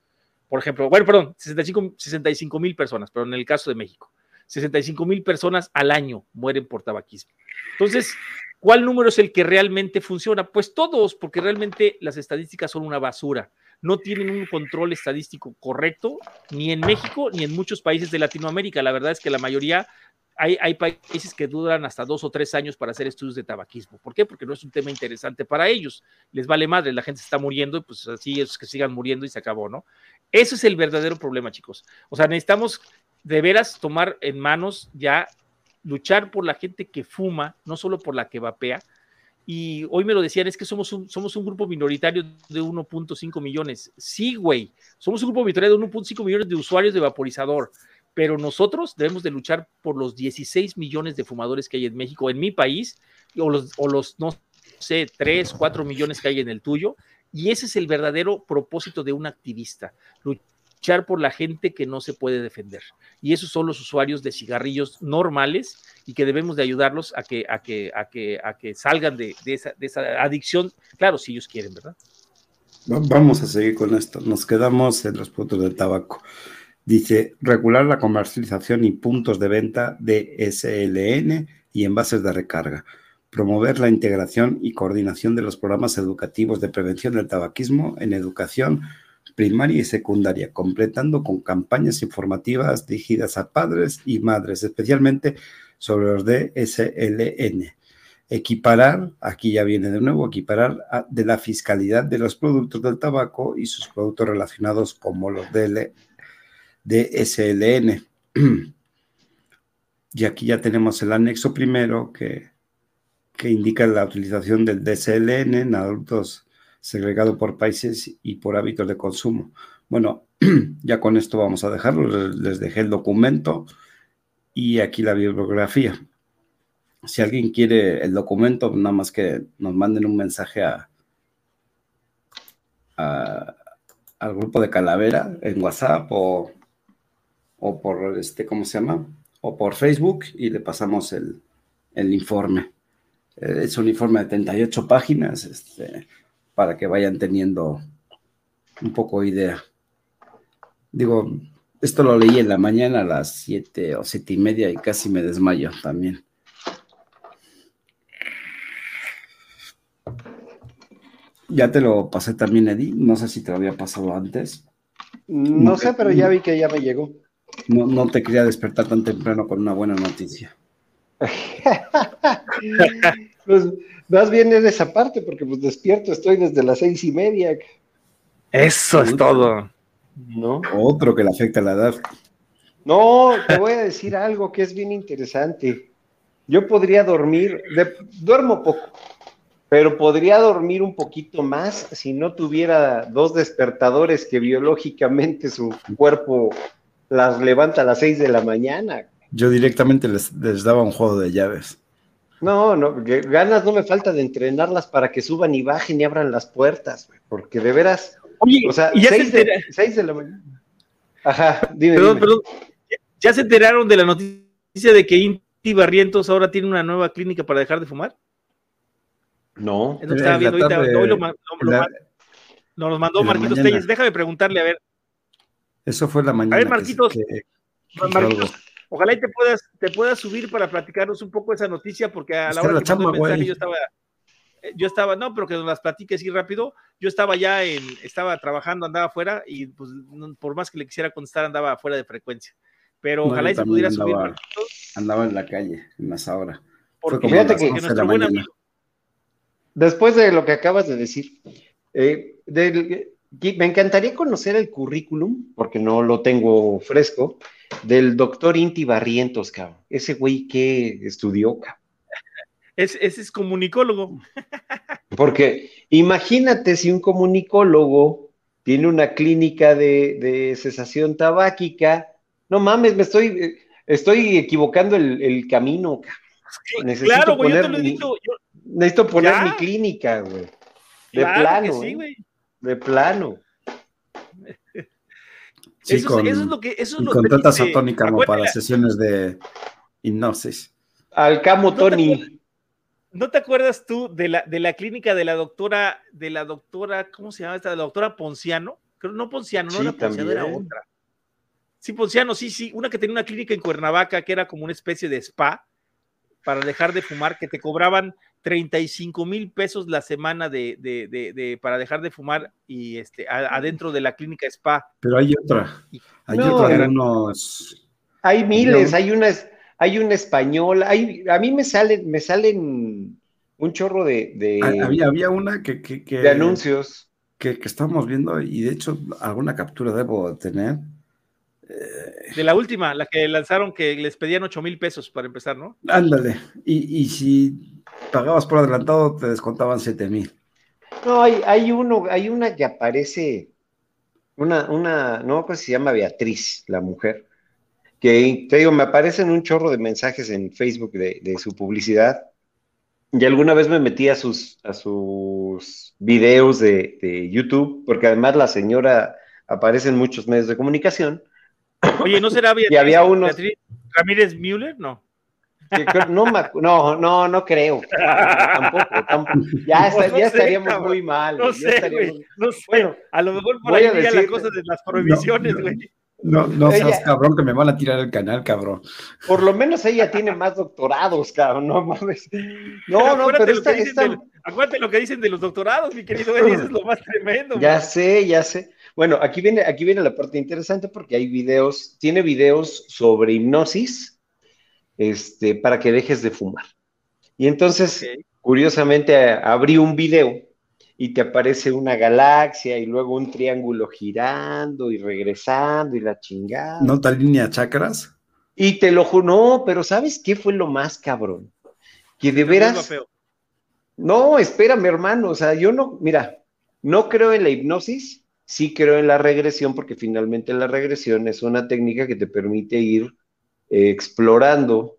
Por ejemplo, bueno, perdón, 65 mil personas, pero en el caso de México, 65 mil personas al año mueren por tabaquismo. Entonces, ¿cuál número es el que realmente funciona? Pues todos, porque realmente las estadísticas son una basura. No tienen un control estadístico correcto, ni en México ni en muchos países de Latinoamérica. La verdad es que la mayoría hay, hay, países que duran hasta dos o tres años para hacer estudios de tabaquismo. ¿Por qué? Porque no es un tema interesante para ellos. Les vale madre, la gente se está muriendo, pues así es que sigan muriendo y se acabó, ¿no? Eso es el verdadero problema, chicos. O sea, necesitamos de veras tomar en manos ya luchar por la gente que fuma, no solo por la que vapea. Y hoy me lo decían, es que somos un, somos un grupo minoritario de 1.5 millones. Sí, güey, somos un grupo minoritario de 1.5 millones de usuarios de vaporizador, pero nosotros debemos de luchar por los 16 millones de fumadores que hay en México, en mi país, o los, o los no sé, 3, 4 millones que hay en el tuyo. Y ese es el verdadero propósito de un activista, luchar por la gente que no se puede defender. Y esos son los usuarios de cigarrillos normales y que debemos de ayudarlos a que, a que, a que, a que salgan de, esa, de esa adicción, claro, si ellos quieren, ¿verdad? Vamos a seguir con esto. Nos quedamos en los puntos del tabaco. Dice, regular la comercialización y puntos de venta de SLN y envases de recarga. Promover la integración y coordinación de los programas educativos de prevención del tabaquismo en educación primaria y secundaria, completando con campañas informativas dirigidas a padres y madres, especialmente sobre los de SLN. Equiparar, aquí ya viene de nuevo, equiparar de la fiscalidad de los productos del tabaco y sus productos relacionados como los de, de SLN. <clears throat> Y aquí ya tenemos el anexo primero que, que indica la utilización del DSLN en adultos segregado por países y por hábitos de consumo. Bueno, <clears throat> ya con esto vamos a dejarlo. Les dejé el documento y aquí la bibliografía. Si alguien quiere el documento, nada más que nos manden un mensaje a, al grupo de Calavera en WhatsApp o, o, por este, ¿cómo se llama? O por Facebook y le pasamos el, el informe. Eh, es un informe de 38 páginas. Este, para que vayan teniendo un poco idea. Digo, esto lo leí en la mañana a las siete o siete y media y casi me desmayo también. Ya te lo pasé también, Eddie. No sé si te lo había pasado antes. No, sé, pero ya vi que ya me llegó. No, no te quería despertar tan temprano con una buena noticia. <laughs> pues más bien es esa parte, porque pues despierto, estoy desde las seis y media. Eso es todo. ¿No? Otro que le afecta a la edad. No, te voy a decir algo que es bien interesante. Yo podría dormir, duermo poco, pero podría dormir un poquito más si no tuviera dos despertadores que biológicamente su cuerpo las levanta a las seis de la mañana. Yo directamente les, les daba un juego de llaves. No, no, ganas no me falta de entrenarlas para que suban y bajen y abran las puertas, porque de veras. Oye, o sea, ya seis, de, seis, de, la mañana. Ajá, dime. Perdón, perdón. ¿Ya se enteraron de la noticia de que Inti Barrientos ahora tiene una nueva clínica para dejar de fumar? No. Eso estaba viendo ahorita. Hoy lo, lo, nos lo mandó Marquitos Telles. Déjame preguntarle, a ver. Eso fue la mañana. A ver, Marquitos. Marquitos, Ojalá y te puedas, te puedas subir para platicarnos un poco esa noticia, porque a la hora que chamba, mensaje yo estaba. eh, yo estaba, no, pero que nos las platique así rápido. Yo estaba ya en, estaba trabajando, andaba afuera y pues por más que le quisiera contestar, andaba fuera de frecuencia. Pero ojalá y se pudiera subir. Andaba en la calle en esa hora. Porque fíjate que, nuestro buen amigo. Después de lo que acabas de decir, eh, me encantaría conocer el currículum, porque no lo tengo fresco, del doctor Inti Barrientos, cabrón. Ese güey que estudió, cabrón. ese es comunicólogo. Porque imagínate si un comunicólogo tiene una clínica de, cesación tabáquica. No mames, me estoy, estoy equivocando el, camino. Necesito claro, güey, yo te lo he dicho. Necesito poner mi clínica, güey. De plano. Sí, ¿eh? De plano. eso, es lo que. Eso es lo contratas a Tony Camo para sesiones de hipnosis. Al Camo Tony. ¿No te acuerdas tú de la, de la clínica de la doctora, de la doctora, ¿cómo se llama esta? De la doctora Ponciano. Creo, no Ponciano, no era Ponciano, era otra. Sí, Ponciano, sí, sí, una que tenía una clínica en Cuernavaca que era como una especie de spa para dejar de fumar, que te cobraban 35 mil pesos la semana de, de, de, para dejar de fumar y este adentro de la clínica spa. Pero hay otra, hay otra de unos... Hay miles, hay unas hay un español, hay, a mí me salen, me salen un chorro de... Ah, había, había una que, De anuncios. Que, que estamos viendo y de hecho alguna captura debo tener. Eh, de la última, la que lanzaron que les pedían 8 mil pesos para empezar, ¿no? Ándale, y, si pagabas por adelantado te descontaban 7 mil. No, hay, hay uno, hay una que aparece, una, una, no, pues se llama Beatriz, la mujer, que te digo, me aparecen un chorro de mensajes en Facebook de, su publicidad. Y alguna vez me metí a sus, a sus videos de, YouTube, porque además la señora aparece en muchos medios de comunicación. Oye, ¿no será Beatriz, <laughs> y había unos... Ramírez Müller? No. No, no, no, no creo. Tampoco, Ya, <laughs> estaríamos muy mal. No sé, no sé. Bueno, a lo mejor por ahí a decir, la cosa de las prohibiciones, güey. No, no seas cabrón que me van a tirar el canal, cabrón. Por lo menos ella tiene más doctorados, cabrón, no mames. No, no, pero esta, acuérdate lo que dicen de los doctorados, mi querido Eddie, eso es lo más tremendo. Ya sé, ya sé. Bueno, aquí viene, aquí viene la parte interesante porque hay videos, tiene videos sobre hipnosis, este, para que dejes de fumar. Y entonces, curiosamente, abrí un video y te aparece una galaxia y luego un triángulo girando y regresando y la chingada. ¿No tal línea chakras? Y te lo juro, no, pero ¿sabes qué fue lo más cabrón? Que de veras... No, espérame, hermano, o sea, yo no, mira, no creo en la hipnosis, sí creo en la regresión, porque finalmente la regresión es una técnica que te permite ir eh, explorando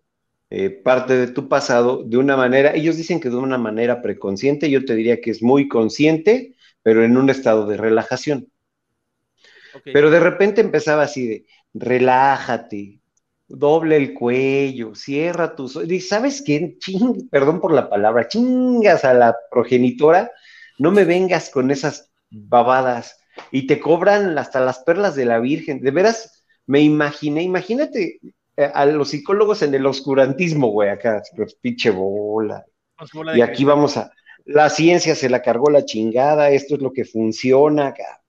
eh, parte de tu pasado de una manera, ellos dicen que de una manera preconsciente, yo te diría que es muy consciente, pero en un estado de relajación. Pero de repente empezaba así de, relájate, doble el cuello, cierra tus ojos. ¿Sabes qué? perdón por la palabra, chingas a la progenitora, no me vengas con esas babadas y te cobran hasta las perlas de la Virgen. De veras, me imaginé, imagínate a los psicólogos en el oscurantismo, güey, acá, pues, pinche bola. Y aquí vamos a, la ciencia se la cargó la chingada, esto es lo que funciona, acá.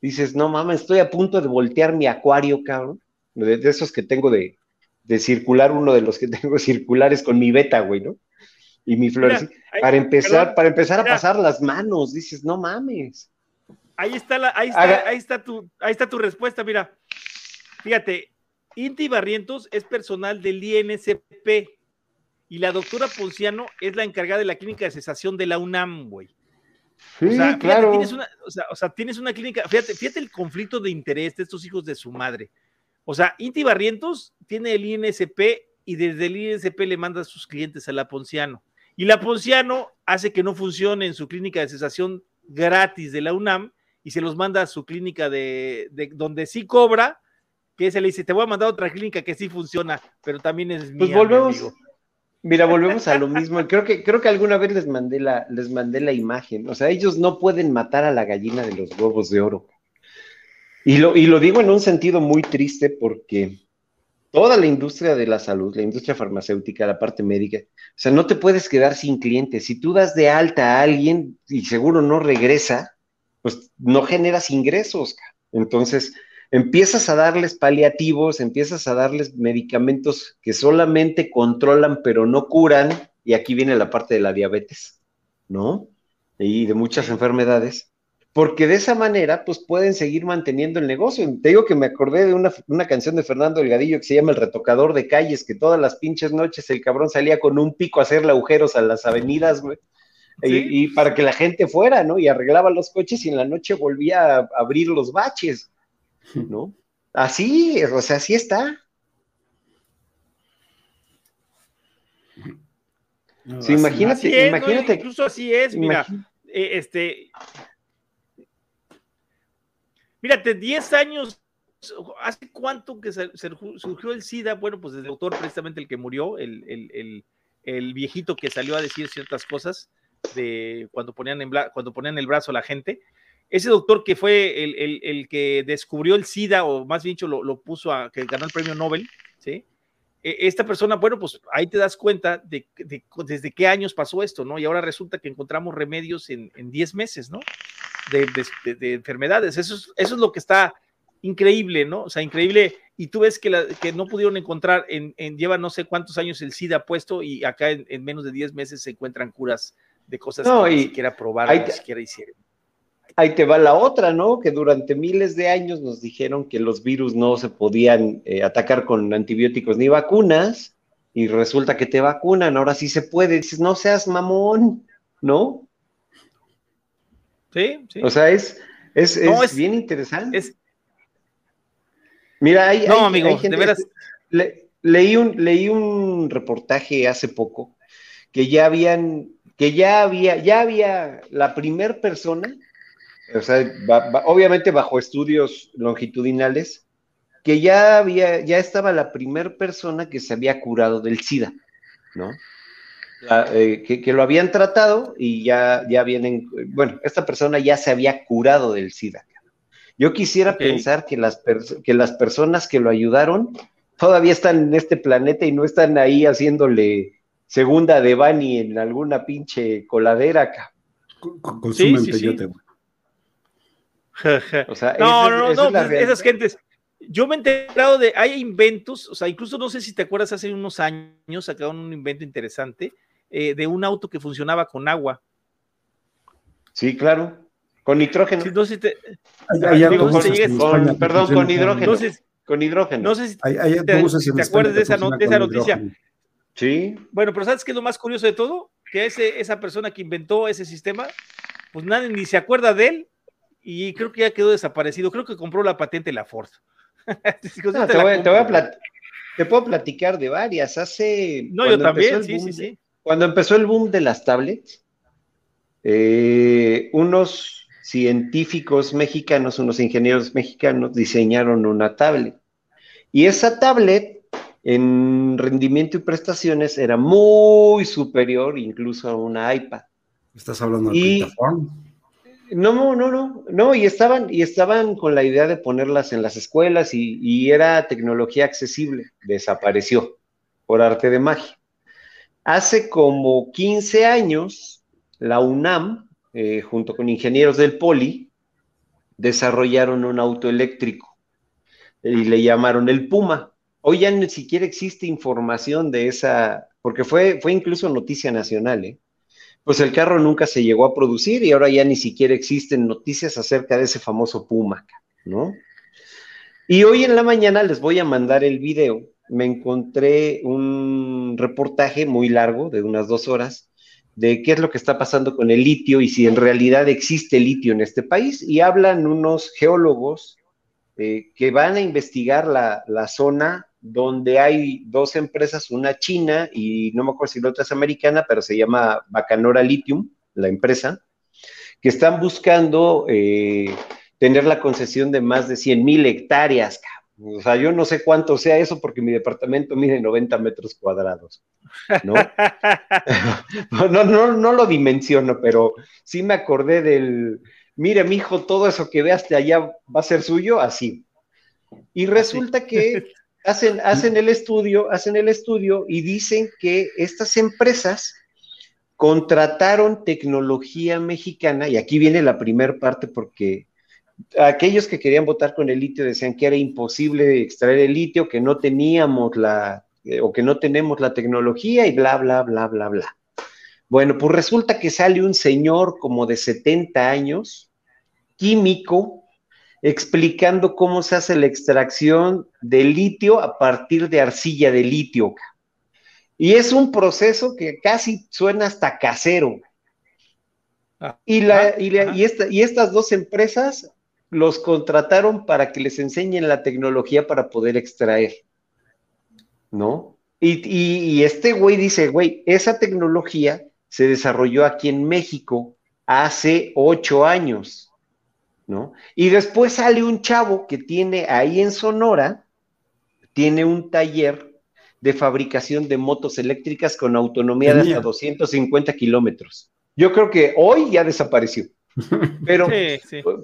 Dices, no mames, estoy a punto de voltear mi acuario, cabrón, de, esos que tengo de, circular, uno de los que <laughs> tengo circulares con mi beta, güey, ¿no? Y mi flor, para empezar, para empezar a pasar las manos, dices, no mames. Ahí está la, ahí está, ahí está tu, ahí está tu respuesta, mira. Fíjate, Inti Barrientos es personal del INSP y la doctora Ponciano es la encargada de la clínica de cesación de la UNAM, güey. Sí, o sea, claro. tienes una, o, sea, tienes una clínica, fíjate, fíjate el conflicto de interés de estos hijos de su madre. O sea, Inti Barrientos tiene el INSP y desde el INSP le manda a sus clientes a la Ponciano. Y la Ponciano hace que no funcione en su clínica de cesación gratis de la UNAM y se los manda a su clínica de, de donde sí cobra, que se le dice, te voy a mandar a otra clínica que sí funciona, pero también es Pues volvemos, mira, volvemos a lo mismo. <laughs> Creo que, creo que alguna vez les mandé la, les mandé la imagen. O sea, ellos no pueden matar a la gallina de los huevos de oro. Y lo, y lo digo en un sentido muy triste porque toda la industria de la salud, la industria farmacéutica, la parte médica, o sea, no te puedes quedar sin clientes. Si tú das de alta a alguien y seguro no regresa, pues no generas ingresos. Entonces, empiezas a darles paliativos, empiezas a darles medicamentos que solamente controlan pero no curan, y aquí viene la parte de la diabetes, ¿no? Y de muchas enfermedades, porque de esa manera, pues pueden seguir manteniendo el negocio. Te digo que me acordé de una, canción de Fernando Delgadillo que se llama El retocador de calles, que todas las pinches noches el cabrón salía con un pico a hacerle agujeros a las avenidas, güey. Y, y, para que la gente fuera, ¿no? Y arreglaba los coches y en la noche volvía a abrir los baches. <laughs> ¿no? Así, o sea, así está. imagínate, imagínate. incluso así es, mira, eh, este, mírate, 10 años, ¿hace cuánto que surgió el SIDA? Bueno, pues desde el doctor precisamente el que murió, el, el, viejito que salió a decir ciertas cosas de cuando ponían, en, cuando ponían el brazo a la gente, ese doctor que fue el, que descubrió el SIDA, o más bien dicho, lo, puso a que ganó el premio Nobel, ¿sí? E, esta persona, bueno, pues ahí te das cuenta de, desde qué años pasó esto, ¿no? Y ahora resulta que encontramos remedios en 10 meses, ¿no? De, enfermedades. Eso es, eso es lo que está increíble, ¿no? O sea, increíble. Y tú ves que, la, que no pudieron encontrar, en, lleva no sé cuántos años el SIDA puesto y acá en, menos de 10 meses se encuentran curas de cosas que ni siquiera probaron, ni siquiera hicieron ahí te va la otra, ¿no? Que durante miles de años nos dijeron que los virus no se podían eh, atacar con antibióticos ni vacunas, y resulta que te vacunan, ahora sí se puede. Dices, no seas mamón, ¿no? Sí, sí. O sea, es, es, bien interesante. Mira, hay, no, amigo, de veras. leí, un, leí un reportaje hace poco que ya habían, que ya había, ya había la primer persona o sea, obviamente bajo estudios longitudinales, que ya había, ya estaba la primera persona que se había curado del SIDA, ¿no? Eh, que, lo habían tratado y ya, ya vienen, bueno, esta persona ya se había curado del SIDA. Yo quisiera pensar que las, que las personas que lo ayudaron todavía están en este planeta y no están ahí haciéndole segunda de Bani en alguna pinche coladera acá. Consumen sí, sí, <laughs> no, no, no, pues, esas gentes. Yo me he enterado de, hay inventos, o sea, incluso no sé si te acuerdas, hace unos años sacaron un invento interesante eh, de un auto que funcionaba con agua. Sí, claro, con nitrógeno. no sé si te, perdón, con hidrógeno. con hidrógeno. No sé si te, acuerdas de esa, noticia. Sí. Bueno, pero ¿sabes qué es lo más curioso de todo? Que ese, esa persona que inventó ese sistema, pues nadie ni se acuerda de él y creo que ya quedó desaparecido. Creo que compró la patente la Ford. te, puedo platicar de varias. Hace. No, yo también, sí, sí, sí. Cuando empezó el boom de las tablets, eh, unos científicos mexicanos, unos ingenieros mexicanos diseñaron una tablet. Y esa tablet en rendimiento y prestaciones era muy superior incluso a una iPad. ¿Estás hablando de y, no, no, no, no, y estaban, y estaban con la idea de ponerlas en las escuelas y, era tecnología accesible, desapareció por arte de magia. Hace como 15 años, la UNAM, eh, junto con ingenieros del Poli, desarrollaron un auto eléctrico y le llamaron el Puma. Hoy ya ni siquiera existe información de esa, porque fue, fue incluso noticia nacional, ¿eh? Pues el carro nunca se llegó a producir y ahora ya ni siquiera existen noticias acerca de ese famoso Puma, ¿no? Y hoy en la mañana les voy a mandar el video. Me encontré un reportaje muy largo, de unas dos horas, de qué es lo que está pasando con el litio y si en realidad existe litio en este país. Y hablan unos geólogos eh, que van a investigar la, la zona donde hay dos empresas, una china y no me acuerdo si la otra es americana, pero se llama Bacanora Lithium, la empresa, que están buscando eh, tener la concesión de más de 100 mil hectáreas. O sea, yo no sé cuánto sea eso porque mi departamento mide 90 metros cuadrados. ¿no? <laughs> no, no, no lo dimensiono, pero sí me acordé del, mire, mijo, todo eso que ve hasta allá va a ser suyo, así. Y resulta que <laughs> hacen, hacen el estudio, hacen el estudio y dicen que estas empresas contrataron tecnología mexicana, y aquí viene la primera parte porque aquellos que querían votar con el litio decían que era imposible extraer el litio, que no teníamos la, eh, o que no tenemos la tecnología y bla, bla, bla, bla, bla. Bueno, pues resulta que sale un señor como de 70 años, químico, explicando cómo se hace la extracción de litio a partir de arcilla de litio. Y es un proceso que casi suena hasta casero. Ah, y, la, y, y estas dos empresas los contrataron para que les enseñen la tecnología para poder extraer, ¿no? Y, y este güey dice, güey, esa tecnología se desarrolló aquí en México hace ocho años, ¿no? Y después sale un chavo que tiene ahí en Sonora, tiene un taller de fabricación de motos eléctricas con autonomía de hasta 250 kilómetros. Yo creo que hoy ya desapareció. <laughs> Pero,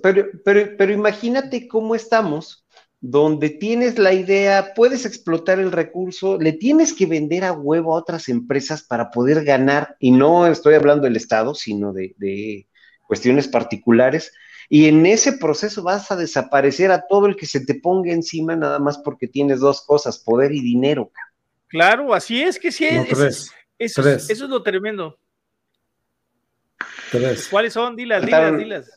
Pero, pero, imagínate cómo estamos, donde tienes la idea, puedes explotar el recurso, le tienes que vender a huevo a otras empresas para poder ganar, y no estoy hablando del Estado, sino de, de cuestiones particulares, y en ese proceso vas a desaparecer a todo el que se te ponga encima nada más porque tienes dos cosas, poder y dinero. Claro, así es que sí, es, eso, es lo tremendo. ¿Cuáles son? Dilas, dilas, dilas.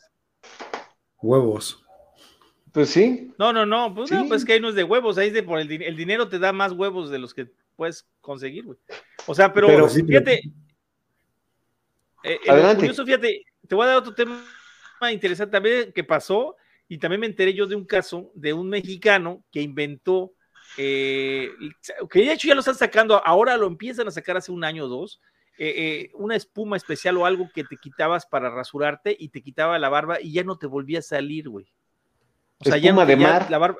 Huevos. Pues sí. No, no, no, pues no, pues que ahí no es de huevos, ahí es de por el, el, dinero te da más huevos de los que puedes conseguir, güey. O sea, pero, fíjate. Eh, curioso, fíjate, te voy a dar otro tema interesante también que pasó, y también me enteré yo de un caso de un mexicano que inventó, eh, que de hecho ya lo están sacando, ahora lo empiezan a sacar hace un año o dos, eh, eh, una espuma especial o algo que te quitabas para rasurarte y te quitaba la barba y ya no te volvía a salir, güey. O sea, ya, de mar. La barba,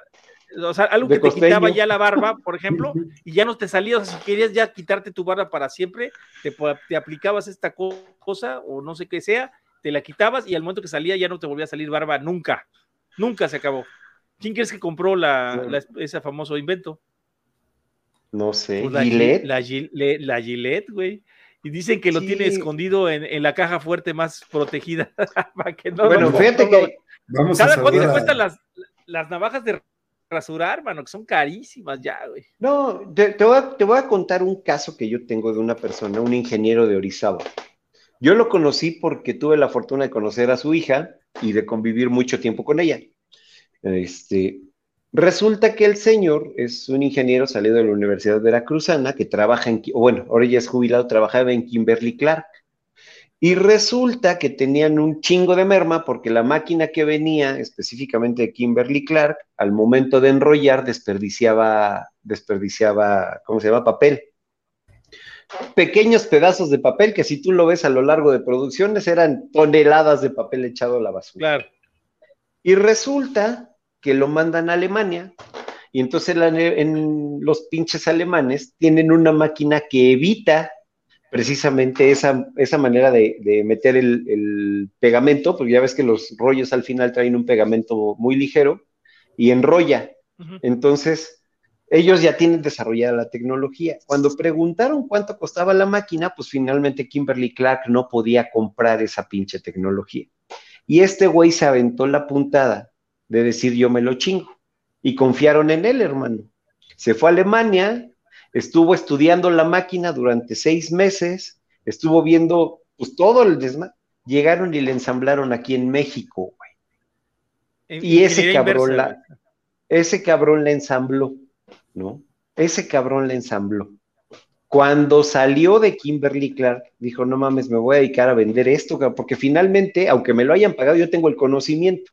o sea, algo que te quitaba ya la barba, por ejemplo, <laughs> y ya no te salía, o sea, si querías ya quitarte tu barba para siempre, te, te aplicabas esta cosa o no sé qué sea, te la quitabas y al momento que salía ya no te volvía a salir barba nunca, nunca se acabó. ¿Quién crees que compró la, ese famoso invento? No sé, pues la Gillette. La, Gillette, güey y dicen que lo tiene escondido en, la caja fuerte más protegida. <laughs> para que no bueno, fíjate que. Vamos ¿Cada cuánto te cuestan las, las, navajas de rasurar, mano? Que son carísimas ya, güey. No, te, voy a, te voy a contar un caso que yo tengo de una persona, un ingeniero de Orizaba. Yo lo conocí porque tuve la fortuna de conocer a su hija y de convivir mucho tiempo con ella. Este, Resulta que el señor es un ingeniero salido de la Universidad Veracruzana que trabaja en, bueno, ahora ya es jubilado, trabajaba en Kimberly Clark. Y resulta que tenían un chingo de merma porque la máquina que venía específicamente de Kimberly Clark, al momento de enrollar, desperdiciaba, desperdiciaba, ¿cómo se llama? Papel. Pequeños pedazos de papel que si tú lo ves a lo largo de producciones eran toneladas de papel echado a la basura. Claro. Y resulta que lo mandan a Alemania. Y entonces en los pinches alemanes tienen una máquina que evita precisamente esa, esa manera de, meter el, pegamento, porque ya ves que los rollos al final traen un pegamento muy ligero y enrolla. Entonces, ellos ya tienen desarrollada la tecnología. Cuando preguntaron cuánto costaba la máquina, pues finalmente Kimberly Clark no podía comprar esa pinche tecnología. Y este güey se aventó la puntada de decir yo me lo chingo. Y confiaron en él, hermano. Se fue a Alemania, estuvo estudiando la máquina durante seis meses, estuvo viendo pues todo el desmadre. Llegaron y le ensamblaron aquí en México, güey. Y ese cabrón la, ese cabrón la ensambló, ¿no? Ese cabrón la ensambló. Cuando salió de Kimberly Clark, dijo, no mames, me voy a dedicar a vender esto, porque finalmente, aunque me lo hayan pagado, yo tengo el conocimiento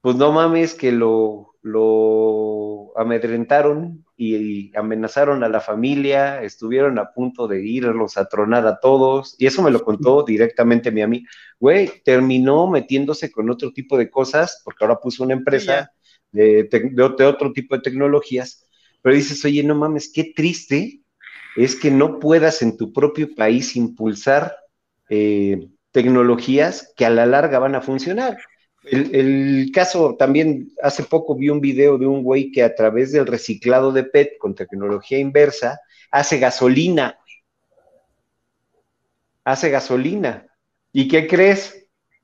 pues no mames que lo, lo amedrentaron y, amenazaron a la familia, estuvieron a punto de irlos a tronar a todos, y eso me lo contó directamente mi amigo. Güey, terminó metiéndose con otro tipo de cosas, porque ahora puso una empresa de, otro tipo de tecnologías, pero dices, oye, no mames, qué triste es que no puedas en tu propio país impulsar eh, tecnologías que a la larga van a funcionar. el, caso también, hace poco vi un video de un güey que a través del reciclado de PET con tecnología inversa hace gasolina. Hace gasolina. ¿Y qué crees?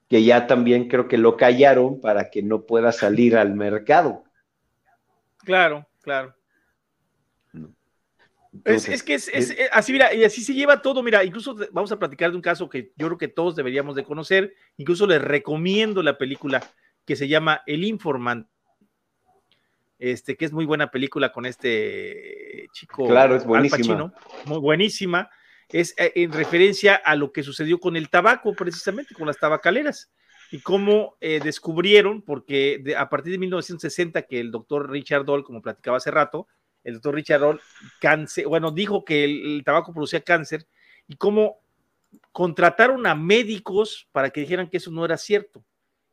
Que ya también creo que lo callaron para que no pueda salir al mercado. Claro, claro. es, que es, así, mira, y así se lleva todo. Mira, incluso vamos a platicar de un caso que yo creo que todos deberíamos de conocer. Incluso les recomiendo la película que se llama El Informante. Este, que es muy buena película con este chico. Claro, es buenísima. muy buenísima. Es eh, en referencia a lo que sucedió con el tabaco, precisamente, con las tabacaleras y cómo eh, descubrieron, porque a partir de 1960 que el doctor Richard Doll, como platicaba hace rato, el doctor Richard Doll, cáncer, bueno, dijo que el, tabaco producía cáncer y cómo contrataron a médicos para que dijeran que eso no era cierto.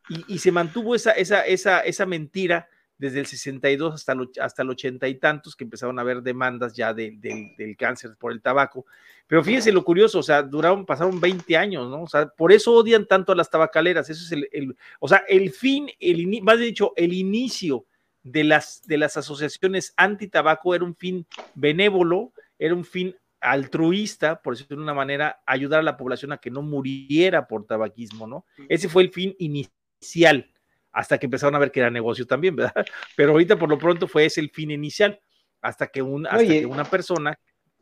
Y, y se mantuvo esa, esa, esa, esa mentira desde el 62 hasta el, hasta el 80 y tantos que empezaron a haber demandas ya del cáncer por el tabaco. Pero fíjense lo curioso, o sea, duraron, pasaron 20 años, ¿no? O sea, por eso odian tanto a las tabacaleras, eso es el, o sea, el fin, el, más dicho, el inicio de las, de las asociaciones anti-tabaco era un fin benévolo, era un fin altruista, por decirlo de una manera, ayudar a la población a que no muriera por tabaquismo, ¿no? Ese fue el fin inicial hasta que empezaron a ver que era negocio también, ¿verdad? <laughs> Pero ahorita por lo pronto fue ese el fin inicial, hasta que, un, hasta que una persona,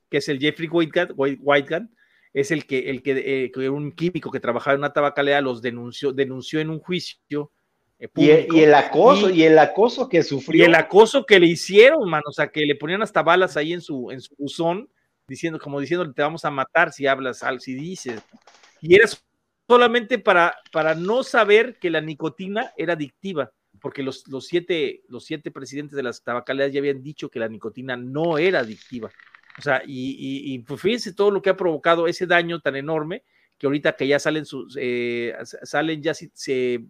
que es el Jeffrey Whitegan, es el que, el que, eh, un químico que trabajaba en una tabacalera, los denunció, denunció en un juicio. Eh, y, el, acoso, y, el acoso que sufrió. Y el acoso que le hicieron, mano, o sea, que le ponían hasta balas ahí en su, en su buzón, diciendo, como diciendo, te vamos a matar si hablas, si dices. Y era solamente para, para no saber que la nicotina era adictiva, porque los, los, siete, los siete presidentes de las tabacaleras ya habían dicho que la nicotina no era adictiva. O sea, y, pues fíjense todo lo que ha provocado ese daño tan enorme que ahorita que ya salen sus, eh, salen ya se,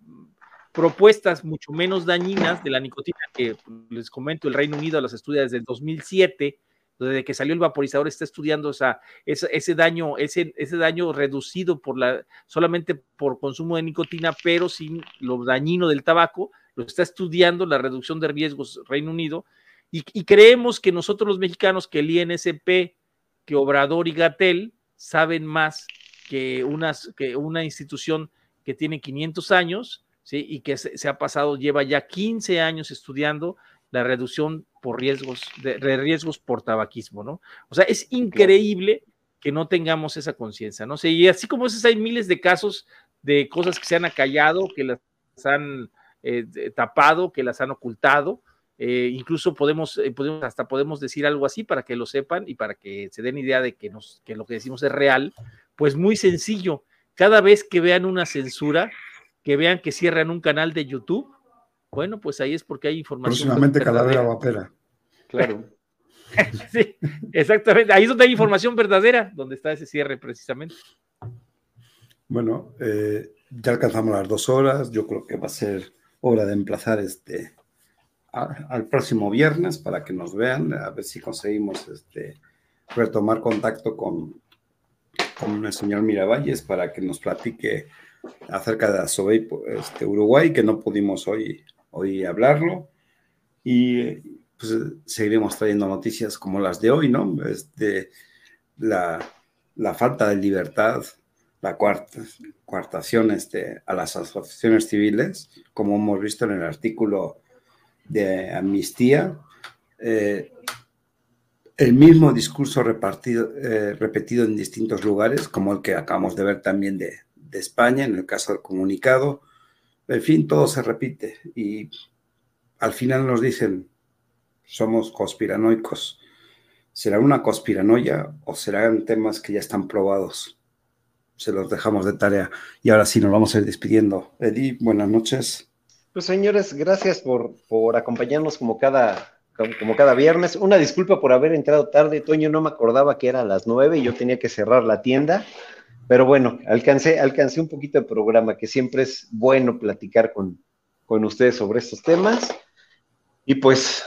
propuestas mucho menos dañinas de la nicotina que les comento el Reino Unido las estudia desde el 2007 desde que salió el vaporizador está estudiando esa, ese, daño, ese, daño reducido por la, solamente por consumo de nicotina, pero sin lo dañino del tabaco, lo está estudiando la reducción de riesgos Reino Unido, y, creemos que nosotros los mexicanos, que el INSP, que Obrador y Gatel saben más que, unas, que una institución que tiene 500 años, y que se, ha pasado, lleva ya 15 años estudiando la reducción por riesgos, de, riesgos por tabaquismo, ¿no? O sea, es increíble que no tengamos esa conciencia, ¿no? sé, y así como esos hay miles de casos de cosas que se han acallado, que las han eh, tapado, que las han ocultado, eh, incluso podemos, eh, podemos, hasta podemos decir algo así para que lo sepan y para que se den idea de que, nos, que lo que decimos es real, pues muy sencillo, cada vez que vean una censura, que vean que cierran un canal de YouTube, bueno, pues ahí es porque hay información. Próximamente calavera vapera. Claro. <laughs> sí, exactamente. Ahí es donde hay información verdadera, donde está ese cierre precisamente. Bueno, eh, ya alcanzamos las dos horas. Yo creo que va a ser hora de emplazar este al próximo viernes para que nos vean, a ver si conseguimos este, retomar contacto con, con el señor Miravalles para que nos platique acerca de Asobey este, Uruguay, que no pudimos hoy hoy hablarlo y pues, seguiremos trayendo noticias como las de hoy, ¿no? Este, la, la falta de libertad, la cuarta, cuartación este, a las asociaciones civiles, como hemos visto en el artículo de Amnistía, eh, el mismo discurso repartido, eh, repetido en distintos lugares, como el que acabamos de ver también de, de España, en el caso del comunicado, en fin, todo se repite y al final nos dicen, somos conspiranoicos. ¿Será una conspiranoia o serán temas que ya están probados? Se los dejamos de tarea. Y ahora sí, nos vamos a ir despidiendo. Eddie, buenas noches. Pues señores, gracias por, por acompañarnos como cada, como, cada viernes. Una disculpa por haber entrado tarde. Toño no me acordaba que era a las nueve y yo tenía que cerrar la tienda. Pero bueno, alcancé, alcancé un poquito de programa, que siempre es bueno platicar con, con ustedes sobre estos temas. Y pues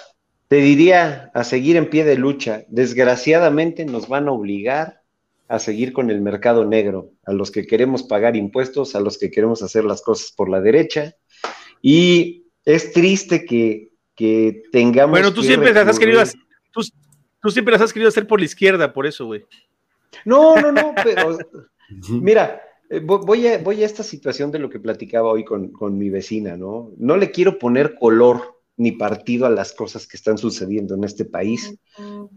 te diría a seguir en pie de lucha. Desgraciadamente nos van a obligar a seguir con el mercado negro, a los que queremos pagar impuestos, a los que queremos hacer las cosas por la derecha. Y es triste que, tengamos... Bueno, tú siempre las has querido hacer, tú, siempre las has querido hacer por la izquierda, por eso, güey. No, no, no, pero mira, eh, voy a, voy a esta situación de lo que platicaba hoy con, con mi vecina, ¿no? No le quiero poner color ni partido a las cosas que están sucediendo en este país.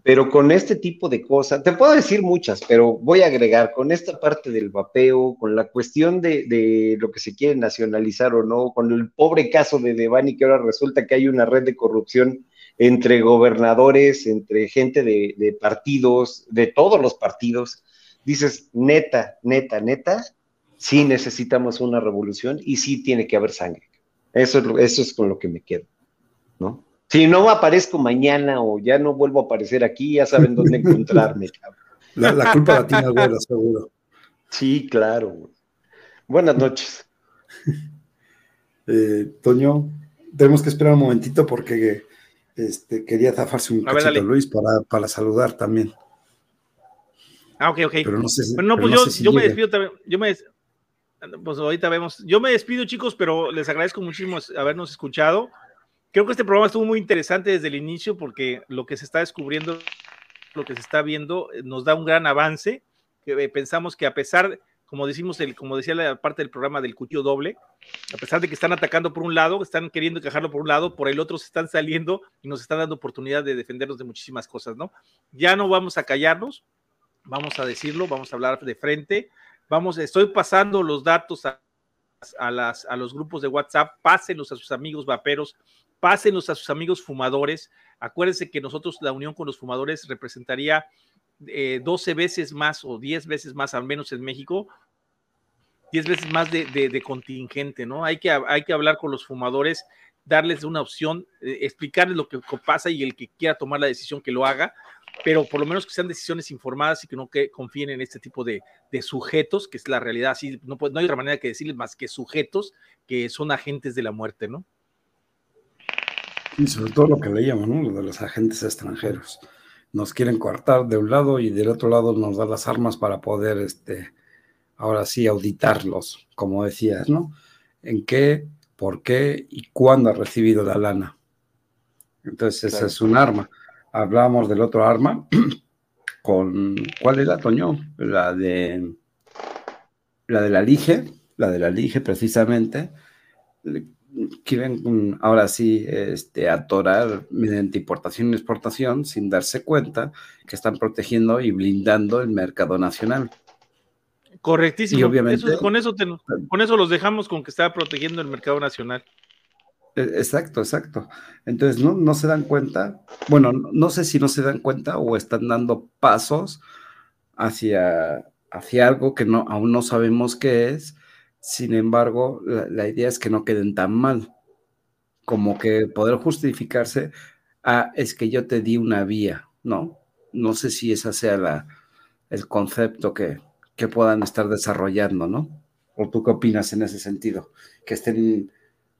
Pero con este tipo de cosas, te puedo decir muchas, pero voy a agregar con esta parte del vapeo, con la cuestión de, lo que se quiere nacionalizar o no, con el pobre caso de Devani, que ahora resulta que hay una red de corrupción entre gobernadores, entre gente de, de partidos, de todos los partidos. Dices, neta, neta, neta, sí necesitamos una revolución y sí tiene que haber sangre. Eso es, eso es con lo que me quedo. ¿no? Si no aparezco mañana o ya no vuelvo a aparecer aquí, ya saben dónde <laughs> encontrarme. La, culpa la tiene abuela, seguro. Sí, claro. Buenas noches. Eh, Toño, tenemos que esperar un momentito porque este, quería zafarse un cachito Luis para, para, saludar también. Ah, ok, ok. Pero no sé si, bueno, pues yo, me despido también. Yo me, pues ahorita vemos. Yo me despido, chicos, pero les agradezco muchísimo habernos escuchado. Creo que este programa estuvo muy interesante desde el inicio porque lo que se está descubriendo, lo que se está viendo, eh, nos da un gran avance. Que eh, pensamos que a pesar, como decimos, el, como decía la parte del programa del cuchillo doble, a pesar de que están atacando por un lado, están queriendo encajarlo por un lado, por el otro se están saliendo y nos están dando oportunidad de defendernos de muchísimas cosas, ¿no? Ya no vamos a callarnos, vamos a decirlo, vamos a hablar de frente, vamos, estoy pasando los datos a, las, a los grupos de WhatsApp, pásenlos a sus amigos vaperos, pásenlos a sus amigos fumadores. Acuérdense que nosotros, la unión con los fumadores, representaría 12 eh, veces más o 10 veces más, al menos en México, 10 veces más de, contingente, ¿no? Hay que, hay que hablar con los fumadores, darles una opción, eh, explicarles lo que pasa y el que quiera tomar la decisión que lo haga, pero por lo menos que sean decisiones informadas y que no que confíen en este tipo de, sujetos, que es la realidad, así no, no hay otra manera que decirles más que sujetos que son agentes de la muerte, ¿no? Y sobre todo lo que leíamos, ¿no? Lo de los agentes extranjeros. Nos quieren coartar de un lado y del otro lado nos da las armas para poder, este, ahora sí, auditarlos, como decías, ¿no? ¿En qué, por qué y cuándo ha recibido la lana? Entonces, ese es un arma. Hablábamos del otro arma <clears throat> con, ¿cuál era, Toño? La de, la de la lige, la de la lige precisamente, quieren ahora sí este, atorar mediante importación y exportación sin darse cuenta que están protegiendo y blindando el mercado nacional. Correctísimo. Y obviamente, con, eso con eso los dejamos con que está protegiendo el mercado nacional. E, exacto, exacto. Entonces, no, no se dan cuenta, bueno, no, sé si no se dan cuenta o están dando pasos hacia, hacia algo que no, aún no sabemos qué es, sin embargo, la, idea es que no queden tan mal, como que poder justificarse, ah, es que yo te di una vía, ¿no? No sé si ese sea la, el concepto que, que puedan estar desarrollando, ¿no? ¿O tú qué opinas en ese sentido? Que estén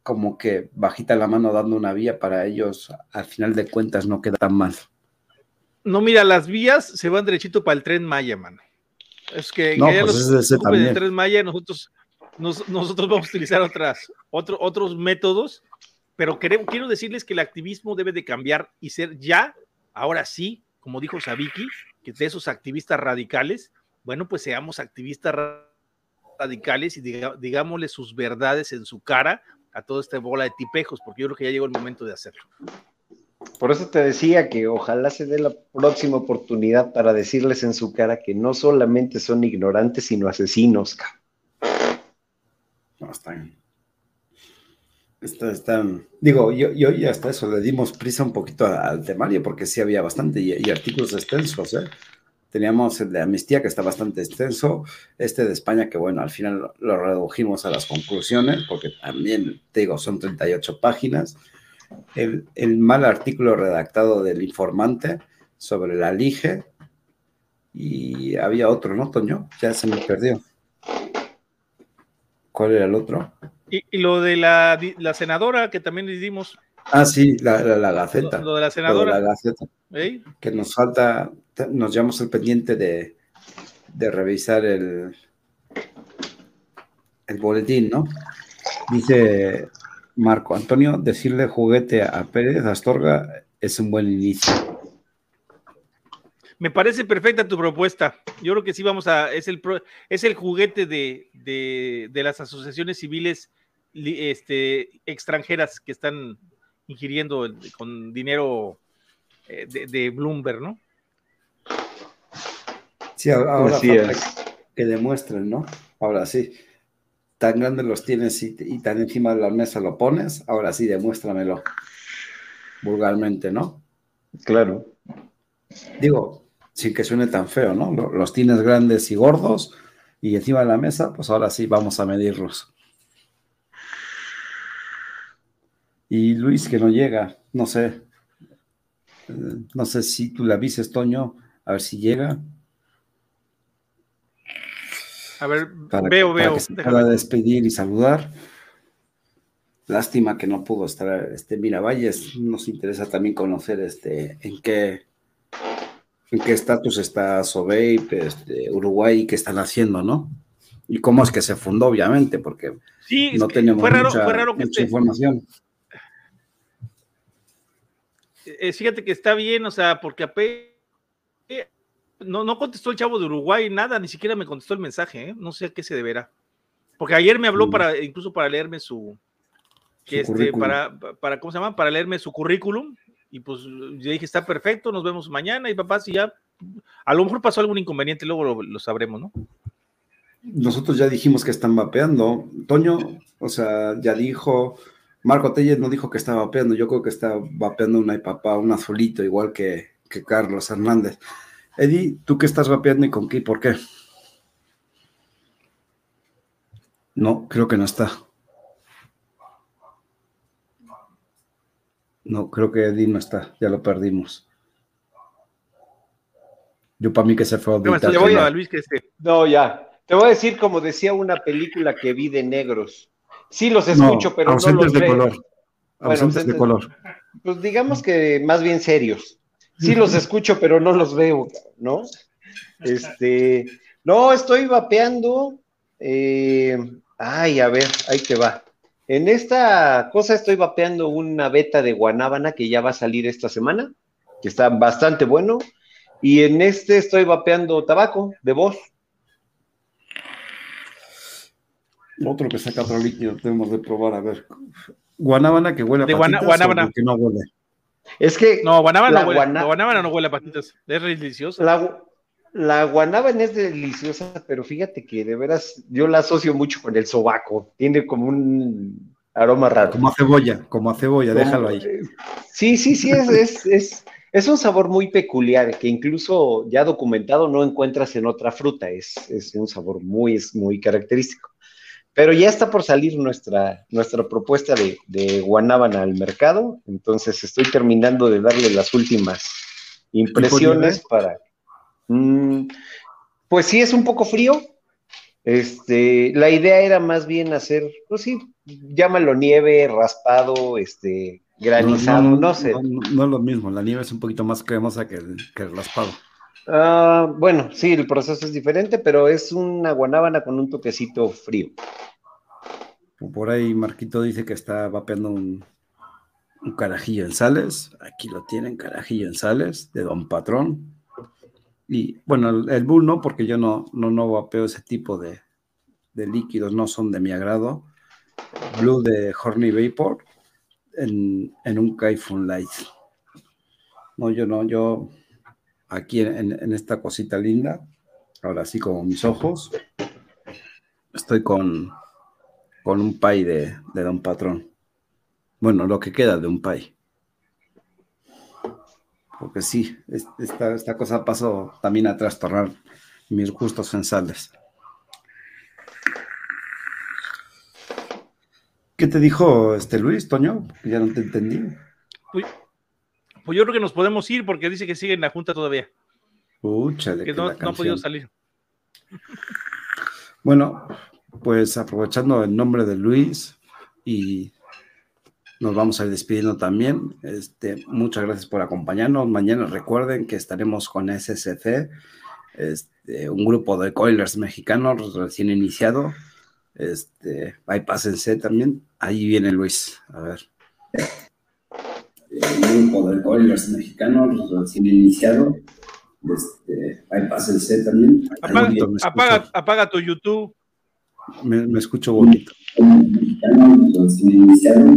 como que bajita la mano dando una vía para ellos, al final de cuentas no queda tan mal. No, mira, las vías se van derechito para el tren Maya, mano. Es que, no, pues los el tren Maya, nosotros nosotros vamos a utilizar otras, otros métodos, pero quiero decirles que el activismo debe de cambiar y ser ya, ahora sí, como dijo Sabiki, que de esos activistas radicales, bueno, pues seamos activistas radicales y digámosle sus verdades en su cara a toda esta bola de tipejos, porque yo creo que ya llegó el momento de hacerlo. Por eso te decía que ojalá se dé la próxima oportunidad para decirles en su cara que no solamente son ignorantes, sino asesinos. No, están. Están, digo, yo, yo ya hasta eso le dimos prisa un poquito al temario porque sí había bastante y, artículos extensos, ¿eh? Teníamos el de Amnistía que está bastante extenso, este de España que bueno, al final lo redujimos a las conclusiones porque también, te digo, son 38 páginas. El, mal artículo redactado del informante sobre la LIGE y había otro, ¿no, Toño? Ya se me perdió. ¿Cuál era el otro? Y, lo de la, senadora que también le dimos. Ah, sí, la, Gaceta. Lo, de la senadora. la Gaceta. Que nos falta, nos llevamos el pendiente de, de revisar el, el boletín, ¿no? Dice Marco Antonio, decirle juguete a Pérez Astorga es un buen inicio. Me parece perfecta tu propuesta. Yo creo que sí vamos a, es el, es el juguete de, de, las asociaciones civiles este, extranjeras que están ingiriendo con dinero eh, de, Bloomberg, ¿no? Sí, ahora que demuestren, ¿no? Ahora sí tan grandes los tienes y, tan encima de la mesa lo pones, ahora sí, demuéstramelo vulgarmente, ¿no? Claro. Digo, sin que suene tan feo, ¿no? Los tienes grandes y gordos y encima de la mesa, pues ahora sí, vamos a medirlos. Y Luis, que no llega, no sé. Eh, no sé si tú le avises, Toño, a ver si llega. A ver, veo, veo. que se pueda despedir y saludar. Lástima que no pudo estar este Miravalles. Nos interesa también conocer este en qué en qué estatus está Sobeip, este, Uruguay, qué están haciendo, ¿no? Y cómo es que se fundó, obviamente, porque no tenemos mucha, información. Eh, fíjate que está bien, o sea, porque no, no contestó el chavo de Uruguay, nada, ni siquiera me contestó el mensaje, ¿eh? no sé a qué se deberá. Porque ayer me habló para, incluso para leerme su, que este, para, para, ¿cómo se llama? Para leerme su currículum. Y pues yo dije, está perfecto, nos vemos mañana. Y papá, si ya, a lo mejor pasó algún inconveniente, luego lo, sabremos, ¿no? Nosotros ya dijimos que están vapeando. Toño, o sea, ya dijo, Marco Telles no dijo que estaba vapeando, yo creo que está vapeando una y papá, un azulito, igual que, que Carlos Hernández. Eddie, ¿tú qué estás vapeando y con qué y por qué? No, creo que no está. No, creo que Eddie no está, ya lo perdimos. Yo para mí que se fue a no, Luis que No, ya. Te voy a decir como decía una película que vi de negros. Sí los escucho, pero no los de color. Ausentes de color. Pues digamos que más bien serios sí los escucho, pero no los veo, ¿no? Este, no, estoy vapeando. Eh, ay, a ver, ahí te va. En esta cosa estoy vapeando una beta de Guanábana que ya va a salir esta semana, que está bastante bueno. Y en este estoy vapeando tabaco de voz. Otro que saca otro líquido, tenemos de probar, a ver. Guanábana que huele a de guanábana. que no huele. Es que. No, guanábana no, huele, guanábana no huele a patitas. Es deliciosa. La, la guanábana es deliciosa, pero fíjate que de veras yo la asocio mucho con el sobaco. Tiene como un aroma raro. Como a cebolla, como a cebolla, déjalo ahí. Sí, sí, sí, es, es, es, es, un sabor muy peculiar que incluso ya documentado no encuentras en otra fruta. Es, es un sabor muy, muy característico. Pero ya está por salir nuestra, nuestra propuesta de, de Guanábana al mercado, entonces estoy terminando de darle las últimas impresiones para... Mm, pues sí, es un poco frío. Este, la idea era más bien hacer, pues sí, llámalo nieve, raspado, este, granizado, no, sé. No, es lo mismo, la nieve es un poquito más cremosa que el, que el raspado. Ah, bueno, sí, el proceso es diferente, pero es una guanábana con un toquecito frío. Por ahí Marquito dice que está vapeando un, carajillo en sales. Aquí lo tienen, carajillo en sales, de Don Patrón. Y bueno, el, Bull no, porque yo no, no, no vapeo ese tipo de, líquidos, no son de mi agrado. Blue de Horny Vapor en, un Kaifun Light. No, yo no, yo aquí en, esta cosita linda, ahora sí como mis ojos, estoy con, con un pay de, Don Patrón. Bueno, lo que queda de un pay. Porque sí, esta, esta cosa pasó también a trastornar mis gustos sensales. ¿Qué te dijo este Luis, Toño? Ya no te entendí. Pues, pues, yo creo que nos podemos ir porque dice que sigue en la junta todavía. Pucha, de que, no, no ha podido salir. Bueno, pues aprovechando el nombre de Luis y nos vamos a ir despidiendo también. Este, muchas gracias por acompañarnos. Mañana recuerden que estaremos con SSC. Este, un grupo de coilers mexicanos recién iniciado. Este, ahí pásense también. Ahí viene Luis. A ver. Grupo de coilers mexicanos recién iniciado. Este, ahí pásense también. Apaga, apaga, apaga, tu YouTube. Me, me escucho bonito. Mexicanos recién iniciado.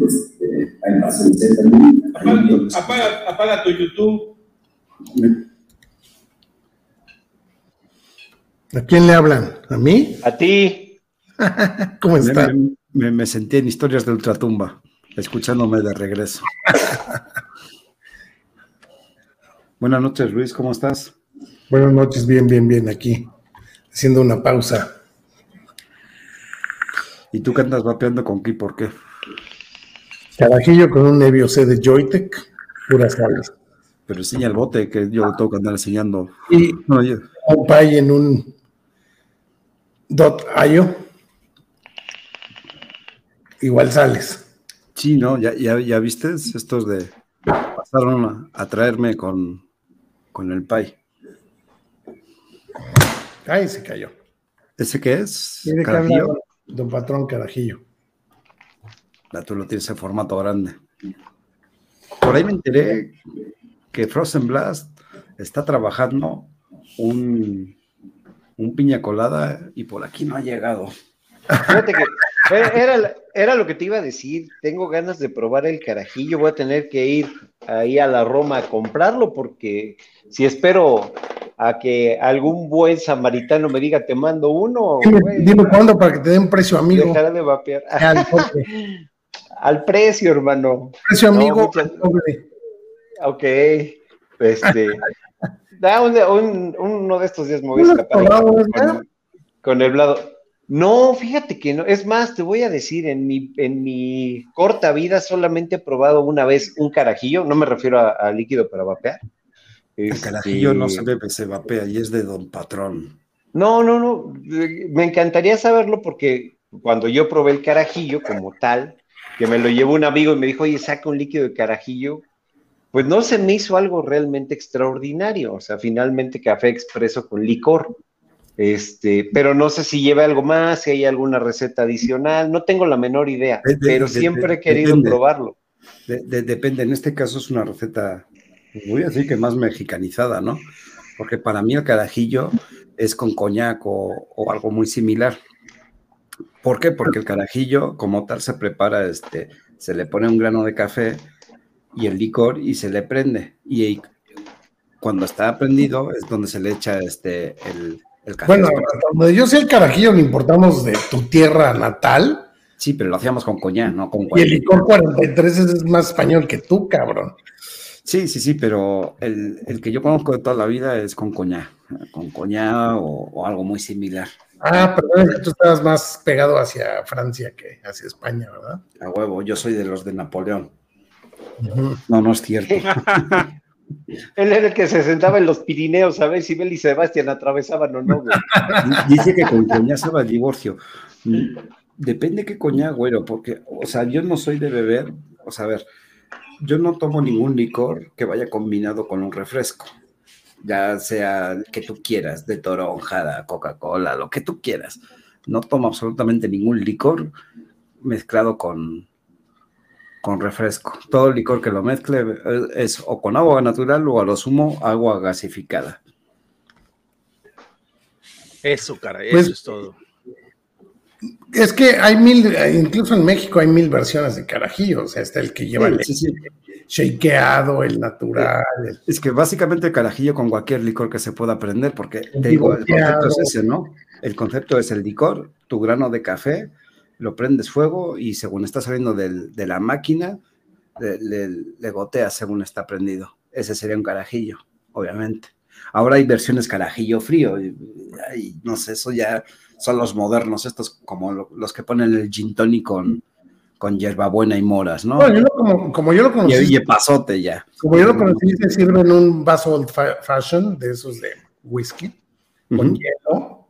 Este, ahí también. Apaga, apaga, apaga tu YouTube. Me, ¿A quién le hablan? ¿A mí? A ti. <laughs> ¿Cómo está? Me, me, sentí en historias de ultratumba, escuchándome de regreso. <laughs> Buenas noches, Luis, ¿cómo estás? Buenas noches, bien, bien, bien, aquí, haciendo una pausa. ¿Y tú qué andas vapeando con qué? ¿Por qué? Carajillo con un Nevio C de Joytech, puras sales. Pero enseña el bote que yo tengo que andar enseñando. Y no, yo... un pay en un .io, igual sales. Sí, ¿no? Ya, ya, ya viste estos de... Pasaron a, traerme con, con el pay. Ay, se cayó. ¿Ese qué es? ¿Carajillo? Don Patrón Carajillo. Ya tú lo tienes en formato grande. Por ahí me enteré que Frozen Blast está trabajando un un piña colada y por aquí no ha llegado. Fíjate que era, era, lo que te iba a decir. Tengo ganas de probar el carajillo. Voy a tener que ir ahí a la Roma a comprarlo porque si espero a que algún buen samaritano me diga te mando uno. Dime, cuándo para que te den precio, amigo. Dejará de vapear. <laughs> Al, precio, hermano. Precio, amigo. Ok. Este. <laughs> Da uno de estos días me voy a escapar con, el blado. No, fíjate que no. Es más, te voy a decir, en mi, en mi corta vida solamente he probado una vez un carajillo, no me refiero a, líquido para vapear. El este, carajillo no se bebe, se vapea y es de Don Patrón. No, no, no. Me encantaría saberlo porque cuando yo probé el carajillo como tal, que me lo llevó un amigo y me dijo, oye, saca un líquido de carajillo, pues no se me hizo algo realmente extraordinario, o sea, finalmente café expreso con licor. Este, pero no sé si lleva algo más, si hay alguna receta adicional, no tengo la menor idea, pero siempre he querido probarlo. depende, en este caso es una receta, voy a decir que más mexicanizada, ¿no? Porque para mí el carajillo es con coñac o, o, algo muy similar. ¿Por qué? Porque el carajillo como tal se prepara, este, se le pone un grano de café, y el licor y se le prende. Y cuando está prendido es donde se le echa este, el, el. Bueno, donde yo sé el carajillo lo importamos de tu tierra natal. Sí, pero lo hacíamos con coñac, no con Y el licor 43 es más español que tú, cabrón. Sí, sí, sí, pero el, el que yo conozco de toda la vida es con coñac, con coñac o, algo muy similar. Ah, perdón, tú estabas más pegado hacia Francia que hacia España, ¿verdad? A huevo, yo soy de los de Napoleón. No, no es cierto. <laughs> Él era el que se sentaba en los Pirineos a ver si Bel y Sebastián atravesaban o no. <laughs> Dice que con coñac se va el divorcio. Depende qué coñac, güero, porque, o sea, yo no soy de beber, o sea, a ver, yo no tomo ningún licor que vaya combinado con un refresco, ya sea que tú quieras, de toronjada, Coca-Cola, lo que tú quieras. No tomo absolutamente ningún licor mezclado con, con refresco. Todo el licor que lo mezcle es o con agua natural o a lo sumo agua gasificada. Eso, cara, pues, eso es todo. Es que hay mil, incluso en México hay mil versiones de carajillo, o sea, está el que lleva el shakeado, el natural. Es que básicamente el carajillo con cualquier licor que se pueda prender, porque te digo, el concepto es ese, ¿no? El concepto es el licor, tu grano de café, lo prendes fuego y según está saliendo de la máquina, le, goteas según está prendido. Ese sería un carajillo, obviamente. Ahora hay versiones carajillo frío, y, no sé, eso ya son los modernos, estos como los que ponen el gin tonic con, con hierbabuena y moras, ¿no? como, yo lo conocí. Y, pasote ya. Como yo lo conocí, se sirve en un vaso old fashion de esos de whisky, con hielo,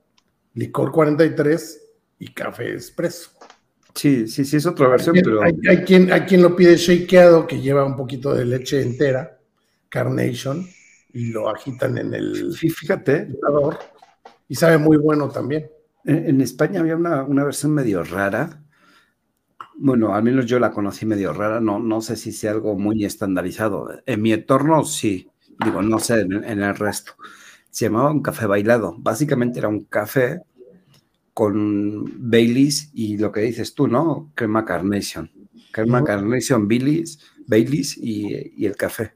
licor 43 y café expreso. Sí, sí, sí, es otra versión, pero. Hay, quien, hay quien lo pide shakeado, que lleva un poquito de leche entera, carnation, y lo agitan en el Fíjate, y sabe muy bueno también. en, en España había una, una versión medio rara. Bueno, al menos yo la conocí medio rara. No, no sé si sea algo muy estandarizado. En mi entorno sí. Digo, no sé en, en el resto. Se llamaba un café bailado. Básicamente era un café con Baileys y lo que dices tú, ¿no? Crema Carnation. Crema. Carnation, Baileys, Baileys y, y el café.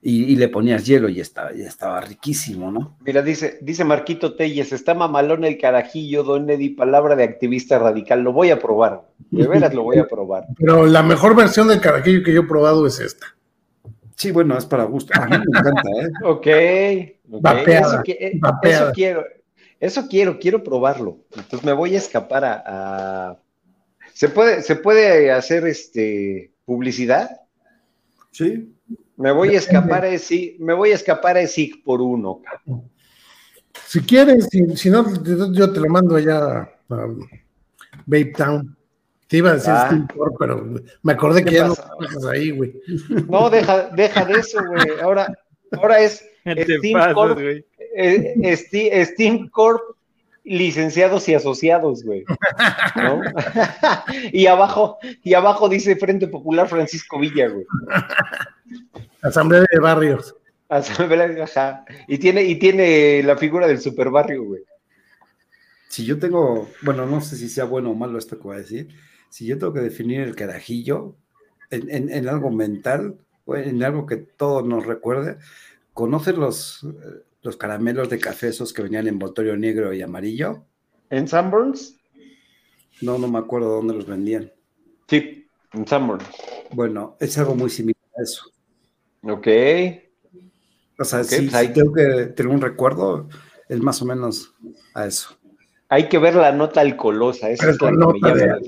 Y, y le ponías hielo y estaba, y estaba riquísimo, ¿no? Mira, dice, dice Marquito Telles, está mamalón el carajillo, don Eddie, palabra de activista radical. Lo voy a probar. De veras lo voy a probar. <laughs> Pero la mejor versión del carajillo que yo he probado es esta. Sí, bueno, es para gusto. A mí me encanta, ¿eh? Ok. Vapeada, Eso, que- eh, vapeada. eso quiero. Eso quiero, quiero probarlo. Entonces me voy a escapar a. a- ¿Se, puede, ¿Se puede hacer este publicidad? Sí. Me voy a escapar a ese, me voy a escapar a ese por uno. Si quieres, si, si no, yo te lo mando allá a Babe Town. Te iba a decir Ah. Steam Core, pero me acordé ¿Qué que ya no pasa? trabajas ahí, güey. No, deja, deja de eso, güey. Ahora, ahora es <laughs> Steam pasas, Corp, güey. eh, Sti- Steam Corp licenciados y asociados, güey. ¿No? <laughs> y abajo, y abajo dice Frente Popular Francisco Villa, güey. Asamblea de Barrios. Asamblea, ajá. Y tiene, y tiene la figura del superbarrio, güey. Si yo tengo, bueno, no sé si sea bueno o malo esto que voy a decir, si yo tengo que definir el carajillo en, en- en algo mental, o en algo que todo nos recuerde, ¿conoces los, los caramelos de café esos que venían en envoltorio negro y amarillo? ¿En Sunburns? No, no me acuerdo dónde los vendían. Sí, en Sunburns. Bueno, es algo muy similar a eso. Ok. O sea, Ok, si, pues hay- si tengo que tener un recuerdo, es más o menos a eso. Hay que ver la nota alcoholosa. Esa Pero es la me nota, llama de la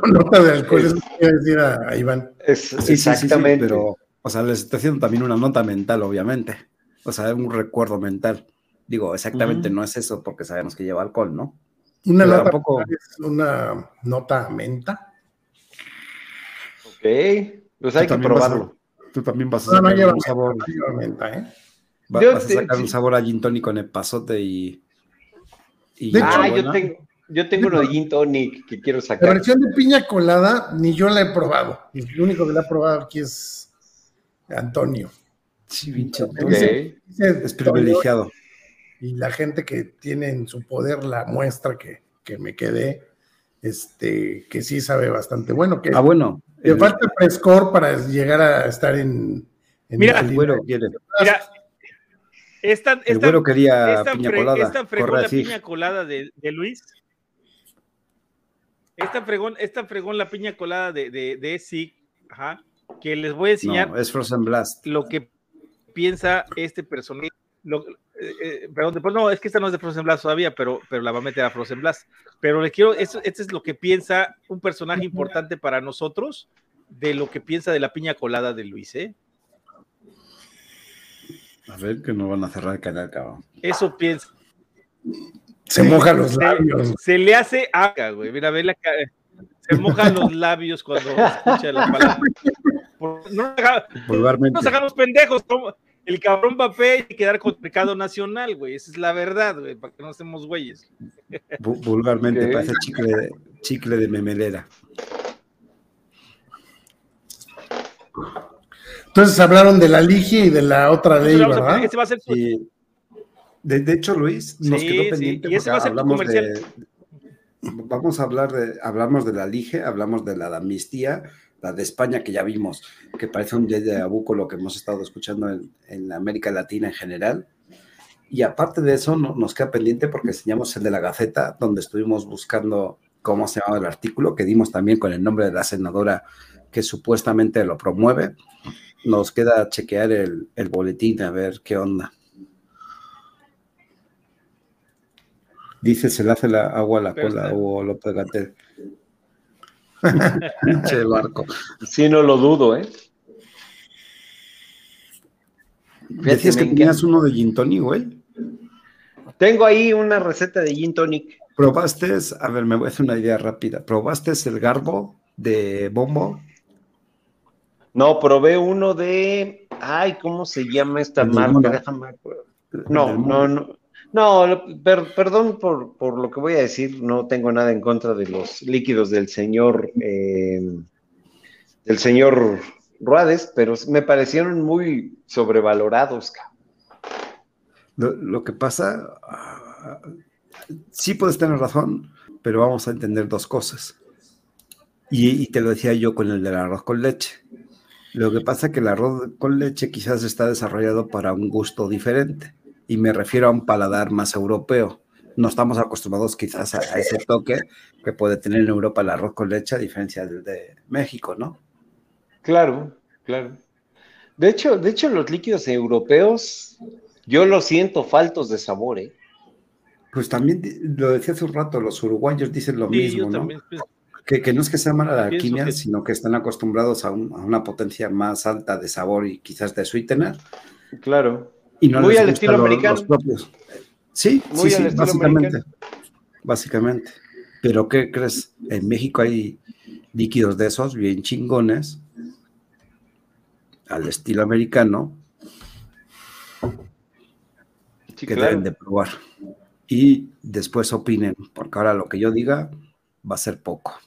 con nota de alcohol, Es- eso quiere decir a, a Iván. Es, Sí, sí, sí, sí, exactamente. pero, o sea, les estoy haciendo también una nota mental, obviamente. O sea, un recuerdo mental. Digo, exactamente no es eso porque sabemos que lleva alcohol, ¿no? Una Pero nota tampoco- es una nota menta. Ok. Pues hay que a- probarlo. Tú también vas a No, no sacar lleva un sabor, no lleva menta, ¿eh? va- Yo vas a te- sacar un sabor a gin tonic con el pasote y. y De hecho, Ah, yo tengo, yo tengo uno de gin tonic que quiero La sacar. versión de piña colada ni yo la he probado. El único que la ha probado aquí es Antonio. Sí, pinche Es privilegiado. y la gente que tiene en su poder la muestra que, que me quedé, este, que sí sabe bastante bueno, que Ah, bueno. le El, falta frescor para llegar a estar en, en Mira, el quiere. Mira, esta, El esta, güero quería esta, piña fre- colada. esta fregón la piña colada de, de Luis. Esta fregón, esta fregón la piña colada de, de, de SIG, ajá, que les voy a enseñar No, es Frozen Blast. lo que piensa este personaje. Lo- eh, eh, perdón, después no, es que esta no es de Frozen Blast todavía, pero, pero la va a meter a Frozen Blast. Pero le quiero, esto, este es lo que piensa un personaje importante para nosotros de lo que piensa de la piña colada de Luis, ¿eh? A ver, que no van a cerrar el canal, cabrón. Eso piensa. Se moja los Se- labios. Se le hace acá, güey. Mira, ve la cara. Se moja los labios cuando escucha la palabra. Por- no, nos no hagamos pendejos. como El cabrón papel y quedar con mercado nacional, güey. Esa es la verdad, güey, para que no estemos güeyes. vu- vulgarmente, Ok. parece chicle de, chicle de memelera. Entonces hablaron de la ligia y de la otra ley, Entonces, a- ¿verdad? ese va a ser su- de, de hecho, Luis, nos Sí, quedó sí, pendiente y ese porque va a ser tu hablamos comercial. de. Vamos a hablar de. Hablamos de la lige, hablamos de la amnistía, la de España que ya vimos, que parece un de abuco lo que hemos estado escuchando en, en América Latina en general. Y aparte de eso, no- nos queda pendiente porque enseñamos el de la Gaceta, donde estuvimos buscando cómo se llamaba el artículo, que dimos también con el nombre de la senadora que supuestamente lo promueve. Nos queda chequear el, el boletín a ver qué onda. Dice, se le hace la agua a la Pero cola o lo pegate. <laughs> Pinche barco. Sí, no lo dudo, ¿eh? Decías que tenías encanta. uno de gin tonic, güey. Tengo ahí una receta de gin tonic. ¿Probaste? A ver, me voy a hacer una idea rápida. ¿Probaste el garbo de bombo? No, probé uno de Ay, ¿cómo se llama esta marca? Déjame No, no, no. No, perdón por, por, lo que voy a decir, no tengo nada en contra de los líquidos del señor, eh, del señor Ruades, pero me parecieron muy sobrevalorados. Lo, que pasa, sí puedes tener razón, pero vamos a entender dos cosas. Y, te lo decía yo con el del arroz con leche. Lo que pasa es que el arroz con leche quizás está desarrollado para un gusto diferente. Y me refiero a un paladar más europeo. No estamos acostumbrados quizás a, ese toque que puede tener en Europa el arroz con leche a diferencia del de México, ¿no? Claro, claro. De hecho, de hecho, los líquidos europeos, yo los siento faltos de sabor, ¿eh? Pues también lo decía hace un rato, los uruguayos dicen lo mismo, ¿no? Que, no es que sea mala la alquimia, sino que están acostumbrados a, una potencia más alta de sabor y quizás de sweetener. Claro. Y no Muy al estilo americano. Sí, sí, sí, básicamente. Básicamente. Pero ¿qué crees? En México hay líquidos de esos bien chingones al estilo americano que deben de probar. Y después opinen, porque ahora lo que yo diga va a ser poco.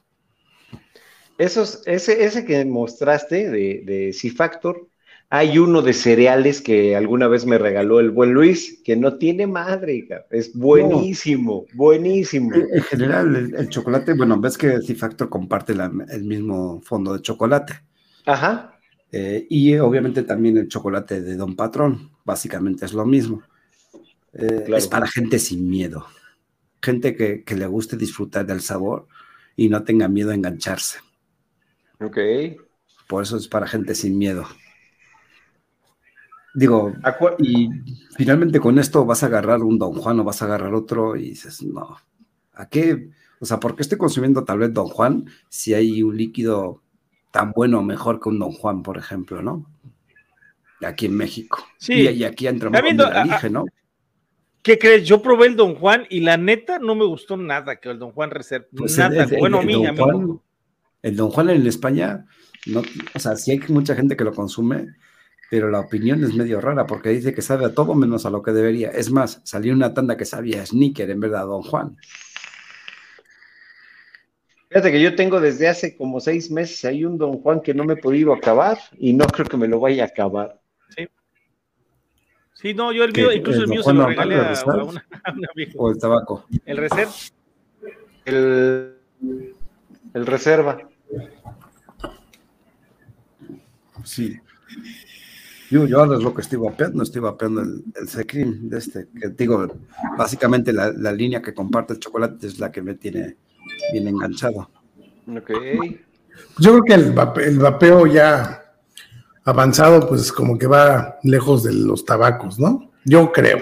Esos, ese, ese que mostraste de, de C-Factor, hay uno de cereales que alguna vez me regaló el buen Luis, que no tiene madre, es buenísimo, buenísimo. En general, el, chocolate, bueno, ves que C-Factor comparte el mismo fondo de chocolate. Ajá. Eh, y obviamente también el chocolate de Don Patrón, básicamente es lo mismo. Eh, es para gente sin miedo, gente que, que le guste disfrutar del sabor y no tenga miedo a engancharse. Ok. Por eso es para gente sin miedo. Digo, y finalmente con esto vas a agarrar un Don Juan o vas a agarrar otro y dices, no, ¿a qué? O sea, ¿por qué estoy consumiendo tal vez Don Juan si hay un líquido tan bueno o mejor que un Don Juan, por ejemplo, ¿no? Aquí en México. Sí. Y, aquí entramos con el ¿no? ¿Qué crees? Yo probé el Don Juan y la neta no me gustó nada que el Don Juan Reserva. Pues nada. bueno, mí, a mí el Don Juan en España, no, o sea, sí hay mucha gente que lo consume, pero la opinión es medio rara porque dice que sabe a todo menos a lo que debería. Es más, salió una tanda que sabía Sneaker en verdad, Don Juan. Fíjate que yo tengo desde hace como seis meses hay un Don Juan que no me he podido acabar y no creo que me lo vaya a acabar. Sí. Sí, no, yo el mío, incluso el, mío se lo regalé a, una, ¿O el tabaco? El reserva. El, el reserva. Sí. Yo, yo ahora es lo que estoy vapeando, estoy vapeando el, el de este, que digo, básicamente la, línea que comparte el chocolate es la que me tiene bien enganchado. Ok. Yo creo que el, vapeo ya avanzado, pues como que va lejos de los tabacos, ¿no? Yo creo.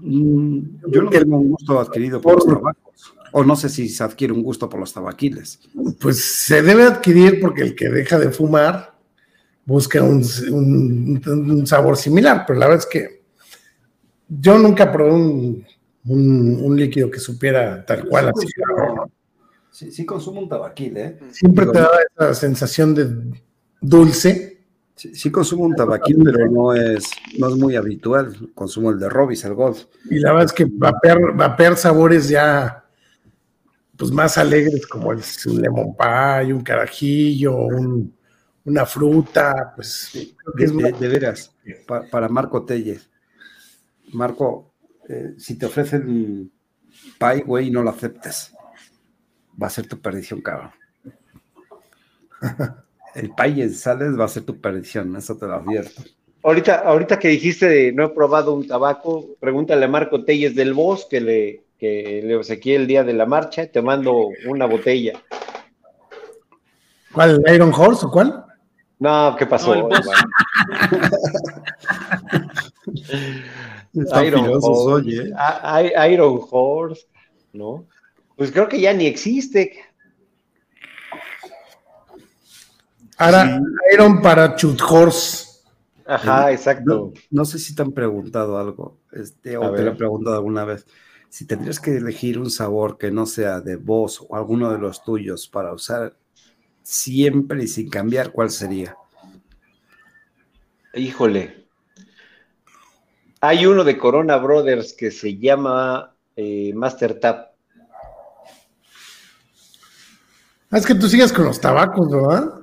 Mm, yo no tengo un gusto adquirido por, los tabacos. O no sé si se adquiere un gusto por los tabaquiles. Pues se debe adquirir porque el que deja de fumar busca un, sabor similar, pero la verdad es que yo nunca probé un, líquido que supiera tal cual así. Sí, sí consumo un tabaquil, ¿eh? Siempre te da esa sensación de dulce. Sí, consumo un tabaquil, pero no es, no es muy habitual. Consumo el de Robis, el Golf. Y la verdad es que vapear, sabores ya pues más alegres como el, un lemon pie, un carajillo, un, una fruta, pues. De, veras, para, Marco Telles. Marco, eh, si te ofrecen pie, güey, no lo aceptes. Va a ser tu perdición, cabrón. <laughs> El pie en sales va a ser tu perdición, eso te lo advierto. Ahorita, ahorita que dijiste de no he probado un tabaco, pregúntale a Marco Telles del Bosque que le, que le obsequié el día de la marcha, te mando una botella. ¿Cuál? ¿Iron Horse o cuál? No, ¿qué pasó? <laughs> Iron, Horse, Iron Horse, ¿no? Pues creo que ya ni existe. Ahora, Iron Parachute Horse. Ajá, exacto. No, sé si te han preguntado algo, este, o te lo he preguntado alguna vez. Si tendrías que elegir un sabor que no sea de vos o alguno de los tuyos para usar siempre y sin cambiar, ¿cuál sería? Híjole. Hay uno de Corona Brothers que se llama eh, Master Tap. Ah, es que tú sigues con los tabacos, ¿verdad?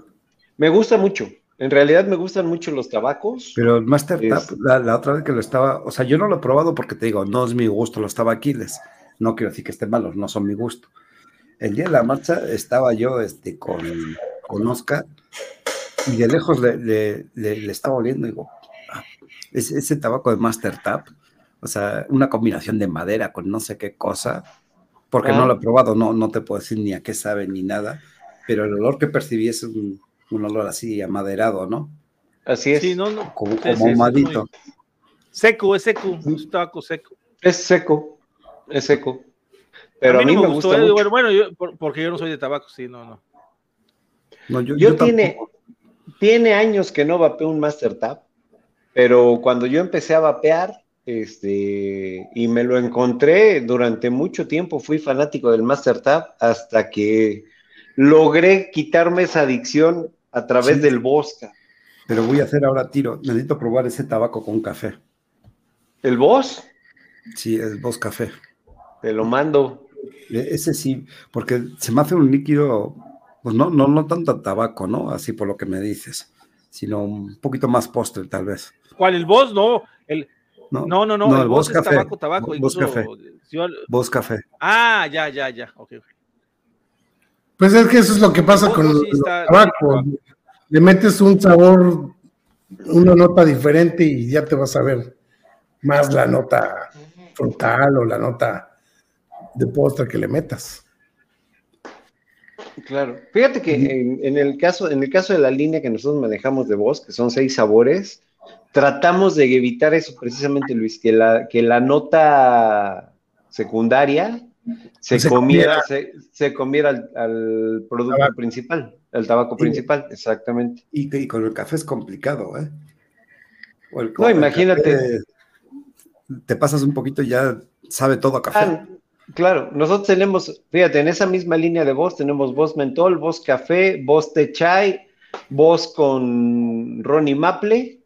Me gusta mucho. En realidad me gustan mucho los tabacos. Pero el Master Tap, la, otra vez que lo estaba, o sea, yo no lo he probado porque te digo, no es mi gusto los tabaquiles. No quiero decir que estén malos, no son mi gusto. El día de la marcha estaba yo este, con, con Oscar y de lejos le, estaba oliendo y digo, ah, ese, tabaco de Master Tap, o sea, una combinación de madera con no sé qué cosa, porque no lo he probado, no, no te puedo decir ni a qué sabe ni nada, pero el olor que percibí es un, olor así amaderado, ¿no? Así es. Sí, no, no. Como, como Seco, es seco, es tabaco seco. Es seco, es seco. Pero a mí, me, gusta eh, mucho. Bueno, yo, porque yo no soy de tabaco, sí, no, no. no yo, yo, tiene, tiene años que no vapeo un Master Tap, pero cuando yo empecé a vapear, este, y me lo encontré durante mucho tiempo, fui fanático del Master Tap hasta que logré quitarme esa adicción a través del Bosca. Pero voy a hacer ahora tiro, necesito probar ese tabaco con café. ¿El Bos? Sí, el Bos Café. Te lo mando. E, ese sí, porque se me hace un líquido pues no, no, no tanto tabaco, ¿no? Así por lo que me dices, sino un poquito más postre, tal vez. ¿Cuál? ¿El Boss? No, el, no, no, no, no, el, Boss, café. tabaco, tabaco. Boss café. Boss café. Ah, ya, ya, ya, ok. Pues es que eso es lo que pasa con el tabaco. Le metes un sabor, una nota diferente y ya te vas a ver más la nota frontal o la nota de postre que le metas. Claro. Fíjate que en, el caso, en el caso de la línea que nosotros manejamos de voz, que son seis sabores, tratamos de evitar eso precisamente, Luis, que la, que la nota secundaria se, comiera, se, comiera al, producto principal, al tabaco principal, exactamente. Y, con el café es complicado, ¿eh? no, imagínate. te pasas un poquito y ya sabe todo a café. Ah, Claro, nosotros tenemos, fíjate, en esa misma línea de voz tenemos voz mentol, voz café, voz de chai, voz con Ronnie Maple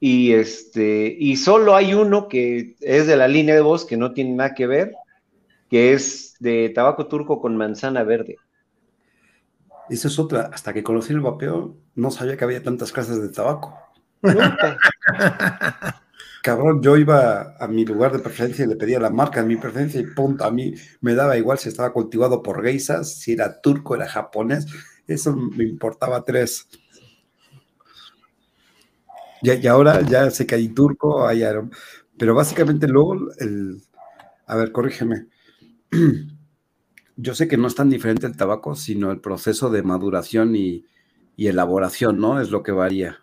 y este y solo hay uno que es de la línea de voz que no tiene nada que ver, que es de tabaco turco con manzana verde. Esa es otra, hasta que conocí el vapeo no sabía que había tantas clases de tabaco. <laughs> cabrón, yo iba a mi lugar de preferencia y le pedía la marca de mi preferencia y punto, a mí me daba igual si estaba cultivado por geisas, si era turco, era japonés, eso me importaba tres. Y, ahora ya sé que hay turco, hay pero básicamente luego, el, a ver, corrígeme, <clears throat> yo sé que no es tan diferente el tabaco, sino el proceso de maduración y, y elaboración, ¿no? Es lo que varía.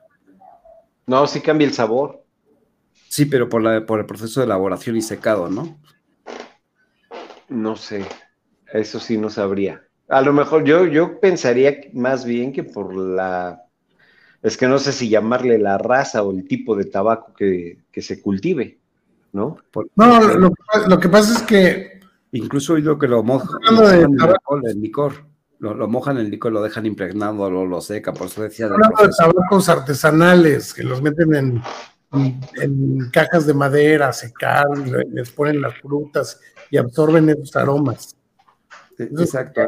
No, sí cambia el sabor. Sí, pero por, la, por el proceso de elaboración y secado, ¿no? No sé, eso sí no sabría. A lo mejor yo, yo pensaría más bien que por la... Es que no sé si llamarle la raza o el tipo de tabaco que, se cultive, ¿no? no, lo, que pasa es que... Incluso he oído que lo mojan en licor. Lo, mojan en licor, lo dejan impregnado, lo, lo seca, por eso decía... Hablando de tabacos artesanales, que los meten en en cajas de madera, secar, les ponen las frutas y absorben esos aromas. Exacto.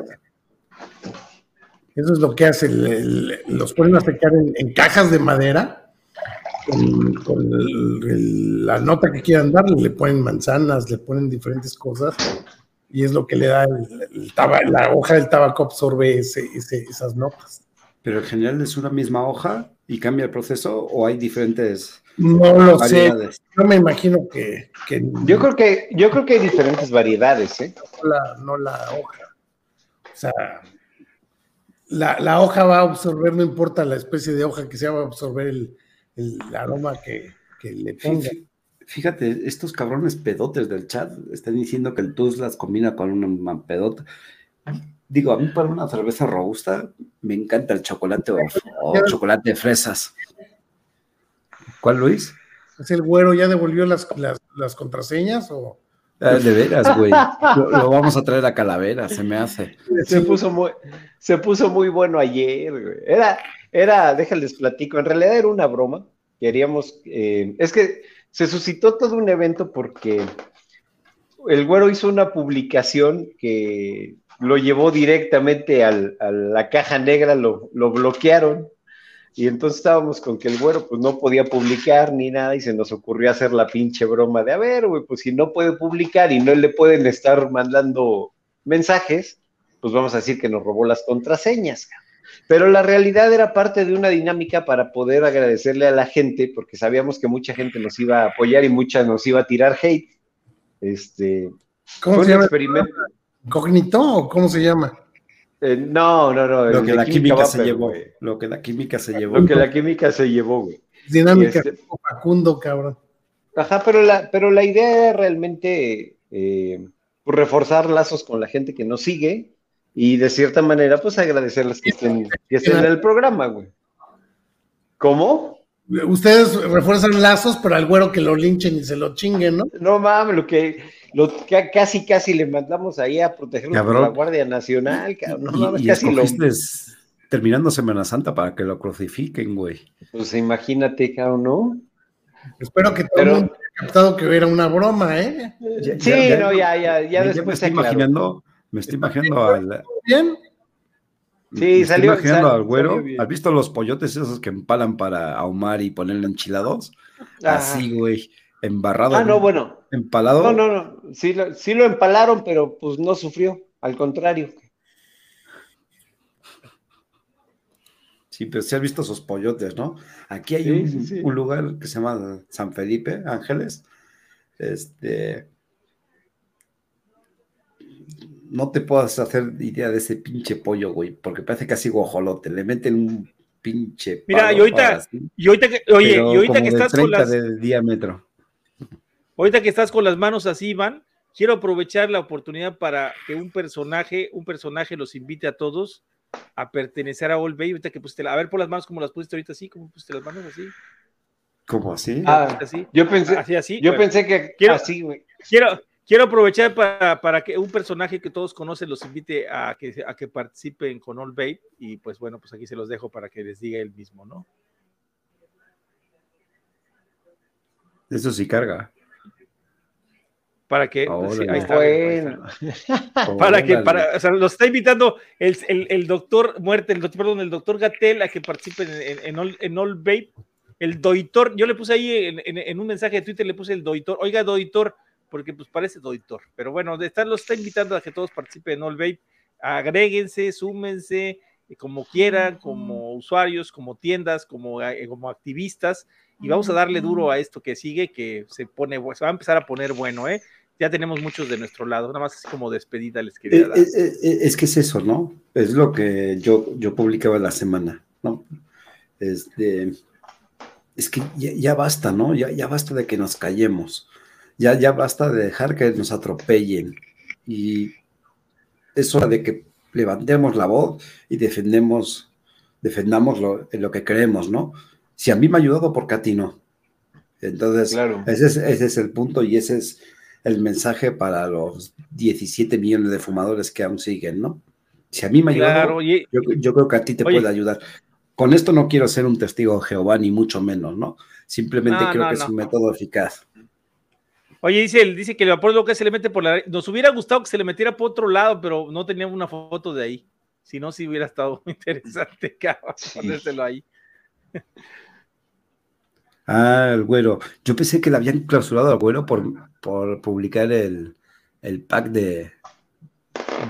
Eso es lo que hace, los ponen a secar en, cajas de madera, con, la nota que quieran darle, le ponen manzanas, le ponen diferentes cosas, y es lo que le da el, la hoja del tabaco absorbe esas notas. Pero en general es una misma hoja y cambia el proceso o hay diferentes no lo sé. Yo me imagino que, Yo creo que, yo creo que hay diferentes variedades, ¿eh? No la, hoja. O sea, la, hoja va a absorber, no importa la especie de hoja que sea, va a absorber el, aroma que, le ponga. Fíjate, estos cabrones pedotes del chat están diciendo que el las combina con un pedota. Digo, a mí para una cerveza robusta me encanta el chocolate o chocolate de fresas. ¿Cuál, Luis? ¿Es el güero ya devolvió las, las, contraseñas o...? Ah, de veras, güey. <laughs> Lo, vamos a traer a Calavera, se me hace. Se puso muy, se puso muy bueno ayer, güey. Era, era, déjales platico, en realidad era una broma. queríamos, eh, es que se suscitó todo un evento porque el güero hizo una publicación que lo llevó directamente a la caja negra, lo, lo, bloquearon. Y entonces estábamos con que el güero pues no podía publicar ni nada y se nos ocurrió hacer la pinche broma de, a ver, güey, pues si no puede publicar y no le pueden estar mandando mensajes, pues vamos a decir que nos robó las contraseñas. Pero la realidad era parte de una dinámica para poder agradecerle a la gente, porque sabíamos que mucha gente nos iba a apoyar y mucha nos iba a tirar hate. Este, ¿Cómo se llama? Experimento. ¿Cognito o cómo se llama? Eh, no, no, no. Lo que la química, se llevó. Lo que la química se llevó. Lo que la química se llevó, güey. Dinámica este, Facundo, cabrón. Ajá, pero la, pero la idea era realmente eh, reforzar lazos con la gente que nos sigue y de cierta manera, pues agradecerles que estén, que estén en el programa, güey. ¿Cómo? Ustedes refuerzan lazos, pero al güero que lo linchen y se lo chinguen, ¿no? No mames, lo que, lo, casi, casi le mandamos ahí a proteger a la Guardia Nacional, cabrón. No mames, casi lo. Terminando Semana Santa para que lo crucifiquen, güey. Pues imagínate, cabrón, ¿no? Espero que todo el mundo haya captado que era una broma, ¿eh? sí, no, ya, ya, ya, después me estoy imaginando me estoy imaginando al. ¿Bien? Sí, salió. Estoy imaginando al güero. ¿Has visto los pollotes esos que empalan para ahumar y ponerle enchilados? Así, güey. Embarrado. Ah, no, bueno. Empalado. No, no, no. Sí lo, sí lo empalaron, pero pues no sufrió. Al contrario. Sí, pero sí has visto esos pollotes, ¿no? Aquí hay un, un, lugar que se llama San Felipe, Ángeles. Este, no te puedas hacer idea de ese pinche pollo, güey, porque parece casi guajolote. Le meten un pinche. Mira, y ahorita, y ahorita que, oye, y ahorita que estás con las. de diámetro. Ahorita que estás con las manos así, Iván, quiero aprovechar la oportunidad para que un personaje, un personaje los invite a todos a pertenecer a All Bay. Ahorita que pusiste, a ver por las manos como las pusiste ahorita así, como pusiste las manos así. ¿Cómo así? Ah, así. Yo pensé, así, así, yo pensé que quiero, así, güey. Quiero, Quiero aprovechar para, que un personaje que todos conocen los invite a que, a que participen con All Babe y pues bueno, pues aquí se los dejo para que les diga él mismo, ¿no? Eso sí carga. Para que, ahí está, bueno. para que, para, o sea, los está invitando el, doctor Muerte, el doctor, perdón, el doctor Gatel a que participen en, en, All, en All Babe. El doitor, yo le puse ahí en, en, un mensaje de Twitter, le puse el doitor, oiga, doitor, porque pues parece doctor. Pero bueno, de estar, los está invitando a que todos participen en All Vape. Agréguense, súmense, eh, como quieran, como usuarios, como tiendas, como, eh, como activistas, y vamos a darle duro a esto que sigue, que se pone, se va a empezar a poner bueno, ¿eh? Ya tenemos muchos de nuestro lado, nada más es como despedida les quería eh, dar. Es, que es eso, ¿no? Es lo que yo, yo publicaba la semana, ¿no? Este, es que ya, basta, ¿no? Ya, ya basta de que nos callemos ya, ya basta de dejar que nos atropellen. Y es hora de que levantemos la voz y defendemos, defendamos lo, lo que creemos, ¿no? Si a mí me ha ayudado, ¿por qué a ti no? Entonces, ese, es, ese es el punto y ese es el mensaje para los 17 millones de fumadores que aún siguen, ¿no? Si a mí me ha ayudado, yo, creo que a ti te puede ayudar. Con esto no quiero ser un testigo de Jehová, ni mucho menos, ¿no? Simplemente creo que es un método eficaz. Oye, dice, dice que el vapor lo que se le mete por la. Nos hubiera gustado que se le metiera por otro lado, pero no teníamos una foto de ahí. Si no, sí hubiera estado <laughs> interesante, cabrón, ponérselo ahí. Ah, el güero. Yo pensé que le habían clausurado al güero por, por publicar el, pack de,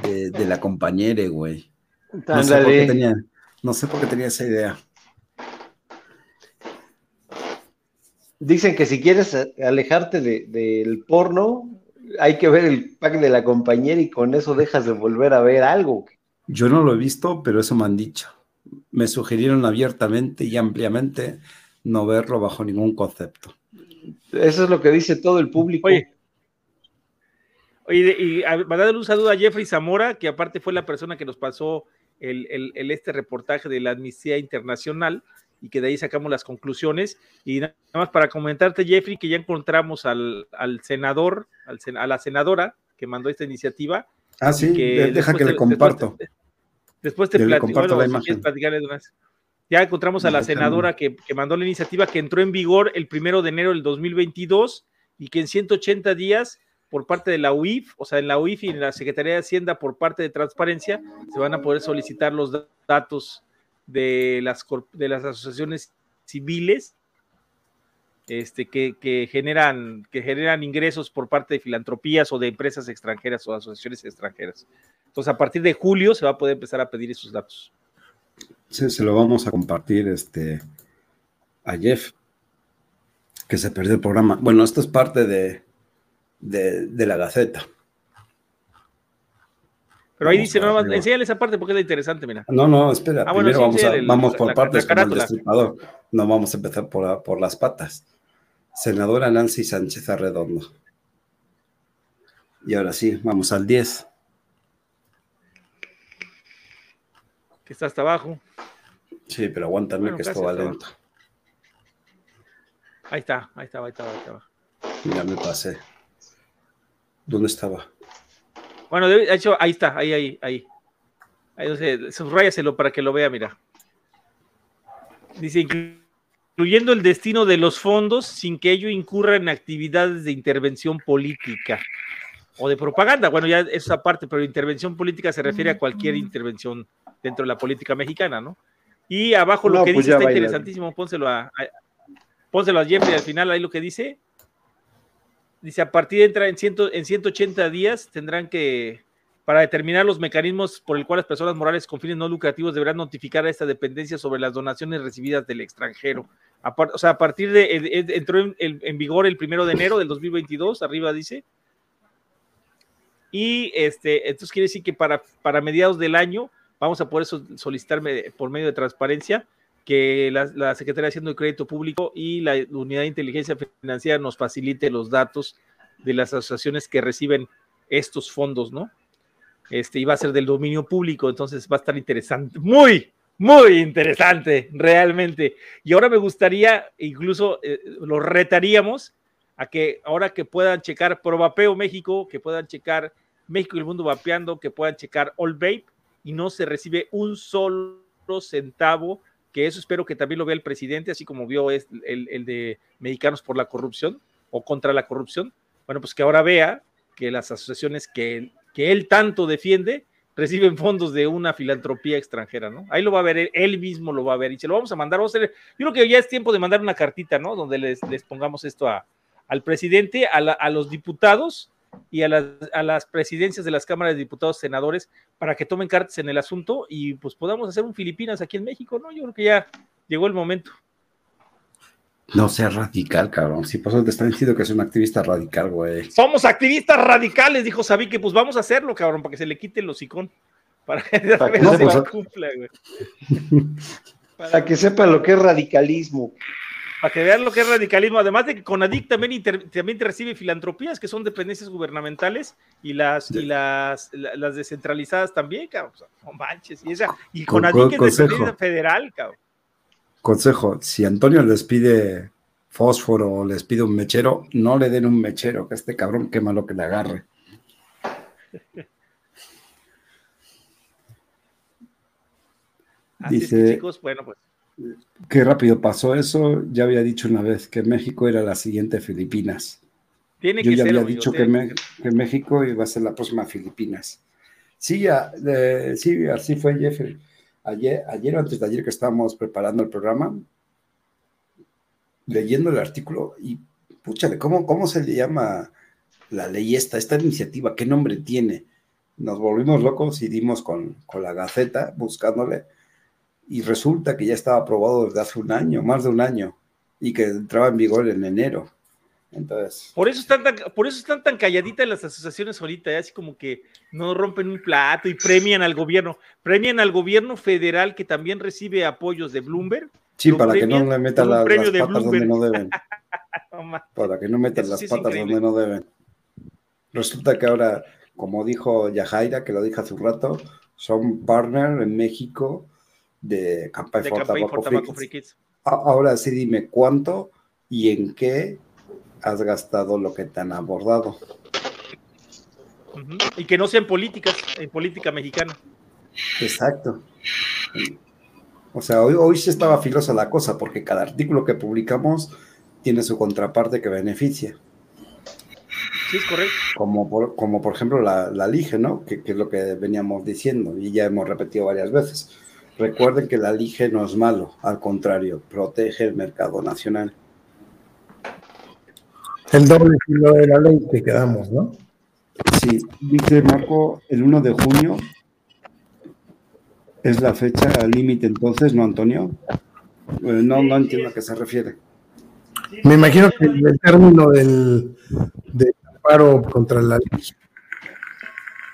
de, la compañera, güey. No sé, por qué tenía, no sé por qué tenía esa idea. Dicen que si quieres alejarte del porno, hay que ver el pack de la compañera y con eso dejas de volver a ver algo. Yo no lo he visto, pero eso me han dicho. Me sugirieron abiertamente y ampliamente no verlo bajo ningún concepto. Eso es lo que dice todo el público. Oye, y darle un saludo a Jeffrey Zamora, que aparte fue la persona que nos pasó el, este reportaje de la Amnistía Internacional y que de ahí sacamos las conclusiones. Y nada más para comentarte, Jeffrey, que ya encontramos al, senador, a la senadora que mandó esta iniciativa. Ah, sí, deja que le comparto. Después te, platico. Ya encontramos a la senadora que, mandó la iniciativa que entró en vigor el primero de enero del 2022 y que en 180 días por parte de la UIF, o sea, en la UIF y en la Secretaría de Hacienda por parte de Transparencia, se van a poder solicitar los datos de las, de las asociaciones civiles este, que, generan, que generan ingresos por parte de filantropías o de empresas extranjeras o asociaciones extranjeras. Entonces, a partir de julio se va a poder empezar a pedir esos datos. Sí, se lo vamos a compartir este, a Jeff, que se perdió el programa. Bueno, esto es parte de, de, la Gaceta. Pero ahí dice, no, enséñale esa parte porque es interesante, mira. No, no, espera, ah, primero vamos, vamos, por partes como el destripador. No vamos a empezar por, por las patas. Senadora Nancy Sánchez Arredondo. Y ahora sí, vamos al 10. Que está hasta abajo. Sí, pero aguántame que esto va lento. Ahí está, ahí está, ahí está, ahí está. Ya me pasé. ¿Dónde estaba? Bueno, de hecho, ahí está, ahí, ahí, ahí. Ahí, no sé, subrayaselo para que lo vea, mira. Dice, incluyendo el destino de los fondos sin que ello incurra en actividades de intervención política o de propaganda. Bueno, ya esa parte, pero intervención política se refiere a cualquier intervención dentro de la política mexicana, ¿no? Y abajo lo que pues dice está interesantísimo, pónselo a, pónselo a Jeffrey al final, ahí lo que dice. Dice, a partir de entrar en, ciento, en 180 días tendrán que, para determinar los mecanismos por el cual las personas morales con fines no lucrativos deberán notificar a esta dependencia sobre las donaciones recibidas del extranjero. o sea, a partir de, entró en, vigor el primero de enero del 2022, arriba dice. Y este, entonces quiere decir que para, para mediados del año vamos a poder solicitarme por medio de transparencia que la, Secretaría de Hacienda de Crédito Público y la Unidad de Inteligencia Financiera nos facilite los datos de las asociaciones que reciben estos fondos, ¿no? este, y va a ser del dominio público, entonces va a estar interesante, muy, muy interesante, realmente. Y ahora me gustaría, incluso eh, lo retaríamos a que ahora que puedan checar Probapeo México, que puedan checar México y el mundo vapeando, que puedan checar All Vape y no se recibe un solo centavo, que eso espero que también lo vea el presidente, así como vio el, el de Mexicanos por la Corrupción o contra la corrupción. Bueno, pues que ahora vea que las asociaciones que que él tanto defiende, reciben fondos de una filantropía extranjera, ¿no? Ahí lo va a ver, él, mismo lo va a ver y se lo vamos a mandar. Vamos a yo creo que ya es tiempo de mandar una cartita, ¿no? Donde les, pongamos esto a, al presidente, a, los diputados y a las, a las, presidencias de las cámaras de diputados, senadores, para que tomen cartas en el asunto y pues podamos hacer un Filipinas aquí en México, ¿no? Yo creo que ya llegó el momento. No sea radical, cabrón. Si por eso te están diciendo que es un activista radical, güey. Somos activistas radicales, dijo Sabi, que pues vamos a hacerlo, cabrón, para que se le quite el hocicón. <laughs> Para que, pues, cumpla, güey. <laughs> para que sepa lo que es radicalismo. Para que vean lo que es radicalismo. Además de que Conadic también, también te recibe filantropías, que son dependencias gubernamentales, y las, y las, las descentralizadas también, cabrón. no manches. Y, esa, y Conadic es dependencia federal, cabrón. Consejo, si Antonio les pide fósforo o les pide un mechero, no le den un mechero, que este cabrón quema lo que le agarre. <laughs> Dice, chicos, bueno, pues. Qué rápido pasó eso. Ya había dicho una vez que México era la siguiente Filipinas. Tiene Yo ya había dicho que, México iba a ser la próxima Filipinas. Sí, sí, así fue Jeffrey ayer, ayer o antes de ayer que estábamos preparando el programa, leyendo el artículo y, púchale, ¿cómo, cómo se le llama la ley esta, esta iniciativa? ¿Qué nombre tiene? Nos volvimos locos y dimos con, con la Gaceta buscándole y resulta que ya estaba aprobado desde hace un año, más de un año, y que entraba en vigor en enero. Entonces. Por eso están tan, por eso están tan calladitas las asociaciones ahorita, ¿eh? así como que no rompen un plato y premian al gobierno. Premian al gobierno federal que también recibe apoyos de Bloomberg. Sí, para que no le metan las, patas donde no deben. <laughs> para que no metan las patas donde no deben. Resulta que ahora, como dijo Yajaira, que lo dije hace un rato, son partner en México de Campaign for, Free Kids. Ahora sí dime cuánto y en qué has gastado lo que te han abordado. Y que no sean políticas, en política mexicana. Exacto. O sea, hoy, hoy sí estaba filosa la cosa, porque cada artículo que publicamos tiene su contraparte que beneficia. Sí, es correcto. Como por, como por ejemplo la, la LIGE, ¿no? Que, que, es lo que veníamos diciendo y ya hemos repetido varias veces. Recuerden que la LIGE no es malo, al contrario, protege el mercado nacional. El doble filo de la ley que quedamos, ¿no? Sí, dice Marco, el 1 de junio es la fecha límite entonces, ¿no, Antonio? Eh, no, no entiendo a qué se refiere. Me imagino que el término del, del paro contra la ley.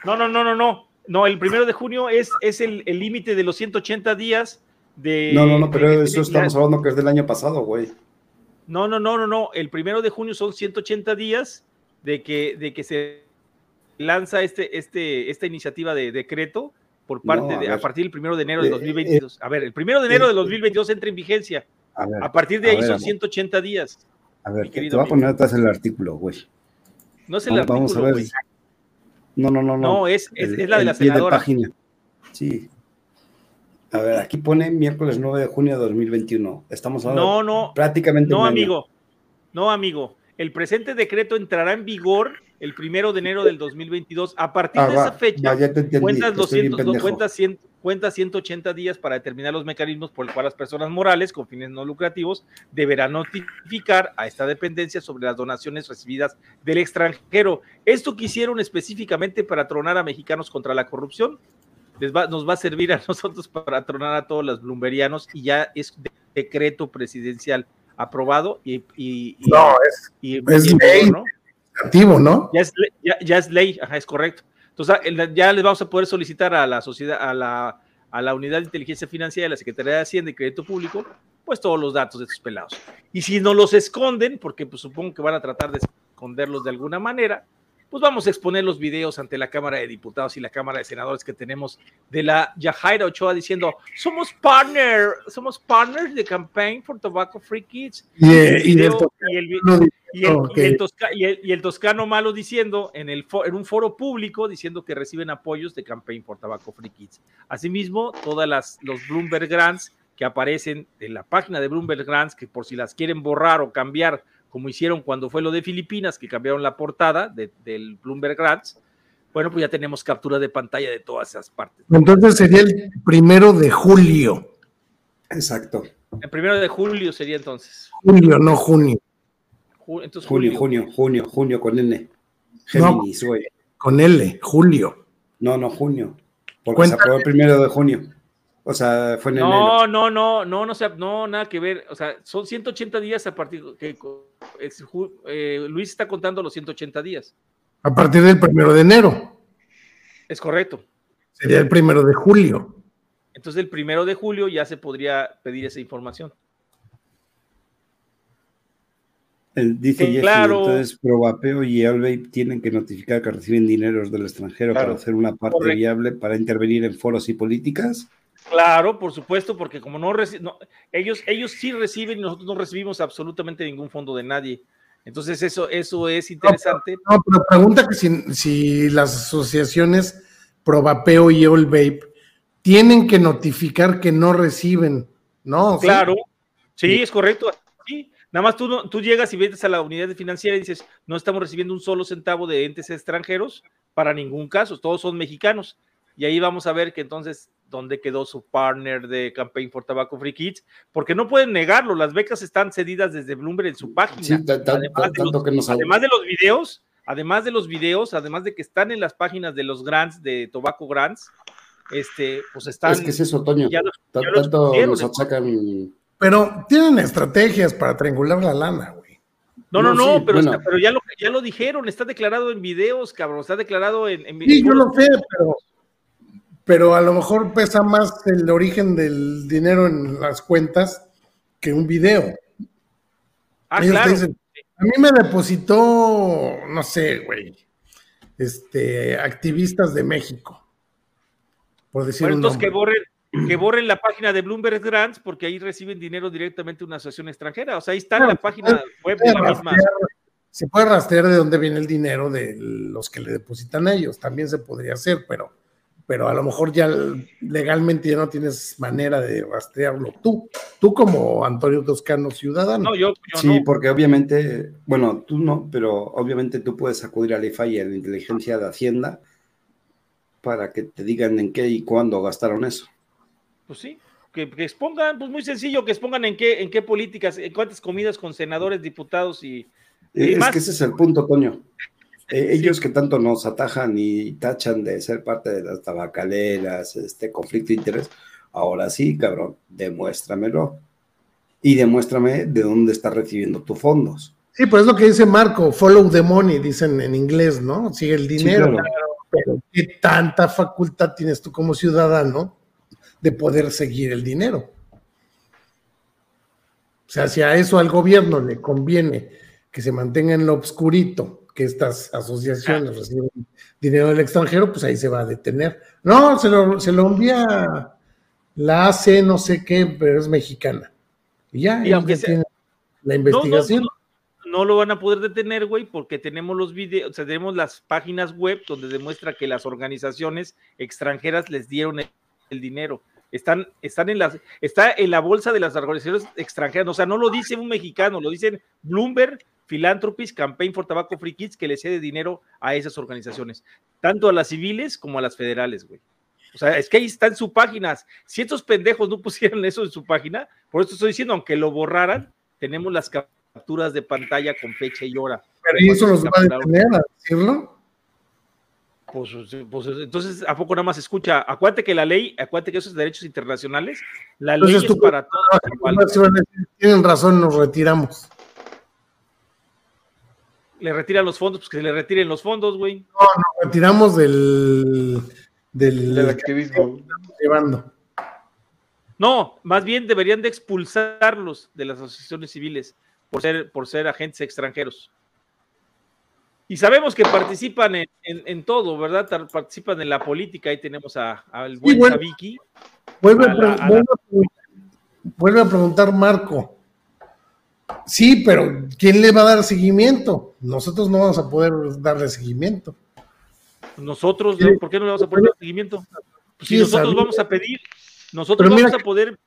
No, no, no, no, no. No, el primero de junio es, es el límite de los 180 días de. No, no, no, pero de, eso estamos hablando que es del año pasado, güey. No, no, no, no, no. El primero de junio son 180 días de que, de que se lanza este, este, esta iniciativa de decreto por parte no, a de, ver, a partir del primero de enero de 2022. Eh, a ver, el primero de enero de 2022 entra en vigencia. A, ver, a partir de ahí ver, son 180 días. A ver, te voy a poner atrás el artículo, güey. No es el vamos, artículo, vamos a ver. No, no, no, no. No, es, es, el, es la de la senadora. De página. Sí. A ver, aquí pone miércoles 9 de junio de 2021. Estamos hablando no, no, prácticamente. No, amigo. No, amigo. El presente decreto entrará en vigor el primero de enero del 2022. A partir ah, de va, esa fecha, ya te entendí, cuentas, que estoy bien 200, pendejo. cuentas, 100, cuentas 180 días para determinar los mecanismos por los cuales las personas morales con fines no lucrativos deberán notificar a esta dependencia sobre las donaciones recibidas del extranjero. Esto quisieron específicamente para tronar a mexicanos contra la corrupción. Les va, nos va a servir a <laughs> nosotros para tronar a todos los blumberianos y ya es decreto presidencial aprobado y, y, y no, es, y, es y ley, ¿no? Activo, ¿no? Ya es, ya, ya es ley, ajá, es correcto. Entonces, ya les vamos a poder solicitar a la sociedad, a la, a la Unidad de Inteligencia Financiera de la Secretaría de Hacienda y Crédito Público, pues todos los datos de estos pelados. Y si no los esconden, porque pues supongo que van a tratar de esconderlos de alguna manera, pues vamos a exponer los videos ante la Cámara de Diputados y la Cámara de Senadores que tenemos de la Yajaira Ochoa diciendo, somos partner, somos partners de Campaign for Tobacco Free Kids. Y, el, toscano malo diciendo en, el en un foro público diciendo que reciben apoyos de Campaign for Tobacco Free Kids. Asimismo, todas las los Bloomberg Grants que aparecen en la página de Bloomberg Grants, que por si las quieren borrar o cambiar como hicieron cuando fue lo de Filipinas, que cambiaron la portada de, del Bloomberg Grants, bueno, pues ya tenemos captura de pantalla de todas esas partes. Entonces sería el primero de julio. Exacto. El primero de julio sería entonces. Julio, no junio. Ju entonces, junio, junio, junio, junio, con N. Géminis, güey. No, con L, julio. No, no, junio. Porque Cuéntame. se aprobó el primero de junio. O sea, fue en no, enero. No, no, no, no, no, no, nada que ver. O sea, son 180 días a partir que eh, Luis está contando los 180 días. A partir del primero de enero. Es correcto. Sería el primero de julio. Entonces, el primero de julio ya se podría pedir esa información. El, dice Jeffy, claro. entonces Probapeo y Elvape tienen que notificar que reciben dineros del extranjero Claro. para hacer una parte Correcto. viable para intervenir en foros y políticas. Claro, por supuesto, porque como no, no ellos, ellos sí reciben y nosotros no recibimos absolutamente ningún fondo de nadie. Entonces, eso, eso es interesante. No, pero pregunta que si, si las asociaciones Probapeo y Vape tienen que notificar que no reciben, ¿no? ¿Sí? Claro, sí, es correcto. Sí. Nada más tú, no- tú llegas y vienes a la unidad financiera y dices, no estamos recibiendo un solo centavo de entes extranjeros para ningún caso, todos son mexicanos. Y ahí vamos a ver que entonces, ¿dónde quedó su partner de Campaign for Tobacco Free Kids? Porque no pueden negarlo, las becas están cedidas desde Bloomberg en su página. Sí, ta- ta- Además de tanto los- que nos además de los videos, además de los videos, además de que están en las páginas de los grants, de Tobacco Grants, este, pues están. Es que es eso, Toño. ya los- Ta- ya los Tanto nos ¿no? achacan. Pero tienen estrategias para triangular la lana, güey. No, no, No, sí, pero, bueno. está- pero ya, lo, ya lo dijeron, está declarado en videos, cabrón, está declarado en... en Sí, yo lo sé, pero, pero a lo mejor pesa más el origen del dinero en las cuentas que un video. Ah, Ellos claro. dicen, a mí me depositó, no sé, güey, este, activistas de México, por decir Bueno, un entonces que borren, que borren la página de Bloomberg Grants porque ahí reciben dinero directamente de una asociación extranjera. O sea, ahí está en la página web de Se la misma. Se puede rastrear de dónde viene el dinero de los que le depositan a ellos, también se podría hacer, pero pero a lo mejor ya legalmente ya no tienes manera de rastrearlo tú, tú como Antonio Toscano ciudadano. No, yo, sí, porque obviamente, bueno, tú no, pero obviamente tú puedes acudir al IFAI y a la inteligencia de Hacienda para que te digan en qué y cuándo gastaron eso. Pues sí, que, expongan, pues muy sencillo, que expongan en qué, en qué políticas, en cuántas comidas con senadores, diputados y... es que ese es el punto, Toño. Eh, ellos que tanto nos atajan y tachan de ser parte de las tabacaleras, este conflicto de interés, ahora sí, cabrón, demuéstramelo. Y demuéstrame de dónde estás recibiendo tus fondos. Sí, pues es lo que dice Marco, follow the money, dicen en inglés, ¿no? Sigue el dinero. Pero ¿qué tanta facultad tienes tú como ciudadano de poder seguir el dinero? O sea, si a eso al gobierno le conviene que se mantenga en lo obscurito que estas asociaciones reciben dinero del extranjero, pues ahí se va a detener. No, se lo, se lo envía la AC, no sé qué, pero es mexicana. Y ya, y aunque tiene la investigación. No, lo van a poder detener, güey, porque tenemos los videos, o sea, tenemos las páginas web donde demuestra que las organizaciones extranjeras les dieron el, dinero. Están, están en las, está en la bolsa de las organizaciones extranjeras, o sea, no lo dice un mexicano, lo dicen Bloomberg Philanthropies, Campaign for Tobacco Free Kids, que le cede dinero a esas organizaciones, tanto a las civiles como a las federales, güey. O sea, es que ahí está en su página. Si estos pendejos no pusieran eso en su página, por eso estoy diciendo, aunque lo borraran, tenemos las capturas de pantalla con fecha y hora. Pero eso los va a detener a decirlo? Pues, pues, entonces, ¿a poco nada más escucha? Acuérdate que la ley, acuérdate que esos derechos internacionales, la ley es para todos. Tienen razón, nos retiramos le retiran los fondos, pues que se le retiren los fondos, güey. No, nos retiramos del, del, activismo. Llevando. No, más bien deberían de expulsarlos de las asociaciones civiles por ser, por ser agentes extranjeros. Y sabemos que participan en, todo, ¿verdad? Participan en la política. Ahí tenemos al buen sí, vuelve, vuelve a preguntar Marco. Sí, pero ¿quién le va a dar seguimiento? Nosotros no vamos a poder darle seguimiento. Nosotros, ¿por qué no le vamos a poder dar seguimiento? Pues si nosotros vamos a pedir, nosotros vamos a poder.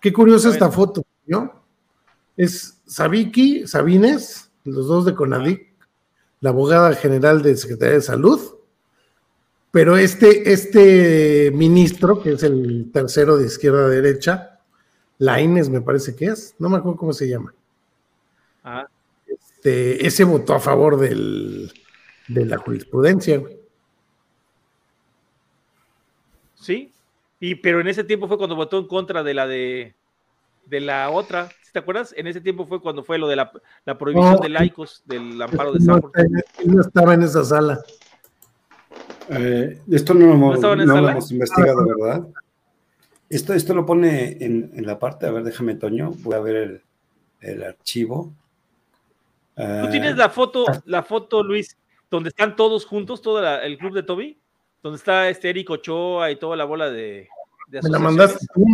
Qué curiosa esta foto, ¿no? Es Sabiki, Sabines, los dos de Conadic, la abogada general de Secretaría de Salud, pero este, este ministro, que es el tercero de izquierda a derecha, Laines me parece que es, no me acuerdo cómo se llama. Ah. Este, ese votó a favor del, de la jurisprudencia. Sí, y pero en ese tiempo fue cuando votó en contra de la de, de la otra, ¿te acuerdas? En ese tiempo fue cuando fue lo de la, prohibición de laicos, del amparo de no, no estaba en esa sala. Eh, esto no, lo, lo hemos investigado, ¿verdad? Esto, esto lo pone en, la parte, a ver, déjame, Toño, voy a ver el, archivo. ¿Tú tienes la foto, ah. la foto, Luis, donde están todos juntos, todo el club de Toby? Donde está este Eric Ochoa y toda la bola de, de ¿Me la mandaste tú,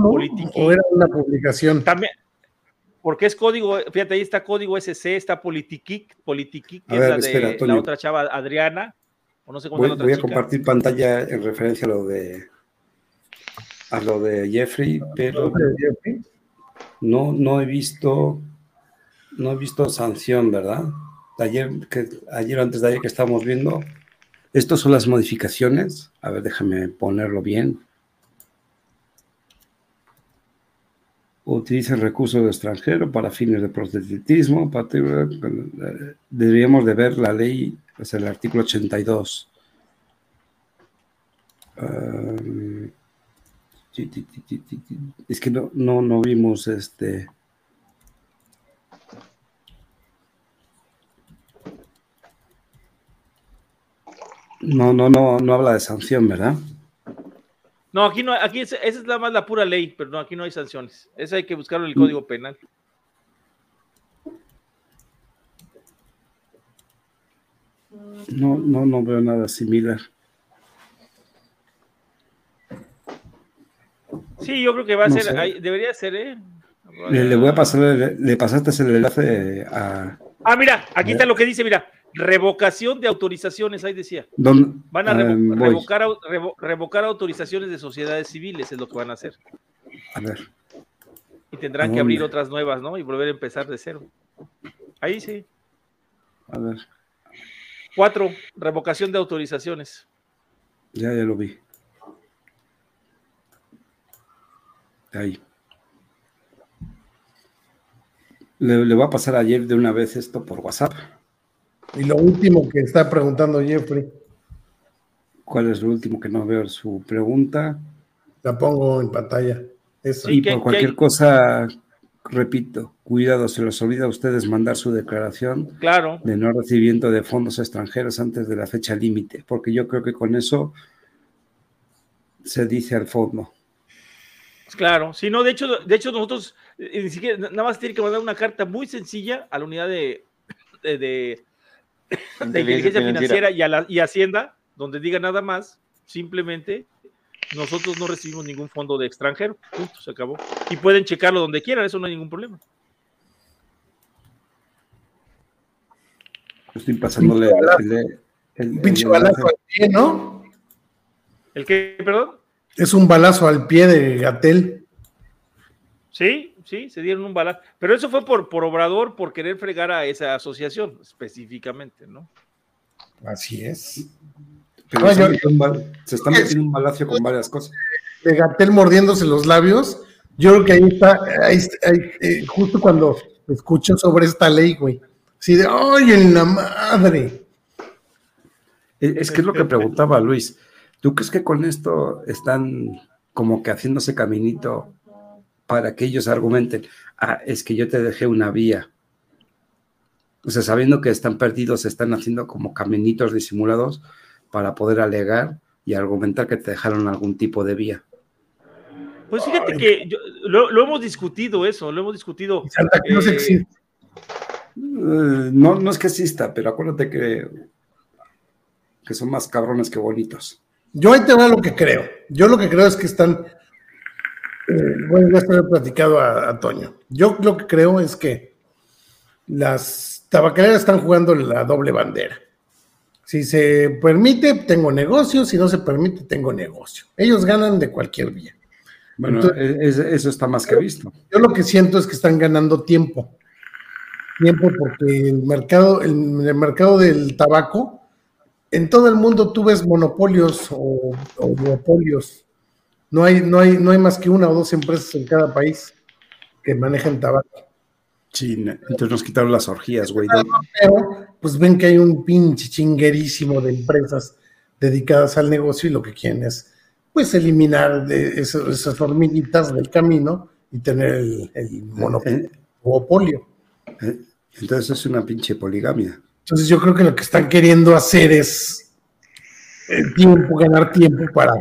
¿O era una publicación? También, porque es código, fíjate, ahí está código SC, está Politikic, Politikic, que es la de la otra chava, Adriana, o no sé cómo voy, otra voy a compartir pantalla en referencia a lo de a lo de Jeffrey, pero no, no he visto, no he visto sanción, ¿verdad? Ayer, que, ayer antes de ayer que estábamos viendo, estas son las modificaciones. A ver, déjame ponerlo bien. Utiliza el recurso de extranjero para fines de proselitismo. Deberíamos de ver la ley, es el artículo 82. Es que no, no, no vimos este. No, no, no, no habla de sanción, ¿verdad? No, aquí no, aquí esa es la más la pura ley, pero no, aquí no hay sanciones. Eso hay que buscarlo en el Código Penal. No, no, no veo nada similar. Sí, yo creo que va a ser, debería ser, ¿eh? Le, voy a pasar, le, pasaste el enlace a... Ah, mira, aquí está lo que dice, mira, revocación de autorizaciones, ahí decía. Don, Van a revo- voy. revocar, revo- revocar autorizaciones de sociedades civiles, es lo que van a hacer. A ver, Y tendrán ¿A que abrir otras nuevas, ¿no? Y volver a empezar de cero. Ahí sí. a ver. Cuatro, revocación de autorizaciones. Ya, ya lo vi. Ahí. Le, le voy a pasar a Jeff de una vez esto por WhatsApp. Y lo último que está preguntando Jeffrey, ¿Cuál es lo último que no veo su pregunta? la pongo en pantalla. Y ¿qué- por cualquier cosa, repito, cuidado, se les olvida a ustedes mandar su declaración Claro. de no recibimiento de fondos extranjeros antes de la fecha límite, porque yo creo que con eso se dice al fondo. Claro, sí, no, de hecho, de hecho nosotros eh, ni siquiera, nada más tiene que mandar una carta muy sencilla a la unidad de, de, de- de inteligencia financiera y a la y Hacienda, donde diga nada más, simplemente nosotros no recibimos ningún fondo de extranjero, punto, se acabó. Y pueden checarlo donde quieran, eso no hay ningún problema. Estoy pasándole el, el- el- Un pinche el balazo al pie, ¿no? ¿El qué, perdón? Es un balazo al pie de Gatel. Sí, sí, se dieron un balazo. Pero eso fue por, por Obrador, por querer fregar a esa asociación específicamente, ¿no? Así es. Pero se, yo- han metido un bal- se está metiendo un balazo con varias cosas. De Gatel mordiéndose los labios. Yo creo que ahí está, ahí, ahí, eh, justo cuando escucho sobre esta ley, güey. Así de, ¡ay, en la madre! Es es que es lo que preguntaba Luis. ¿Tú crees que con esto están como que haciéndose caminito para que ellos argumenten, ah, es que yo te dejé una vía? O sea, sabiendo que están perdidos, están haciendo como caminitos disimulados para poder alegar y argumentar que te dejaron algún tipo de vía. Pues fíjate que yo- lo, lo hemos discutido eso, lo hemos discutido. Santa Cruz eh, existe. Eh, no, no es que exista, pero acuérdate que, que son más cabrones que bonitos. Yo ahí te va lo que creo. Yo lo que creo es que están. Eh, bueno, ya platicado a, a Toño. Yo lo que creo es que las tabacaleras están jugando la doble bandera. Si se permite, tengo negocio. Si no se permite, tengo negocio. Ellos ganan de cualquier vía. Bueno, Entonces- es- eso está más que visto. Yo lo que siento es que están ganando tiempo. Tiempo porque el mercado, el, el mercado del tabaco, en todo el mundo tú ves monopolios o, o duopolios. No hay, no, hay, no hay más que una o dos empresas en cada país que manejan tabaco. China. Entonces nos quitaron las orgías, güey. Pero pues ven que hay un pinche chinguerísimo de empresas dedicadas al negocio y lo que quieren es pues eliminar de eso- esas hormiguitas del camino y tener el, el monopolio. Eh, duopolio. eh, Entonces es una pinche poligamia. Entonces yo creo que lo que están queriendo hacer es el tiempo, ganar tiempo para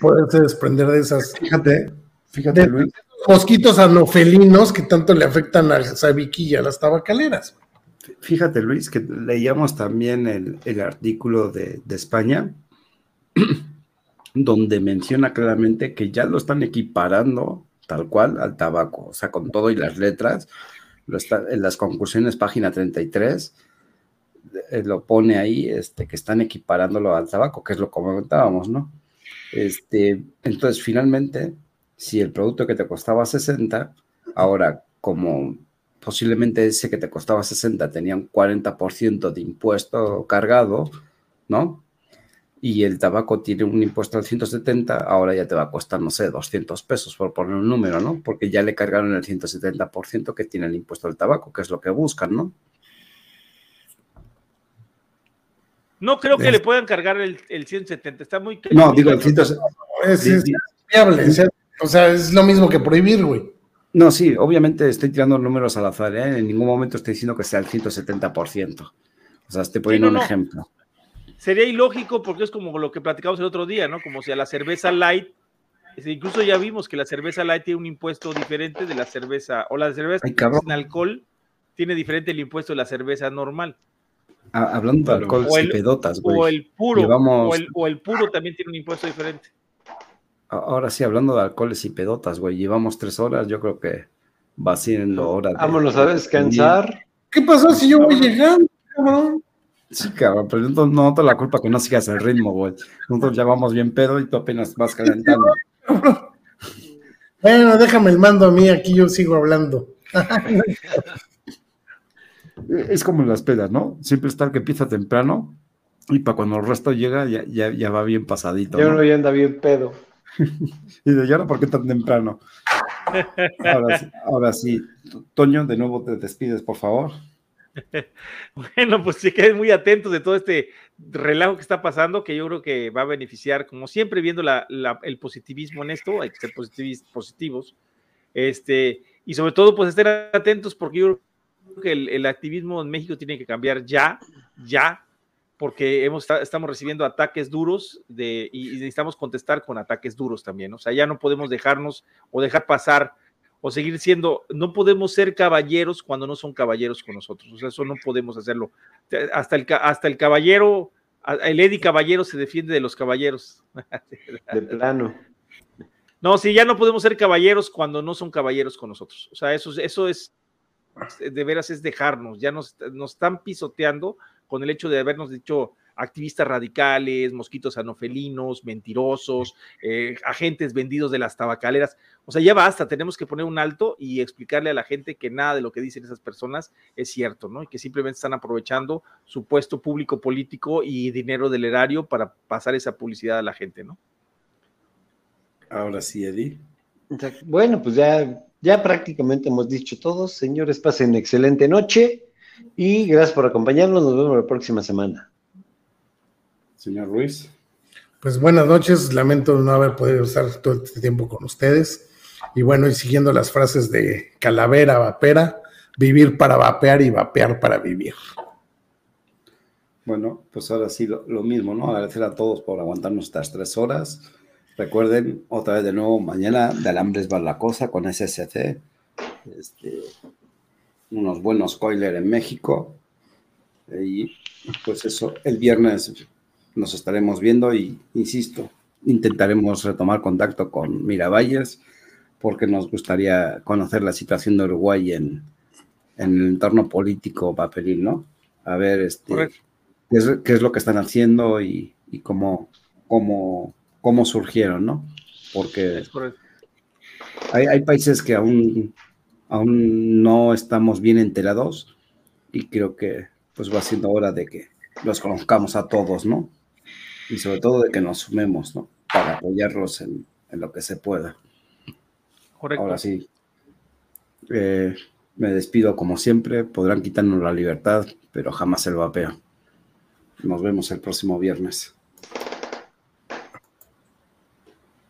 poderse desprender de esas Fíjate, fíjate, de Luis. mosquitos anofelinos que tanto le afectan al sabiqui y a las tabacaleras. Fíjate, Luis, que leíamos también el, el artículo de, de España, <clears throat> donde menciona claramente que ya lo están equiparando tal cual al tabaco, o sea, con todo y las letras. Lo está, en las conclusiones, página 33, eh, lo pone ahí, este, que están equiparándolo al tabaco, que es lo que comentábamos, ¿no? Este, entonces, finalmente, si el producto que te costaba 60, ahora como posiblemente ese que te costaba 60 tenía un 40% de impuesto cargado, ¿no? Y el tabaco tiene un impuesto al 170, ahora ya te va a costar, no sé, 200 pesos por poner un número, ¿no? Porque ya le cargaron el 170% que tiene el impuesto al tabaco, que es lo que buscan, ¿no? No creo que Es- le puedan cargar el, el 170, está muy... No, digo, el cañón. 170. Es, Sí, es sí. viable, o sea, es lo mismo que prohibir, güey. No, sí, obviamente estoy tirando números al azar, ¿eh? En ningún momento estoy diciendo que sea el 170%. O sea, estoy poniendo no, un no. ejemplo. Sería ilógico porque es como lo que platicamos el otro día, ¿no? Como si a la cerveza light, incluso ya vimos que la cerveza light tiene un impuesto diferente de la cerveza, o la cerveza Ay, sin alcohol tiene diferente el impuesto de la cerveza normal. Ah, hablando de alcohol O y pedotas, güey. O el puro, Llevamos- o, el, o el puro también tiene un impuesto diferente. Ahora sí, hablando de alcoholes y pedotas, güey. Llevamos tres horas, yo creo que va siendo hora de... Vámonos a descansar. ¿Qué pasó si yo voy llegando, cabrón? Sí, cabrón, pero no, te la culpa que no sigas el ritmo, güey. Nosotros ya vamos bien pedo y tú apenas vas calentando. Bueno, déjame el mando a mí, aquí yo sigo hablando. <laughs> es como las pedas, ¿no? Siempre está el que empieza temprano y para cuando el resto llega ya, ya, va bien pasadito. Ya uno ya anda bien pedo. <laughs> y de ya ¿por qué tan temprano? Ahora sí, ahora sí, Toño, de nuevo te despides, por favor. <laughs> Bueno, pues sí queden muy atentos de todo este relajo que está pasando, que yo creo que va a beneficiar, como siempre, viendo el positivismo en esto, hay que ser positivos, este, y sobre todo, pues estén atentos, porque yo creo que el, activismo en México tiene que cambiar ya, ya, porque hemos, estamos recibiendo ataques duros de, y necesitamos contestar con ataques duros también, o sea, ya no podemos dejarnos o dejar pasar o seguir siendo, no podemos ser caballeros cuando no son caballeros con nosotros, o sea, eso no podemos hacerlo. Hasta el, hasta el caballero, el Eddie Caballero se defiende de los caballeros. <laughs> De plano. No, sí, ya no podemos ser caballeros cuando no son caballeros con nosotros. O sea, eso, eso es, de veras es dejarnos, ya nos, nos están pisoteando con el hecho de habernos dicho, activistas radicales, mosquitos anofelinos, mentirosos, eh, agentes vendidos de las tabacaleras. O sea, ya basta, tenemos que poner un alto y explicarle a la gente que nada de lo que dicen esas personas es cierto, ¿no? Y que simplemente están aprovechando su puesto público político y dinero del erario para pasar esa publicidad a la gente, ¿no? Ahora sí, Eddie. Bueno, pues ya, ya prácticamente hemos dicho todos. Señores, pasen excelente noche y gracias por acompañarnos. Nos vemos la próxima semana. Señor Ruiz. Pues buenas noches, lamento no haber podido estar todo este tiempo con ustedes. Y bueno, y siguiendo las frases de Calavera, Vapera, vivir para vapear y vapear para vivir. Bueno, pues ahora sí lo, mismo, ¿no? Agradecer a todos por aguantarnos estas tres horas. Recuerden, otra vez de nuevo, mañana de Alambres va la cosa con SSC. Este, unos buenos coiler en México. Y pues eso, el viernes nos estaremos viendo y, insisto, intentaremos retomar contacto con Miravalles porque nos gustaría conocer la situación de Uruguay en, el entorno político papelín, ¿no? A ver este, qué es, lo que están haciendo y, cómo, cómo, cómo surgieron, ¿no? Porque hay, hay, países que aún, aún no estamos bien enterados y creo que pues va siendo hora de que los conozcamos a todos, ¿no? y sobre todo de que nos sumemos, ¿no? Para apoyarlos en, lo que se pueda. Correcto. Ahora sí, eh, me despido como siempre. Podrán quitarnos la libertad, pero jamás el vapeo. Nos vemos el próximo viernes.